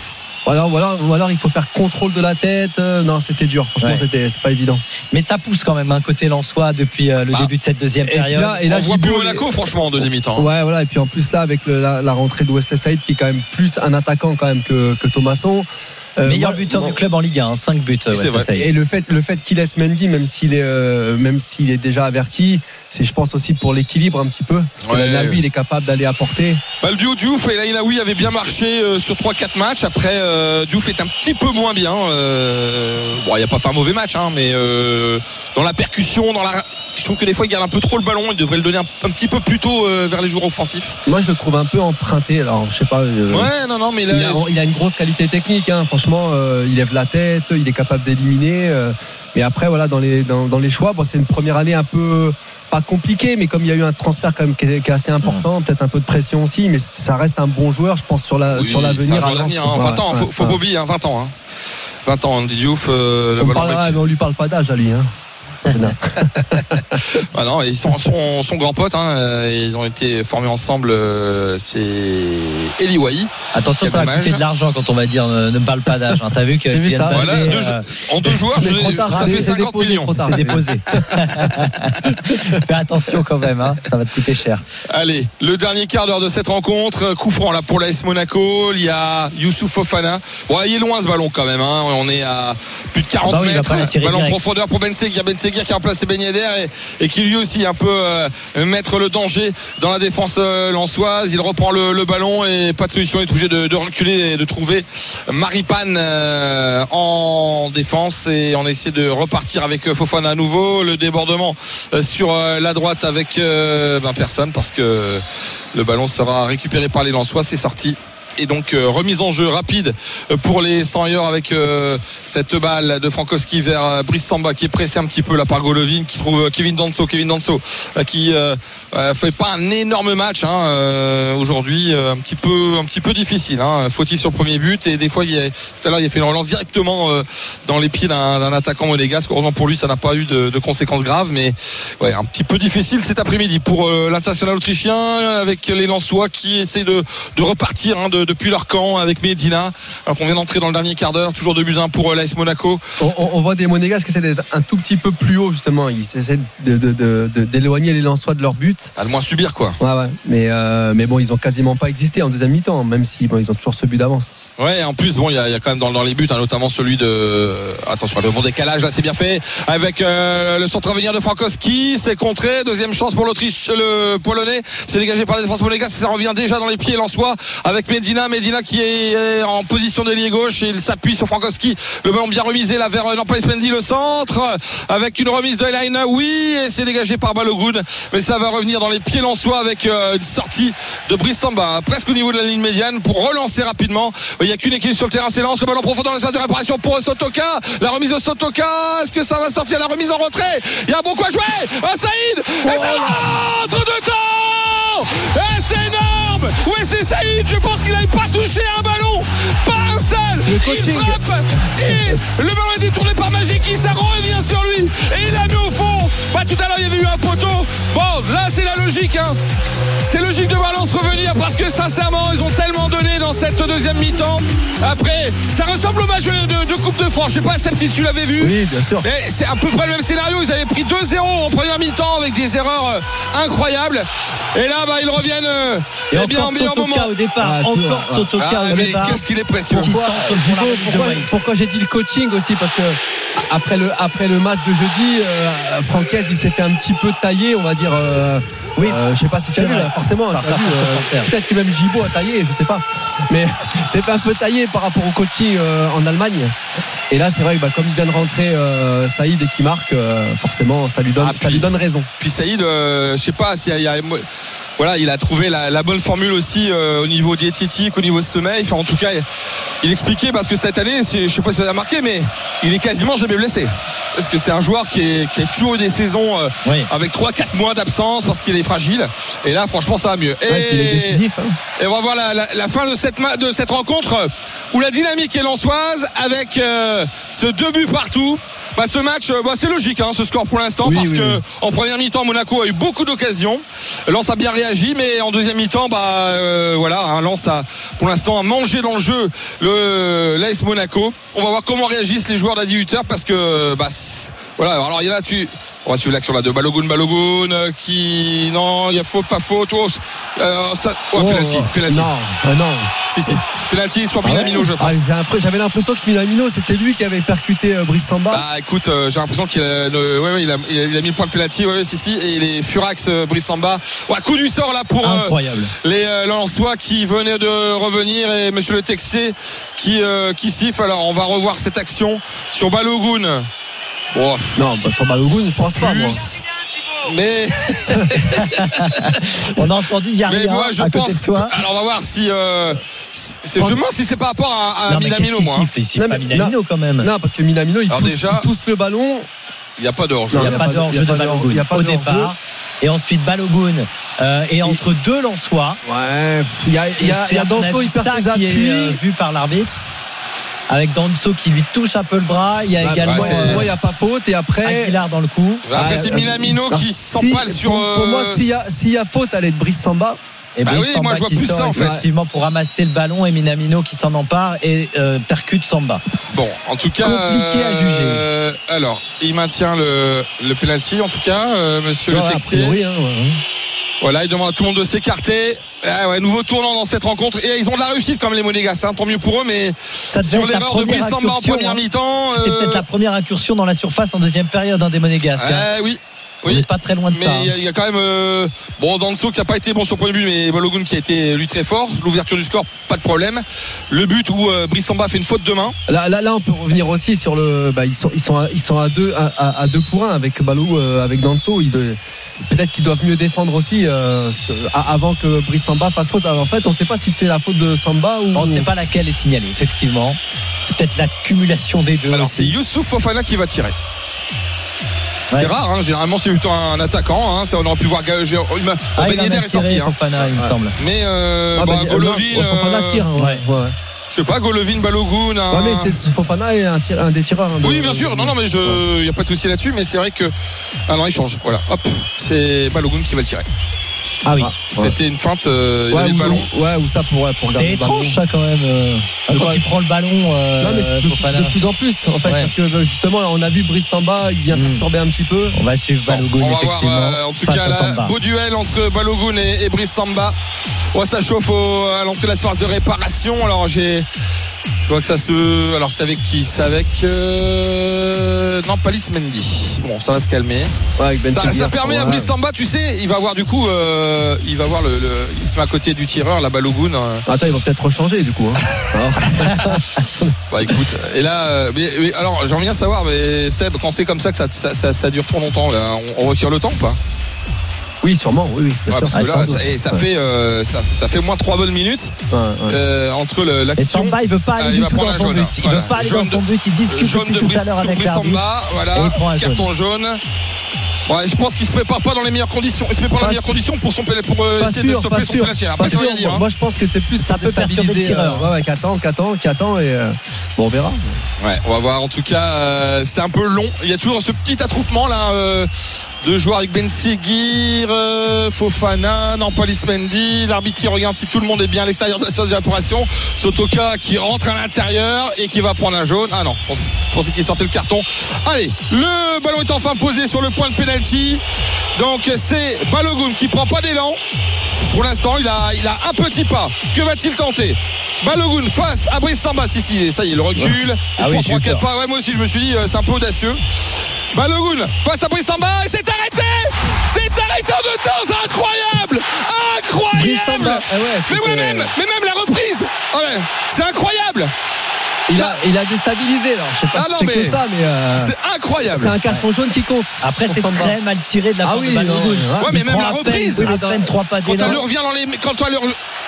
Ou alors, ou, alors, ou alors il faut faire contrôle de la tête. euh, non, c'était dur. Franchement, Ouais. c'était, c'est pas évident. Mais ça pousse quand même un côté Lensois depuis euh, le Bah, début de cette deuxième et période. là- et là, on voit plus Monaco franchement en deuxième mi-temps. Ouais, voilà. Et puis en plus là, avec le- la, la rentrée de Wesley Saïd, qui est quand même plus un attaquant quand même que, que Thomasson. Euh, Meilleur moi- buteur moi- du club en Ligue 1, 5 buts. Oui, c'est ouais, vrai. ça y est. Et le fait, le fait qu'il laisse Mendy, même s'il est, euh, même s'il est déjà averti, c'est, je pense aussi pour l'équilibre un petit peu. Parce que Ouais. là, lui, il est capable d'aller apporter. Bah, le duo Diouf et Laïlaoui avait bien marché euh, sur 3-4 matchs. Après, euh, Diouf est un petit peu moins bien. Euh, bon, il n'y a pas fait un mauvais match, hein, mais euh, dans la percussion, dans la, je trouve que des fois il garde un peu trop le ballon. Il devrait le donner un, un petit peu plus tôt euh, vers les joueurs offensifs. Moi, je le trouve un peu emprunté. Alors, je sais pas. euh, Ouais, non, non, mais là, il, a, il a une grosse qualité technique. hein. Franchement, euh, il lève la tête, il est capable d'éliminer. euh, mais après, voilà, dans les, dans, dans les choix, bon, c'est une première année un peu pas compliquée, mais comme il y a eu un transfert quand même qui est, qui est assez important, peut-être un peu de pression aussi, mais ça reste un bon joueur, je pense, sur la oui, sur l'avenir. hein. 20 Ouais, ans, faut, ouais, faut ouais. pas oublier, hein, 20 ans. Hein. 20 ans, Andy Diouf. euh, le On, parlera, mais on lui parle pas d'âge à lui. Hein. *laughs* Ah non, ils sont son, son grand pote. Hein, ils ont été formés ensemble. euh, C'est Eli Wahi. Attention, ça va coûter de l'argent quand on va dire euh, ne parle pas d'âge. hein. T'as vu que ça. Voilà, deux euh, en deux joueurs, je tard, ça fait c'est 50 déposé, millions. c'est déposé. *laughs* Fais attention quand même, hein. ça va te coûter cher. Allez, le dernier quart d'heure de cette rencontre, coup franc là pour l'AS Monaco, il y a Youssouf Fofana. Bon, il est loin ce ballon quand même, hein. on est à plus de 40 Ah bah oui, mètres. Ballon direct. profondeur pour Ben Seguir, Ben Qui a remplacé Ben et, qui lui aussi un peu euh, mettre le danger dans la défense euh, lançoise. Il reprend le, ballon et pas de solution, il est obligé de, reculer et de trouver Maripane euh, en défense et on essaie de repartir avec euh, Fofana à nouveau. Le débordement sur la droite avec ben, personne parce que le ballon sera récupéré par les Lensois. C'est sorti. Et donc euh, remise en jeu rapide euh, pour les 100 avec euh, cette balle de Frankowski vers Brice Samba qui est pressé un petit peu là par Golovin qui trouve Kevin Danso Kevin Danso qui fait pas un énorme match hein, aujourd'hui un petit peu un petit peu difficile hein, fautif sur premier but. Et des fois il tout à l'heure il a fait une relance directement dans les pieds d'un attaquant monégasque. Heureusement pour lui ça n'a pas eu de, conséquences graves mais ouais un petit peu difficile cet après-midi pour l'international autrichien avec les Lensois qui essaient de, de repartir hein, de- depuis leur camp avec Medina alors qu'on vient d'entrer dans le dernier quart d'heure toujours 2 buts 1 pour euh, l'AS Monaco On, on- on voit des Monégas qui essaient d'être un tout petit peu plus haut justement. Ils essaient d'éloigner les Lensois de leur but. à le moins subir quoi Ouais, ouais. Mais, euh, mais bon, ils ont quasiment pas existé en deuxième mi-temps, même si bon, ils ont toujours ce but d'avance. Ouais, en plus, bon, il y, a il y a quand même dans, dans les buts, hein, notamment celui de. Attention, le bon décalage, là, c'est bien fait. Avec euh, le centre à venir de Frankowski, c'est contré. Deuxième chance pour l'Autriche, le Polonais. C'est dégagé par la défense monégasque. Ça revient déjà dans les pieds l'Ansois avec Medina. Medina qui est en position d'ailier gauche et il s'appuie sur Frankowski. Le ballon bien remisé là vers euh, Nampalys Mendy, le centre. Avec une remise de Elaine, oui, et c'est dégagé par Balogun. Mais ça va revenir dans les pieds l'Ansois avec euh, une sortie de Brice Samba, presque au niveau de la ligne médiane pour relancer rapidement. Il n'y a qu'une équipe sur le terrain, c'est lance le ballon profond dans le centre de réparation pour Sotoka. La remise de Sotoka, est-ce que ça va sortir? La remise en retrait Il y a beaucoup à jouer. Ah, Saïd Et ça rentre de temps Et c'est énorme Oui, c'est Saïd, je pense qu'il n'avait pas touché un ballon, pas un seul. Il frappe et le ballon est détourné par Magiki, ça revient sur lui et il l'a mis au fond. Bah, tout à l'heure, il y avait eu un poteau. Bon, là, c'est la logique. Hein. C'est logique de Valence revenir parce que sincèrement, ils ont tellement donné dans cette deuxième mi-temps. Ça ressemble au match de, de Coupe de France. Je sais pas, si tu l'avais vu. Oui, bien sûr. Mais c'est à peu près le même scénario. Ils avaient pris 2-0 en première mi-temps avec des erreurs euh, incroyables. Et là, bah, ils reviennent euh, Et eh bien encore en meilleur moment. au départ. Ah, encore ah. Sotoka Ah, au mais départ. qu'est-ce qu'il est précieux. Pourquoi, j'ai dit le coaching aussi Parce que après le, après le match de jeudi, euh, Francaise il s'est fait un petit peu tailler, on va dire. Oui. euh, je sais pas si tu as vu, là, forcément. Par euh. Peut-être que même Gibo a taillé, je sais pas. Mais *laughs* c'est fait un peu taillé par rapport au coaching euh, en Allemagne. Et là, c'est vrai que bah, comme il vient de rentrer euh, Saïd et qui marque, euh, forcément, ça lui donne, Ah, ça lui puis- donne raison. Puis Saïd, euh, je sais pas s'il y a, y a- voilà, il a trouvé la, la bonne formule aussi euh, au niveau diététique, au niveau sommeil. Enfin, en tout cas, il expliquait parce que cette année, je sais pas si vous avez remarqué, mais il est quasiment jamais blessé. Parce que c'est un joueur qui, est, qui a toujours eu des saisons euh, Oui. avec 3-4 mois d'absence parce qu'il est fragile. Et là, franchement, ça va mieux. Ouais, puis il est Et, décisif. hein. et on va voir la, la- la fin de cette, de rencontre euh, où la dynamique est lançoise avec euh, ce deux buts partout. Bah, ce match, bah, c'est logique, hein, ce score pour l'instant, Oui, parce oui, que en première mi-temps, Monaco a eu beaucoup d'occasions. Lens a bien mais en deuxième mi-temps, bah euh, voilà, hein, Lens a pour l'instant a mangé dans le jeu le l'AS Monaco. On va voir comment réagissent les joueurs d'Adi Hutter parce que bah voilà. Alors il y en a tu. On va suivre l'action là de Balogun Balogun euh, qui non il y a faute pas faute oh, euh, ça, oh, Oh, penalty, penalty. Non, euh, non. Si si penalty sur Ah ouais Minamino je Ah, pense. J'avais l'impression que Minamino, c'était lui qui avait percuté euh, Brice Samba. Bah écoute, euh, j'ai l'impression qu'il a, ouais, ouais, il a, il il mis le point de penalty, ouais, si, si, et les Furax euh, Brice Samba. Ouais, coup du sort là pour Incroyable. les Lensois qui venaient de revenir et Monsieur le Texier qui, qui siffle. Alors on va revoir cette action sur Balogun. Oh, non, bah, sur Balogun, je pense pas, moi. Mais, *laughs* On a entendu, il y a mais moi je à côté pense. de toi. Alors on va voir si. euh, je me demande si c'est par rapport à, à Non, Minamino, moi. siffle Il siffle Non, pas mais- Minamino quand même. Non, parce que Minamino, il pousse, déjà- il pousse le ballon. Il n'y a pas d'orge. Il n'y a, pas de- a de pas d'orge, Balogun il y a pas au départ. Et ensuite Balogun euh, est entre deux Lensois. Ouais, il y a, y Et y Danso, il perd ça ses qui est appuis. euh, vu par l'arbitre. Avec Danso qui lui touche un peu le bras. Il y a Bah, également bah, euh, moi, il n'y a pas faute. Et après. Aguilar dans le coup. Après, Ah, c'est euh, Minamino qui si, s'empale sur. Pour, pour moi, euh, s'il y, y a faute, elle est de Brice Samba. Et Bah Brice oui, moi, je vois plus ça, en fait. effectivement pour ramasser le ballon et Minamino qui s'en empare et euh, percute Samba. Bon, en tout cas. Compliqué à juger. euh, alors, il maintient le, le penalty, en tout cas, euh, monsieur Ouais, le Texier. priori, hein, ouais. Voilà, il demande à tout le monde de s'écarter. Ah ouais, nouveau tournant dans cette rencontre. Et ils ont de la réussite quand même, les Monégas. Hein, tant mieux pour eux, mais Ça sur l'erreur de Brice Samba en première hein. mi-temps. C'était euh, peut-être la première incursion dans la surface en deuxième période hein, des Monégasques. hein. euh, oui. On n'est pas très loin de Mais ça. il y hein. a- il y, a quand même euh, bon Danso qui a pas été bon sur le premier but, mais Balogun qui a été lui très fort. L'ouverture du score, pas de problème. Le but où euh, Brice Samba fait une faute de main. Là, là, là, on peut revenir aussi sur le. Bah, ils sont, ils sont, à, ils sont à deux, à, à- à deux pour un avec Balou, euh, avec Danso. Peut-être qu'ils doivent mieux défendre aussi euh, avant que Brice Samba fasse faute. Alors, en fait, on ne sait pas si c'est la faute de Samba ou. On ne sait pas laquelle est signalée, effectivement. C'est peut-être l'accumulation des deux. Alors c'est. Youssouf Fofana qui va tirer. Ouais. C'est rare, hein, généralement c'est plutôt un attaquant. hein, ça, on aurait pu voir. Il m'a- Ah, Ben il est sorti. tiré, hein. Fofana, il me semble. Mais euh, Ah, bah, bah, Golovin, Fofana euh, tire. ouais. ouais. je sais pas, Golovin, Balogun. un- Ouais, mais c'est Fofana est un, tir- un des tireurs. hein, de- Oui, bien sûr. Non, non, mais je, y a pas de souci là-dessus. Mais c'est vrai que ah non, il change. Voilà, hop, c'est Balogun qui va le tirer. Ah oui. C'était une feinte. euh, il Ouais, avait le ou, ballon. ouais, ou ça pour, ouais, pour garder C'est le ballon. étrange ça quand même. euh, quand il prend le ballon, euh, Non, mais c'est de, de plus en plus en fait Ouais. parce que justement on a vu Brice Samba il vient Mm. perturber un petit peu On va suivre Balogun on va voir effectivement. euh, en tout cas là, beau duel entre Balogun et, et Brice Samba. Ouais, ça chauffe au- à l'entrée de la surface de réparation. Alors j'ai je vois que ça se alors c'est avec qui? C'est avec euh, non Palis Mendy. Bon, ça va se calmer. Ouais, avec Ben Ça, ça permet à Ouais. Brice Samba, tu sais, il va voir du coup euh, il va voir le, le- il se met à côté du tireur, la Balogun. Attends ils vont peut-être rechanger du coup hein. *laughs* Bah écoute, et là, euh, mais, mais alors j'aimerais bien savoir, mais Seb, quand c'est comme ça que ça, ça, ça- ça dure trop longtemps, là, on, on retire le temps ou pas? Oui sûrement oui, oui Ouais, parce que Ah, là, ça, et ça Ouais. fait euh, ça, ça fait au moins trois bonnes minutes euh, entre le- Et l'action. Samba, il veut pas Ah, aller du tout dans un son but. Il Voilà. veut pas aller Jaune dans de- son but. Il discute jaune de tout à l'heure avec l'arbitre. Voilà, carton jaune. Ouais, je pense qu'il se prépare pas dans les meilleures conditions. Il se prépare dans Pas les meilleures conditions pour son pour euh, Pas essayer de sûr, stopper pas son sûr. penalty. Pas Après, ça va sûr. rien dire. hein. Moi, je pense que c'est plus Ça peut perturber le tireur. euh, Ouais, ouais, qu'attend, qu'attend, qu'attend et euh, bon, on verra. Ouais, on va voir. En tout cas, euh, c'est un peu long. Il y a toujours ce petit attroupement là euh, de joueurs avec Ben Seguir, euh, Fofana, Nampalis Mendy, l'arbitre qui regarde si tout le monde est bien à l'extérieur de la surface d'évaporation. Sotoka qui rentre à l'intérieur et qui va prendre un jaune. Ah non, je pensais, qu'il sortait le carton. Allez, le ballon est enfin posé sur le point de penalty. Donc c'est Balogun qui prend pas d'élan. Pour l'instant, il a, il a un petit pas. Que va-t-il tenter? Balogun face à Brice Samba. Si, si, ça y est, il recule. Il Ah oui, prend j'ai eu 3 4 peur. pas. Ouais, moi aussi, je me suis dit, euh, c'est un peu audacieux. Balogun face à Brice Samba. Et c'est arrêté C'est arrêté en deux temps. Incroyable Incroyable ah ouais, mais, ouais, même, mais même la reprise ouais, C'est incroyable Il a, il a déstabilisé là. Je sais pas Ah si c'est que ça, mais euh, C'est incroyable c'est un carton jaune qui compte. Après, c'est très mal tiré de la Ah part oui, de Balogun. ouais. Ouais, mais Il même la reprise. à peine trois pas Quand d'élan. elle revient dans les. Quand elle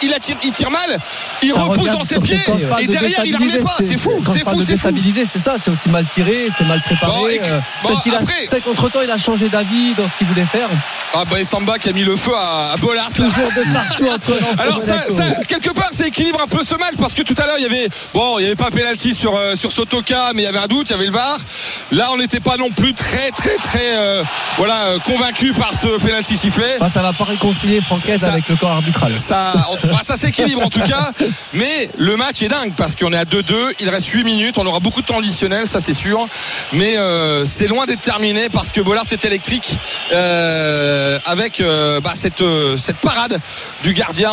il, attire, il tire mal, il Ça repousse dans ses pieds et de derrière il remet pas. C'est fou, c'est fou, c'est fou. c'est ça, c'est aussi mal tiré, c'est mal préparé. Bon, et- euh, bon, peut-être après- qu'entre temps il a changé d'avis dans ce qu'il voulait faire. Ah bah et Samba qui a mis le feu à, à Bollard. Toujours de partout entre *laughs* Lens et Alors ça, Monaco. ça, quelque part ça équilibre un peu ce match parce que tout à l'heure il y avait bon il y avait pas penalty sur euh, sur Sotoka mais il y avait un doute il y avait le VAR là on n'était pas non plus très très très euh, voilà euh, convaincu par ce penalty sifflé Ah, ça va pas réconcilier Francaise avec le corps arbitral. ça, bah, ça s'équilibre en tout cas. *laughs* Mais le match est dingue parce qu'on est à 2-2. Il reste 8 minutes. On aura beaucoup de temps additionnel, ça c'est sûr. Mais euh, c'est loin d'être terminé parce que Bollard est électrique avec bah, cette, cette parade du gardien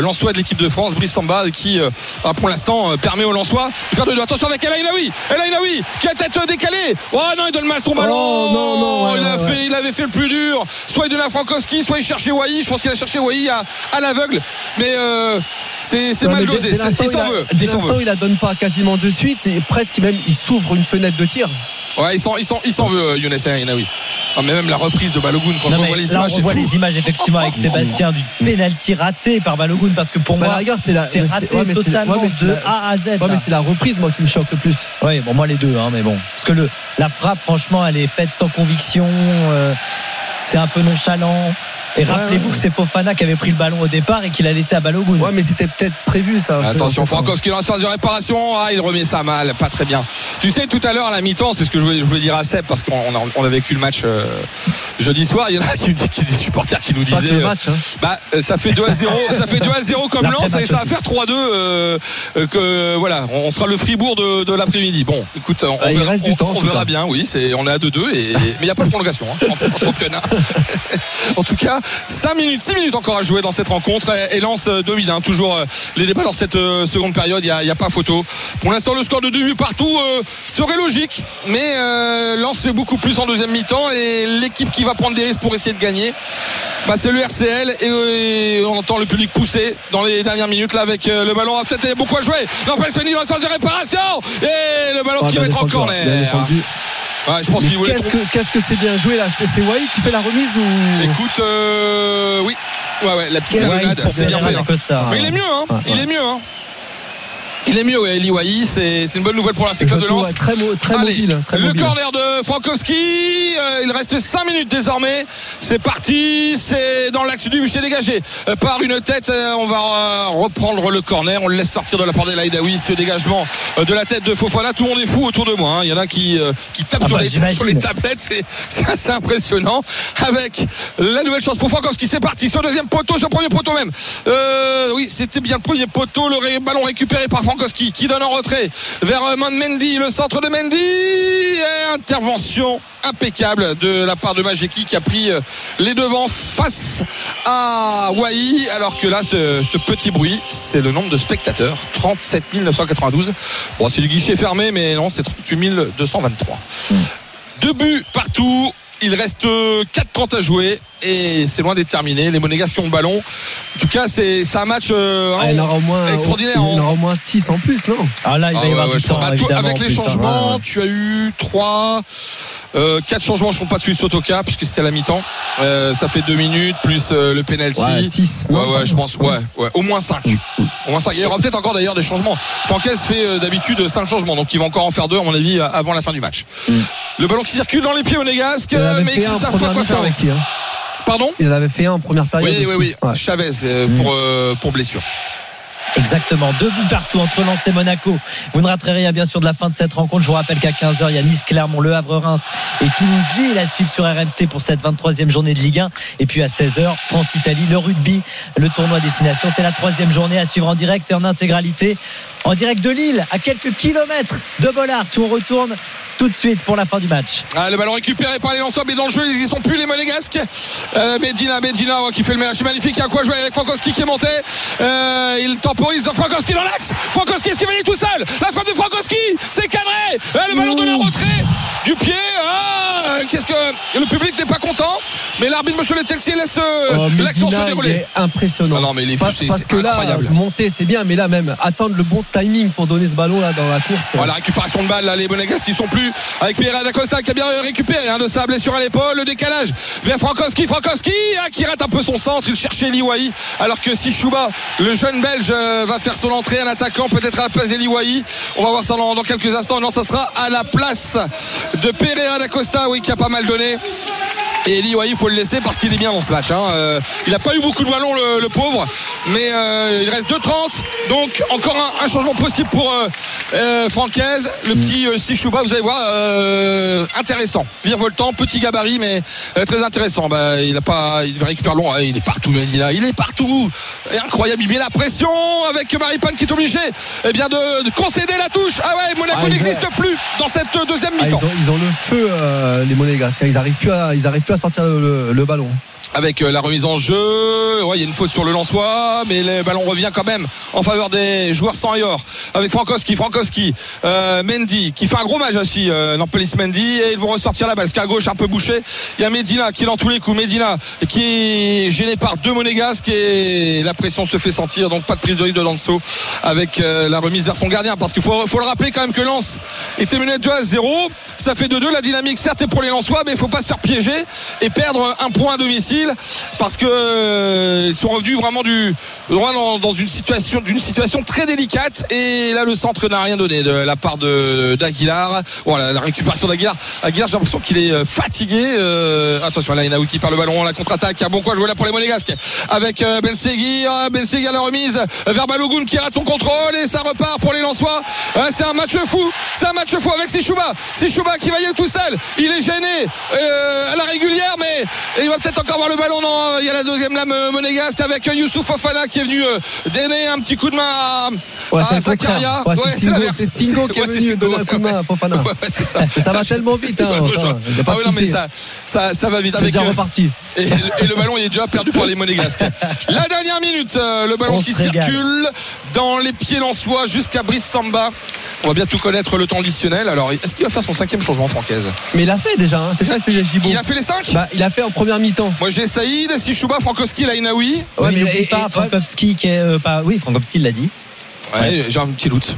Lançois de l'équipe de France, Brice Samba, qui bah, pour l'instant permet aux Lançois faire de deux. Attention avec El Ainaoui. El Ainaoui qui a tête décalée. Oh non, il donne mal son ballon. Oh, non, non, ouais, il, a ouais, fait, il avait fait le plus dur. Soit il donnait à Frankowski, soit il cherchait Wai. Je pense qu'il a cherché Wai à, à l'aveugle. Mais euh, c'est mal dosé. Il s'en veut. Dès l'instant, il la donne pas quasiment de suite et presque même il s'ouvre une fenêtre de tir. Ouais, il s'en, il s'en, il s'en veut, euh, Younes. Ah, mais même la reprise de Balogun, quand Non, je revois les là, images, on voit fou. les images effectivement avec *laughs* Sébastien du penalty raté par Balogun parce que pour Bah, moi regarde, c'est la- raté ouais, totalement ouais, de A à Z. Ouais, là. mais c'est la reprise moi qui me choque le plus. Oui, bon, moi les deux, hein, mais bon. Parce que le, la frappe, franchement, elle est faite sans conviction. euh, c'est un peu nonchalant. Et rappelez-vous que c'est Fofana qui avait pris le ballon au départ et qu'il a laissé à Balogun. Ouais, mais c'était peut-être prévu ça. Attention, C'est- Frankowski dans la phase de réparation. Ah, il remet ça mal, pas très bien. Tu sais, tout à l'heure à la mi-temps, c'est ce que je voulais, je voulais dire à Seb parce qu'on a, on a vécu le match euh, jeudi soir. Il y en a qui, qui- des supporters qui nous Pas que disaient. le euh, match, hein. bah, euh, ça fait 2 à 0 ça fait 2 à 0 comme lance et ça va faire 3-2 euh, euh, que voilà on sera le Fribourg de, de l'après-midi bon écoute on, Ah, il verra, reste du on- temps, en on verra bien oui c'est on est à 2-2 et mais il n'y a pas de prolongation hein, en, en championnat *laughs* en tout cas 5 minutes 6 minutes encore à jouer dans cette rencontre. Et, et Lens euh, domine hein, toujours euh, les débats dans cette euh, seconde période. Il n'y a, il y a pas photo. Pour l'instant le score de 2 buts partout euh, serait logique. Mais euh, fait beaucoup plus en deuxième mi-temps. Et l'équipe qui va prendre des risques pour essayer de gagner bah, c'est le RCL et, on entend le public pousser dans les dernières minutes là avec le ballon. Peut-être il y a beaucoup à jouer. Feni dans le sens de réparation. Et le ballon Ah, qui va être en défendu, corner. Ouais, je pense Mais qu'il voulait Qu'est-ce que c'est bien joué là C'est Wai qui fait la remise ou Écoute, euh, oui. Ouais, ouais, la petite talonnade, c'est bien fait. hein. Mais il est mieux, hein. Il est mieux, hein. Il est mieux, ouais, Eli Wahi, c'est une bonne nouvelle pour la club de ouais, très, mo- très Allez, mobile. Très le mobile. corner de Frankowski, euh, il reste 5 minutes désormais. C'est parti, c'est dans l'axe du but, c'est dégagé euh, par une tête. euh, on va reprendre le corner, on le laisse sortir de la part de Laïdaoui, ce dégagement de la tête de Fofana. Tout le monde est fou autour de moi. hein. Il y en a qui, qui tapent Ah sur, bah, les, sur les tablettes, c'est- assez impressionnant. Avec la nouvelle chance pour Frankowski, c'est parti sur le deuxième poteau, sur le premier poteau même. Oui, c'était bien le premier poteau, le ballon récupéré par Frankowski qui donne en retrait vers euh, Mendy, le centre de Mendy. Et intervention impeccable de la part de Majeki qui a pris euh, les devants face à Wai alors que là ce, ce petit bruit c'est le nombre de spectateurs. 37 992 bon c'est du guichet fermé mais non c'est 38 223 deux buts partout il reste euh, 4-30 à jouer et c'est loin d'être terminé. Les Monégasques qui ont le ballon. En tout cas, c'est un match euh, Ah, il en aura au moins, extraordinaire. il y en aura au moins 6 en plus, non? Ah là, il va Ah y ouais, avoir ouais, du je crois. temps, Bah, tout- évidemment, avec les plus, hein. changements, Ouais, ouais. tu as eu 3 4 changements, je ne compte pas de Sotoka puisque c'était à la mi-temps. Euh, ça fait 2 minutes plus euh, le penalty. Ouais, 6. Ouais, ouais, je pense, ouais, ouais, au moins 5. Au moins 5. Il y aura peut-être encore d'ailleurs des changements. Francaise fait euh, d'habitude 5 changements, donc il va encore en faire 2 à mon avis euh, avant la fin du match. Le ballon qui circule dans les pieds monégasques, en avait mais fait un en savent pas quoi faire mi-temps avec. aussi. hein. Pardon? Il en avait fait un en première période. Oui, oui, aussi. oui. Ouais. Chavez euh, pour, euh, pour blessure. Exactement, deux buts partout entre Lens et Monaco. Vous ne raterez rien bien sûr de la fin de cette rencontre. Je vous rappelle qu'à 15h, il y a Nice, Clermont, Le Havre, Reims et Toulouse Lille à suivre sur RMC pour cette 23e journée de Ligue 1. Et puis à 16h, France-Italie, le rugby, le tournoi destination. C'est la troisième journée à suivre en direct et en intégralité. En direct de Lille, à quelques kilomètres de Bollard, où on retourne tout de suite pour la fin du match. Ah, le ballon récupéré par les lanceurs, mais dans le jeu, ils y sont plus les monégasques. Euh, Medina, Medina oh, qui fait le ménage. C'est magnifique. Il y a quoi jouer avec Frankowski qui est monté. Euh, il temporise Frankowski dans l'axe. Frankowski, est-ce qu'il va y aller tout seul? La frappe de Frankowski, c'est cadré. Euh, le ballon donné en retrait du pied. Ah, qu'est-ce que le public n'est pas content, mais l'arbitre Monsieur Le Texier laisse euh, Oh, l'action se dérouler. impressionnant. Ah non, mais fou, Parce, parce que là, incroyable. monter c'est bien, mais là même attendre le bon timing pour donner ce ballon là dans la course. Voilà, récupération de balle, là, les Monégasques ils sont plus avec Pierre Dacosta qui a bien récupéré hein, de sa blessure à l'épaule, le décalage vers Frankowski, Frankowski hein, qui rate un peu son centre, il cherchait Liwaï alors que si le jeune belge euh, va faire son entrée en attaquant peut-être à la place d'Eliwaï, on va voir ça dans, quelques instants, non ça sera à la place de Pereira Dacosta, oui qui a pas mal donné. Et ouais, il faut le laisser parce qu'il est bien dans ce match. hein. Euh, il n'a pas eu beaucoup de ballons, le, pauvre. Mais euh, il reste 2-30. Donc, encore un, un changement possible pour Francaise. Le petit Sichouba, vous allez voir, euh, intéressant. Virevoltant, petit gabarit, mais euh, très intéressant. Bah, il a pas, il devait récupérer long. Ouais, il est partout, Medina. Il est partout. Et incroyable. Il met la pression avec Maripane qui est obligé eh bien, de, de concéder la touche. Ah ouais, Monaco Ah, n'existe ont- plus dans cette deuxième Ah, ils, mi-temps. ont, ils ont le feu, euh, les Monégasques. Ils arrivent plus à, ils arrivent plus à sortir le, le- le ballon. Avec euh, la remise en jeu. Ouais, il y a une faute sur le Lançois, mais le ballon revient quand même en faveur des joueurs sans Yor. Avec Frankowski, Frankowski, euh, Mendy, qui fait un gros match aussi, euh, Nampelis Mendy, et ils vont ressortir la balle. Parce qu'à gauche, un peu bouché. Il y a Medina qui est dans tous les coups. Medina qui est gêné par deux monégasques et la pression se fait sentir. Donc pas de prise de risque de Danso avec euh, la remise vers son gardien. Parce qu'il faut, faut le rappeler quand même que Lens était mené 2 à 0. Ça fait 2-2. La dynamique, certes, est pour les Lensois, mais il faut pas se faire piéger et perdre un point à domicile. Parce que euh, ils sont revenus vraiment du loin dans, une situation d'une situation très délicate et là le centre n'a rien donné de la part de d'Aguilar. Voilà la récupération d'Aguilar. Aguilar j'ai l'impression qu'il est euh, fatigué. Euh, attention là Inaoui qui perd le ballon, la contre-attaque. Bon quoi jouer là pour les Monégasques avec Ben Seguir. Ben Seguir la remise vers Balogun qui rate son contrôle et ça repart pour les Lensois. C'est un match fou, c'est un match fou avec Sichouba. Sichouba qui va y aller tout seul. Il est gêné à la régulière, mais il va peut-être encore avoir le ballon. Non, il y a la deuxième lame euh, monégasque avec euh, Youssouf Fofana qui est venu euh, donner un petit coup de main à, Ouais, à c'est Zakaria. Ouais, Singo qui est *laughs* venu donner un coup de main à Fofana. *laughs* Ça. Ça va tellement vite, hein, *laughs* ça, ah non, mais ça, ça, ça va vite. Avec, déjà euh, reparti. et, et le ballon il est déjà perdu par les monégasques. La dernière minute, euh, le ballon On qui circule dans les pieds lensois jusqu'à Brice Samba. On va bientôt connaître le temps additionnel. Alors, est-ce qu'il va faire son cinquième changement, Francaise? Mais il a fait déjà, hein, c'est ça que fait Gibaud. Il a fait les cinq? Bah, il a fait en première mi-temps. Moi j'ai Saïd, Sichouba, Frankowski, Lainaoui. Ouais, mais mais- n'oublie et- pas et- Frankowski qui est euh, pas. Oui, Frankowski l'a dit. Ouais, j'ai un petit doute.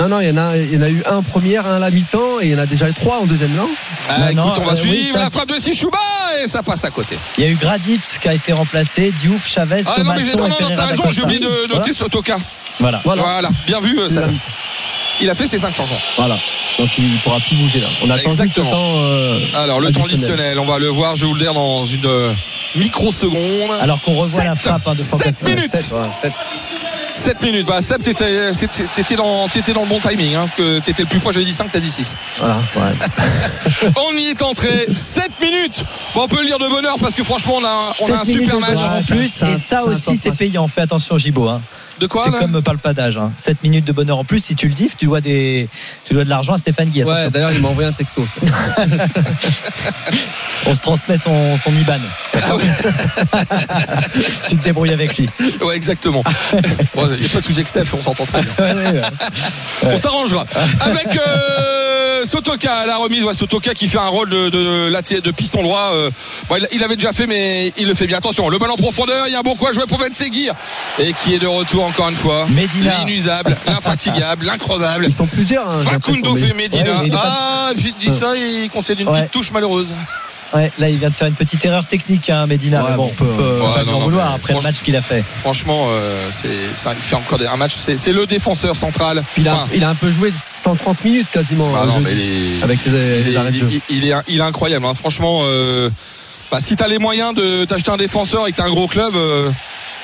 Non, non, il y, en a, il y en a eu un en première, un à la mi-temps, et il y en a déjà eu trois en deuxième, non Ah, Non, écoute, on va euh, suivre oui, ça- la frappe de Sichouba et ça passe à côté. Il y a eu Gradit qui a été remplacé, Diouf, Chavez, Ah non, mais non, t'as raison, j'ai oublié de noter Sotoka. Voilà. Voilà. Voilà. bien vu, euh, La. Il a fait ses cinq changements. Voilà. Donc il ne pourra plus bouger là. On attend juste le Exactement. temps. euh, Alors, le temps additionnel. on va le voir, je vais vous le dire dans une euh, microseconde. Alors qu'on revoit la Sept. frappe hein, de Frankowski. Sept minutes. Sept, ouais, sept. 7 minutes. Bah, Seb, t'étais, t'étais dans, t'étais dans le bon timing, hein, parce que t'étais le plus proche. J'avais dit 5, t'as dit 6. Voilà. ouais. *laughs* On y est entré. 7 minutes. Bon, on peut le dire de bonheur parce que franchement, on a, on a un super match. en plus, et ça- aussi c'est payant. Fais attention, Gibo. Hein. De quoi C'est comme pas le padage. Hein. 7 minutes de bonheur en plus, si tu le dis, tu dois, des... tu dois de l'argent à Stéphane Guy. Ouais, d'ailleurs, il m'a envoyé un texto. *laughs* On se transmet son, son IBAN. *laughs* tu te débrouilles avec lui. Ouais, exactement. Bon, Il n'y a pas de souci avec Steph, on s'entend très bien. *laughs* Ouais, ouais, ouais. On s'arrangera. Avec euh, Sotoka à la remise. Ouais, Sotoka qui fait un rôle de, de, de piston droit. euh, bon, il- il avait déjà fait, mais il le fait bien. Attention, le ballon en profondeur. Il y a un bon coup à jouer pour Ben Seguir. Et qui est de retour encore une fois. Medina. L'inusable, *laughs* l'infatigable, l'increvable. Ils sont plusieurs. hein, j'ai Facundo fait Medina. Ouais, ah, il dit ça, il concède une Ouais. petite touche malheureuse. Ouais, là, il vient de faire une petite erreur technique, hein, Medina. Ouais, mais bon, on peut euh, Ouais, pas non, lui en non, vouloir après le match qu'il a fait. Franchement, euh, c'est, il fait encore un match. C'est, le défenseur central. Il a, Enfin, il a un peu joué 130 minutes quasiment. ah non, mais Avec les, il les est, il- il est, il est incroyable. hein. Franchement, euh, bah, si tu as les moyens de t'acheter un défenseur et que tu un gros club, euh,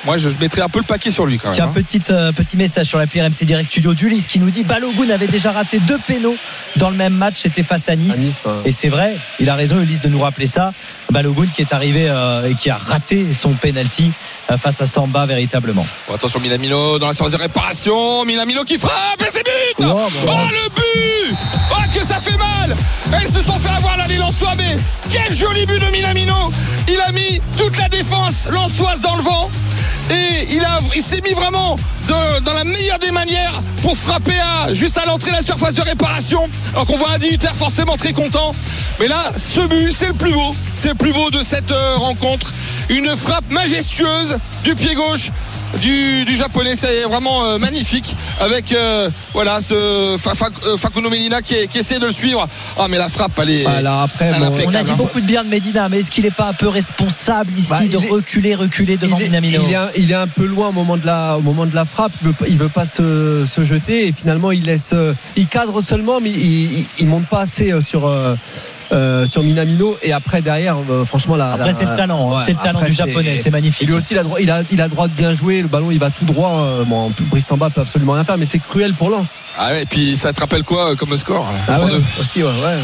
moi je, je mettrais un peu le paquet sur lui quand même. Tiens, hein. petit, euh, petit message sur l'appli RMC Direct Studio d'Ulysse qui nous dit Balogun avait déjà raté deux pénaux dans le même match, c'était face à Nice. À Nice, ouais. Et c'est vrai, il a raison Ulysse de nous rappeler ça. Balogun qui est arrivé euh, et qui a raté son penalty face à Samba véritablement. Bon, attention, Minamino dans la séance de réparation. Minamino qui frappe et c'est but Oh, Oh, bah, le but Oh que ça fait mal Et ils se sont fait avoir là les Lensois mais quel joli but de Minamino Il a mis toute la défense lensoise dans le vent et il, a, il s'est mis vraiment de- dans la meilleure des manières pour frapper à, juste à l'entrée de la surface de réparation. Alors qu'on voit un dignitaire forcément très content. Mais là, ce but, c'est le plus beau. C'est le plus beau de cette euh, rencontre. Une frappe majestueuse du pied gauche du, du japonais. C'est vraiment euh, magnifique. Avec euh, voilà ce Fa- Fa- euh, Facundo Medina qui, qui essaie de le suivre. Ah, mais la frappe, elle est. Alors après, elle bon, On a dit hein. beaucoup de bien de Medina, mais est-ce qu'il n'est pas un peu responsable ici Bah, de est- reculer, reculer devant il est, Minamino il est un, il est un peu loin au moment de la, au moment de la frappe. Il veut, pas- il veut pas se, se jeter et finalement il laisse, il cadre seulement, mais il, il, il monte pas assez sur. euh, euh, sur Minamino et après derrière euh, franchement là Après, c'est le talent, hein. C'est le talent du Japonais, c'est magnifique. Lui aussi il a droit il a, il a droit de bien jouer le ballon il va tout droit euh, bon, Brice Samba peut absolument rien faire mais c'est cruel pour Lens Ah ouais, et puis ça te rappelle quoi euh, comme score ah ouais, 3-2. aussi ouais, ouais.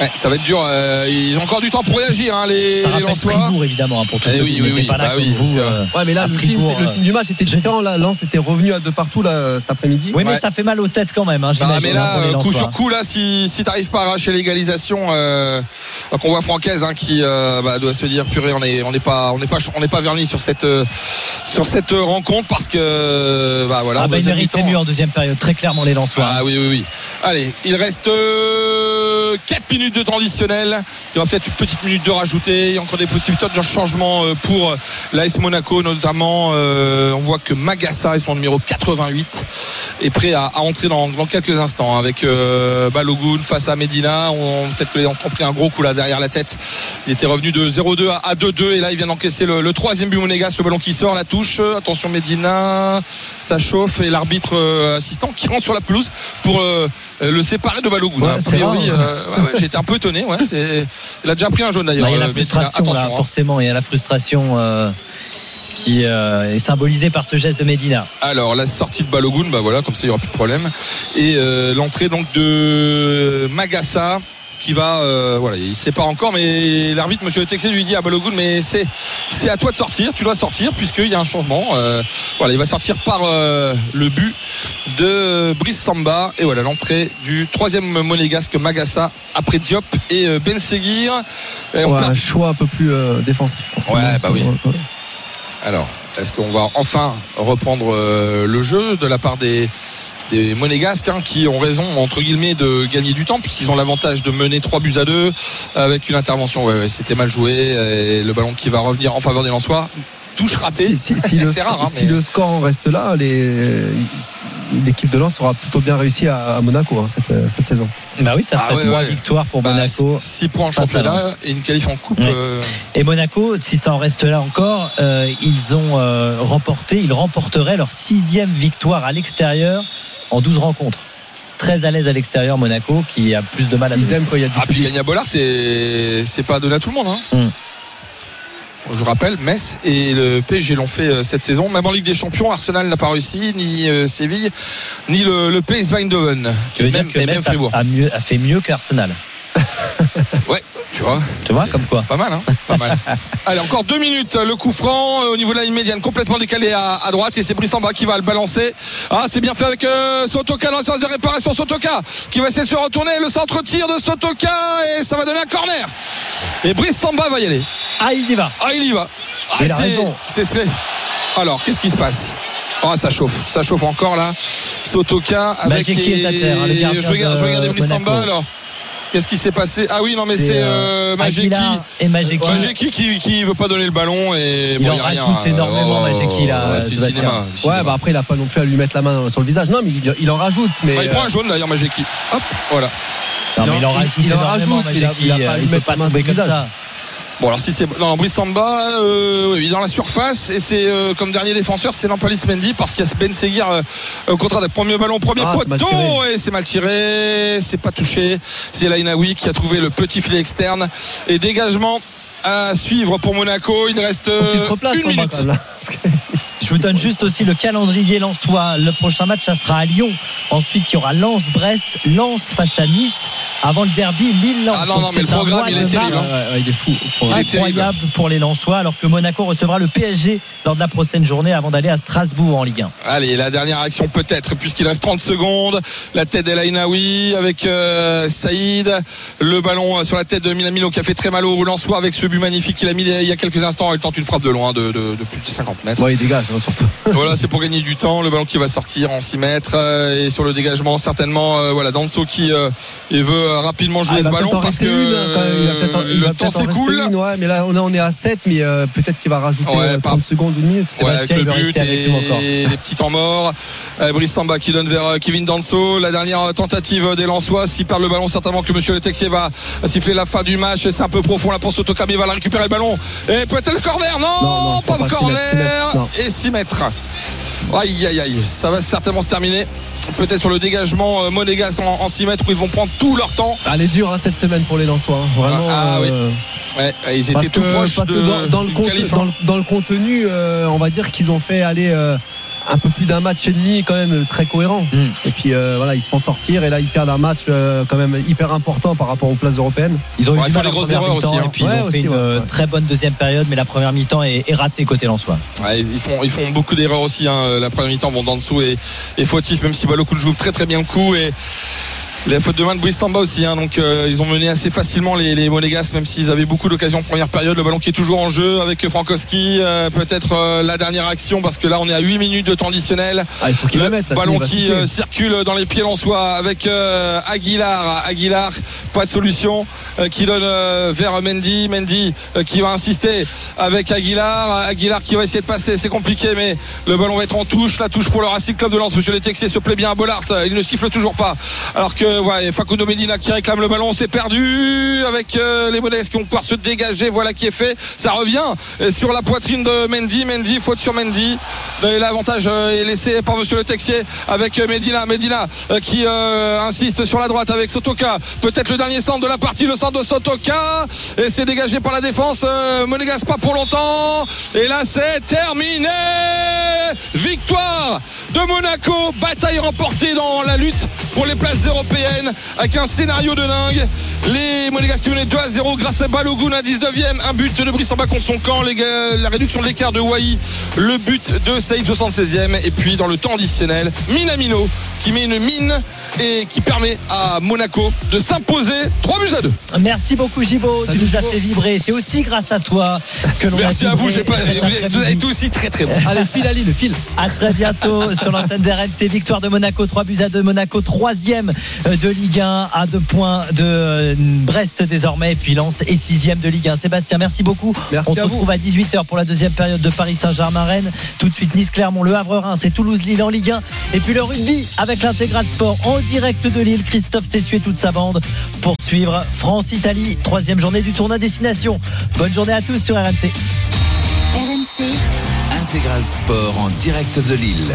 Ouais, ça va être dur. euh, ils ont encore du temps pour réagir, hein, les, Ça les Lensois. Fribourg évidemment hein, pour tous Eh ceux oui, qui oui, n'étaient oui. pas là Bah comme oui, vous. euh, Ouais, mais là le film, le euh. film du match était différent là Lens était revenu à de partout là cet après-midi Oui, mais Ouais. ça fait mal aux têtes quand même. Hein, Bah, mais là, hein, coup sur coup, là, si, si t'arrives pas à arracher l'égalisation, euh, donc on voit Francaise hein, qui euh, bah, doit se dire purée, on est, on n'est pas, on n'est pas, on n'est pas verni sur cette, euh, sur cette rencontre parce que bah voilà. Ah bah, ils méritaient mieux en deuxième période, très clairement les Lensois. Ah oui, oui, oui. Allez, il reste euh, 4 minutes de temps additionnel. Il y aura peut-être une petite minute de rajouter. Il y a encore des possibilités de changement euh, pour l'AS Monaco, notamment. Euh, on voit que Magassa est son numéro 88 est prêt à, à entrer dans, dans quelques instants avec euh, Balogun face à Medina. On, peut-être qu'ils ont pris un gros coup là derrière la tête. Ils étaient revenus de 0-2 à, à 2-2 et là ils viennent encaisser le, le troisième but monégasque. Le ballon qui sort, la touche. Attention Medina, ça chauffe et l'arbitre euh, assistant qui rentre sur la pelouse pour euh, le séparer de Balogun. Ouais, priori, rare, hein. euh, ouais, ouais, j'ai été un peu étonné. Ouais, il a déjà pris un jaune Bah, d'ailleurs. il y a la euh, frustration, là, hein. forcément. Il y a la frustration euh, qui euh, est symbolisée par ce geste de Medina. Alors la sortie de Balogun, bah voilà, comme ça il n'y aura plus de problème. Et euh, l'entrée donc de Magassa qui va, euh, voilà, il ne sait pas encore, mais l'arbitre, Monsieur Texé, lui dit à Balogun, mais c'est c'est à toi de sortir, tu dois sortir puisqu'il y a un changement. Euh, voilà, il va sortir par euh, le but de Brice Samba et voilà l'entrée du troisième monégasque Magassa après Diop et Ben Seguir. Et on Ouais, un choix un peu plus défensif. Ouais, bah oui. Alors, est-ce qu'on va enfin reprendre le jeu de la part des, des Monégasques hein, qui ont raison, entre guillemets, de gagner du temps puisqu'ils ont l'avantage de mener 3 buts à 2 avec une intervention. Ouais, ouais, c'était mal joué et le ballon qui va revenir en faveur des Lensois. Touche ratée. Si, si- si *laughs* le, C'est rare, hein, si mais- le score en reste là, l'équipe de Lens aura plutôt bien réussi à, à Monaco hein, cette, cette saison. Bah oui, ça Ah ferait ouais, trois ouais. victoires pour Bah, Monaco. 6 points en face à championnat Lens. et une qualif en coupe. Ouais. euh, Et Monaco, si ça en reste là encore, euh, ils ont euh, remporté, ils remporteraient leur sixième victoire à l'extérieur en 12 rencontres. Très à l'aise à l'extérieur, Monaco, qui a plus de mal à Ils aiment quand il y a du Ah, puis Bollard, c'est c'est pas donné à tout le monde. Hein. Mm. Je rappelle, Metz et le PSG l'ont fait euh, cette saison. Même en Ligue des Champions, Arsenal n'a pas réussi, ni euh, Séville, ni le, le PSV Eindhoven. Tu veux même, dire que Metz a, Fribourg. a mieux, a fait mieux qu'Arsenal. *laughs* Ouais, tu vois. Tu vois, comme quoi Pas mal, hein Pas mal. *laughs* Allez, encore deux minutes. Le coup franc euh, au niveau de la ligne médiane, complètement décalé à, à droite. Et c'est Brissamba qui va le balancer. Ah, c'est bien fait avec euh, Sotoka dans la séance de réparation. Sotoka qui va essayer de se retourner. Le centre tir de Sotoka et ça va donner un corner. Et Brissamba va y aller. Ah, il y va. Ah, il y va. Ah, Il a c'est- raison. C'est serait. Alors, qu'est-ce qui se passe? Ah, ça chauffe. Ça chauffe encore là. Sotoka avec. Majeki est à terre, hein, le je regarde, je de regardais Brissamba alors. Qu'est-ce qui s'est passé Ah oui, non, mais C'est, c'est euh, euh, Majeki. Et Majeki. Majeki qui, qui veut pas donner le ballon et Il bon, en y a rien. rajoute énormément, Oh, Majeki, là, ouais, c'est Sébastien. cinéma, cinéma. Ouais, bah après, il a pas non plus à lui mettre la main sur le visage. Non, mais il, il en rajoute. Mais Ah, il prend euh, un jaune d'ailleurs, Majeki. Hop, voilà. Non, mais Il en rajoute il en énormément, rajoute, il a- Majeki. il a pas euh, Il peut mettre pas la main tomber sur le comme visage. ça. Bon, alors si c'est. Non, Brissamba, euh, oui, dans la surface, et c'est euh, comme dernier défenseur, c'est Nampalis Mendy parce qu'il y a Ben Seguir euh, au contraire premier Ah, c'est mal poteau, et c'est mal tiré, c'est pas touché. C'est Lainaoui qui a trouvé le petit filet externe et dégagement à suivre pour Monaco. Il reste euh, une en bas, Je vous donne juste aussi le calendrier lensois. Le prochain match, ça sera à Lyon. Ensuite, il y aura Lens-Brest, Lens face à Nice. Avant le derby, Lille-Lens. Ah non, Donc, non, mais le programme, mois il est terrible, mars hein. Ouais, ouais, il est fou. Il est terrible. Incroyable pour les Lensois, alors que Monaco recevra le PSG lors de la prochaine journée avant d'aller à Strasbourg en Ligue 1. Allez, la dernière action peut-être, puisqu'il reste 30 secondes. La tête d'El Ainaoui avec euh, Saïd. Le ballon euh, sur la tête de Minamino qui a fait très mal au Roulançois avec ce but magnifique qu'il a mis il y a quelques instants. Il tente une frappe de loin de, de- de plus de 50 mètres. Ouais, il dégage, Voilà, c'est pour gagner du temps. Le ballon qui va sortir en 6 mètres. euh, et sur le dégagement, certainement, euh, voilà, Danso qui euh, il veut rapidement jouer Ah, ce ballon parce que hein, le va temps s'écoule. ouais, mais là, on est- à 7, mais peut-être qu'il va rajouter Ouais, euh, par- 30 secondes, une minute. Ouais, avec le but avec et les petits temps morts. Brice Samba qui donne vers Kevin Danso. La dernière tentative des Lensois. S'il perd le ballon, certainement que Monsieur Le Texier va siffler la fin du match. C'est un peu profond pour Sotoka, mais il va la récupérer le ballon. Et peut-être le corner. Non, Non, non, pas de pas s'y corner. mettre, non. et 6 mètres. Aïe, aïe, aïe. Ça va certainement se terminer. Peut-être sur le dégagement euh, monégasque en, 6 mètres où ils vont prendre tout leur temps. Ah, Elle est dure hein, cette semaine pour les Lensois. hein. Vraiment. Ah, oui. euh, Ouais, ils étaient tout proches parce que de, dans, dans le d'une compte- qualif, dans hein. dans le contenu, euh, on va dire qu'ils ont fait aller euh, un peu plus d'un match et demi quand même très cohérent. Mm. Et puis euh, voilà, ils se font sortir et là ils perdent un match euh, quand même hyper important par rapport aux places européennes. Ils ont Ouais, eu ils du font mal des grosses erreurs aussi, hein. et puis Ouais, ils ont fait aussi, une ouais, euh, très bonne deuxième période, mais la première mi-temps est, est ratée côté Lensois. Ouais, ils font ils font beaucoup d'erreurs aussi hein. la première mi-temps vont dans dessous et, et fautif même si Balokoun joue très très bien le coup et La faute de main de Brice Samba aussi, hein, donc euh, ils ont mené assez facilement les, les Monégasques, même s'ils avaient beaucoup d'occasions en première période. Le ballon qui est toujours en jeu avec Frankowski, euh, peut-être euh, la dernière action parce que là on est à 8 minutes de temps additionnel. Ah, il faut qu'il le la mette, là, ballon qui circule dans les pieds lensois avec Aguilar. Aguilar, pas de solution, qui donne vers Mendy. Mendy qui va insister avec Aguilar. Aguilar qui va essayer de passer, c'est compliqué, mais le ballon va être en touche. La touche pour le Racing Club de Lens. Monsieur Le Texier se plaît bien à Bollard. Il ne siffle toujours pas. Alors que ouais, Facundo Medina qui réclame le ballon, c'est perdu avec euh, les Monégasques qui vont pouvoir se dégager? Voilà qui est fait. Ça revient euh, sur la poitrine de Mendy. Mendy, faute sur Mendy. L'avantage euh, est laissé par Monsieur Le Texier avec euh, Medina. Medina euh, qui euh, insiste sur la droite avec Sotoka. Peut-être le dernier centre de la partie, le centre de Sotoka. Et c'est dégagé par la défense. Euh, Monégasque pas pour longtemps. Et là c'est terminé. Victoire de Monaco. Bataille remportée dans la lutte pour les places européennes avec un scénario de dingue. Les Monégasques qui menaient 2 à 0 grâce à Balogun à 19e. Un but de Brissamba contre son camp. Les gars, la réduction de l'écart de Wai. Le but de Saïd 76e. Et puis dans le temps additionnel, Minamino qui met une mine et qui permet à Monaco de s'imposer 3 buts à 2. Merci beaucoup Gibo, tu nous as fait vibrer. C'est aussi grâce à toi que l'on a Merci à vous, pas, vous êtes- vous après-midi. avez été aussi très très bon. Allez, file Ali, le fil. À très bientôt sur l'antenne d'RMC. Victoire de Monaco, 3 buts à 2. Monaco, troisième de Ligue 1 à 2 points de euh, Brest désormais. Et puis Lens est sixième de Ligue 1. Sébastien, merci beaucoup. Merci On vous. retrouve à 18h pour la deuxième période de Paris Saint-Germain-Rennes. Tout de suite Nice-Clermont, Le Havre-Reims et Toulouse-Lille en Ligue 1. Et puis le rugby avec l'intégral sport en direct de Lille. Christophe Sessu et toute sa bande pour suivre France-Italie. Troisième journée du tournoi destination. Bonne journée à tous sur RMC. Intégral Sport en direct de Lille.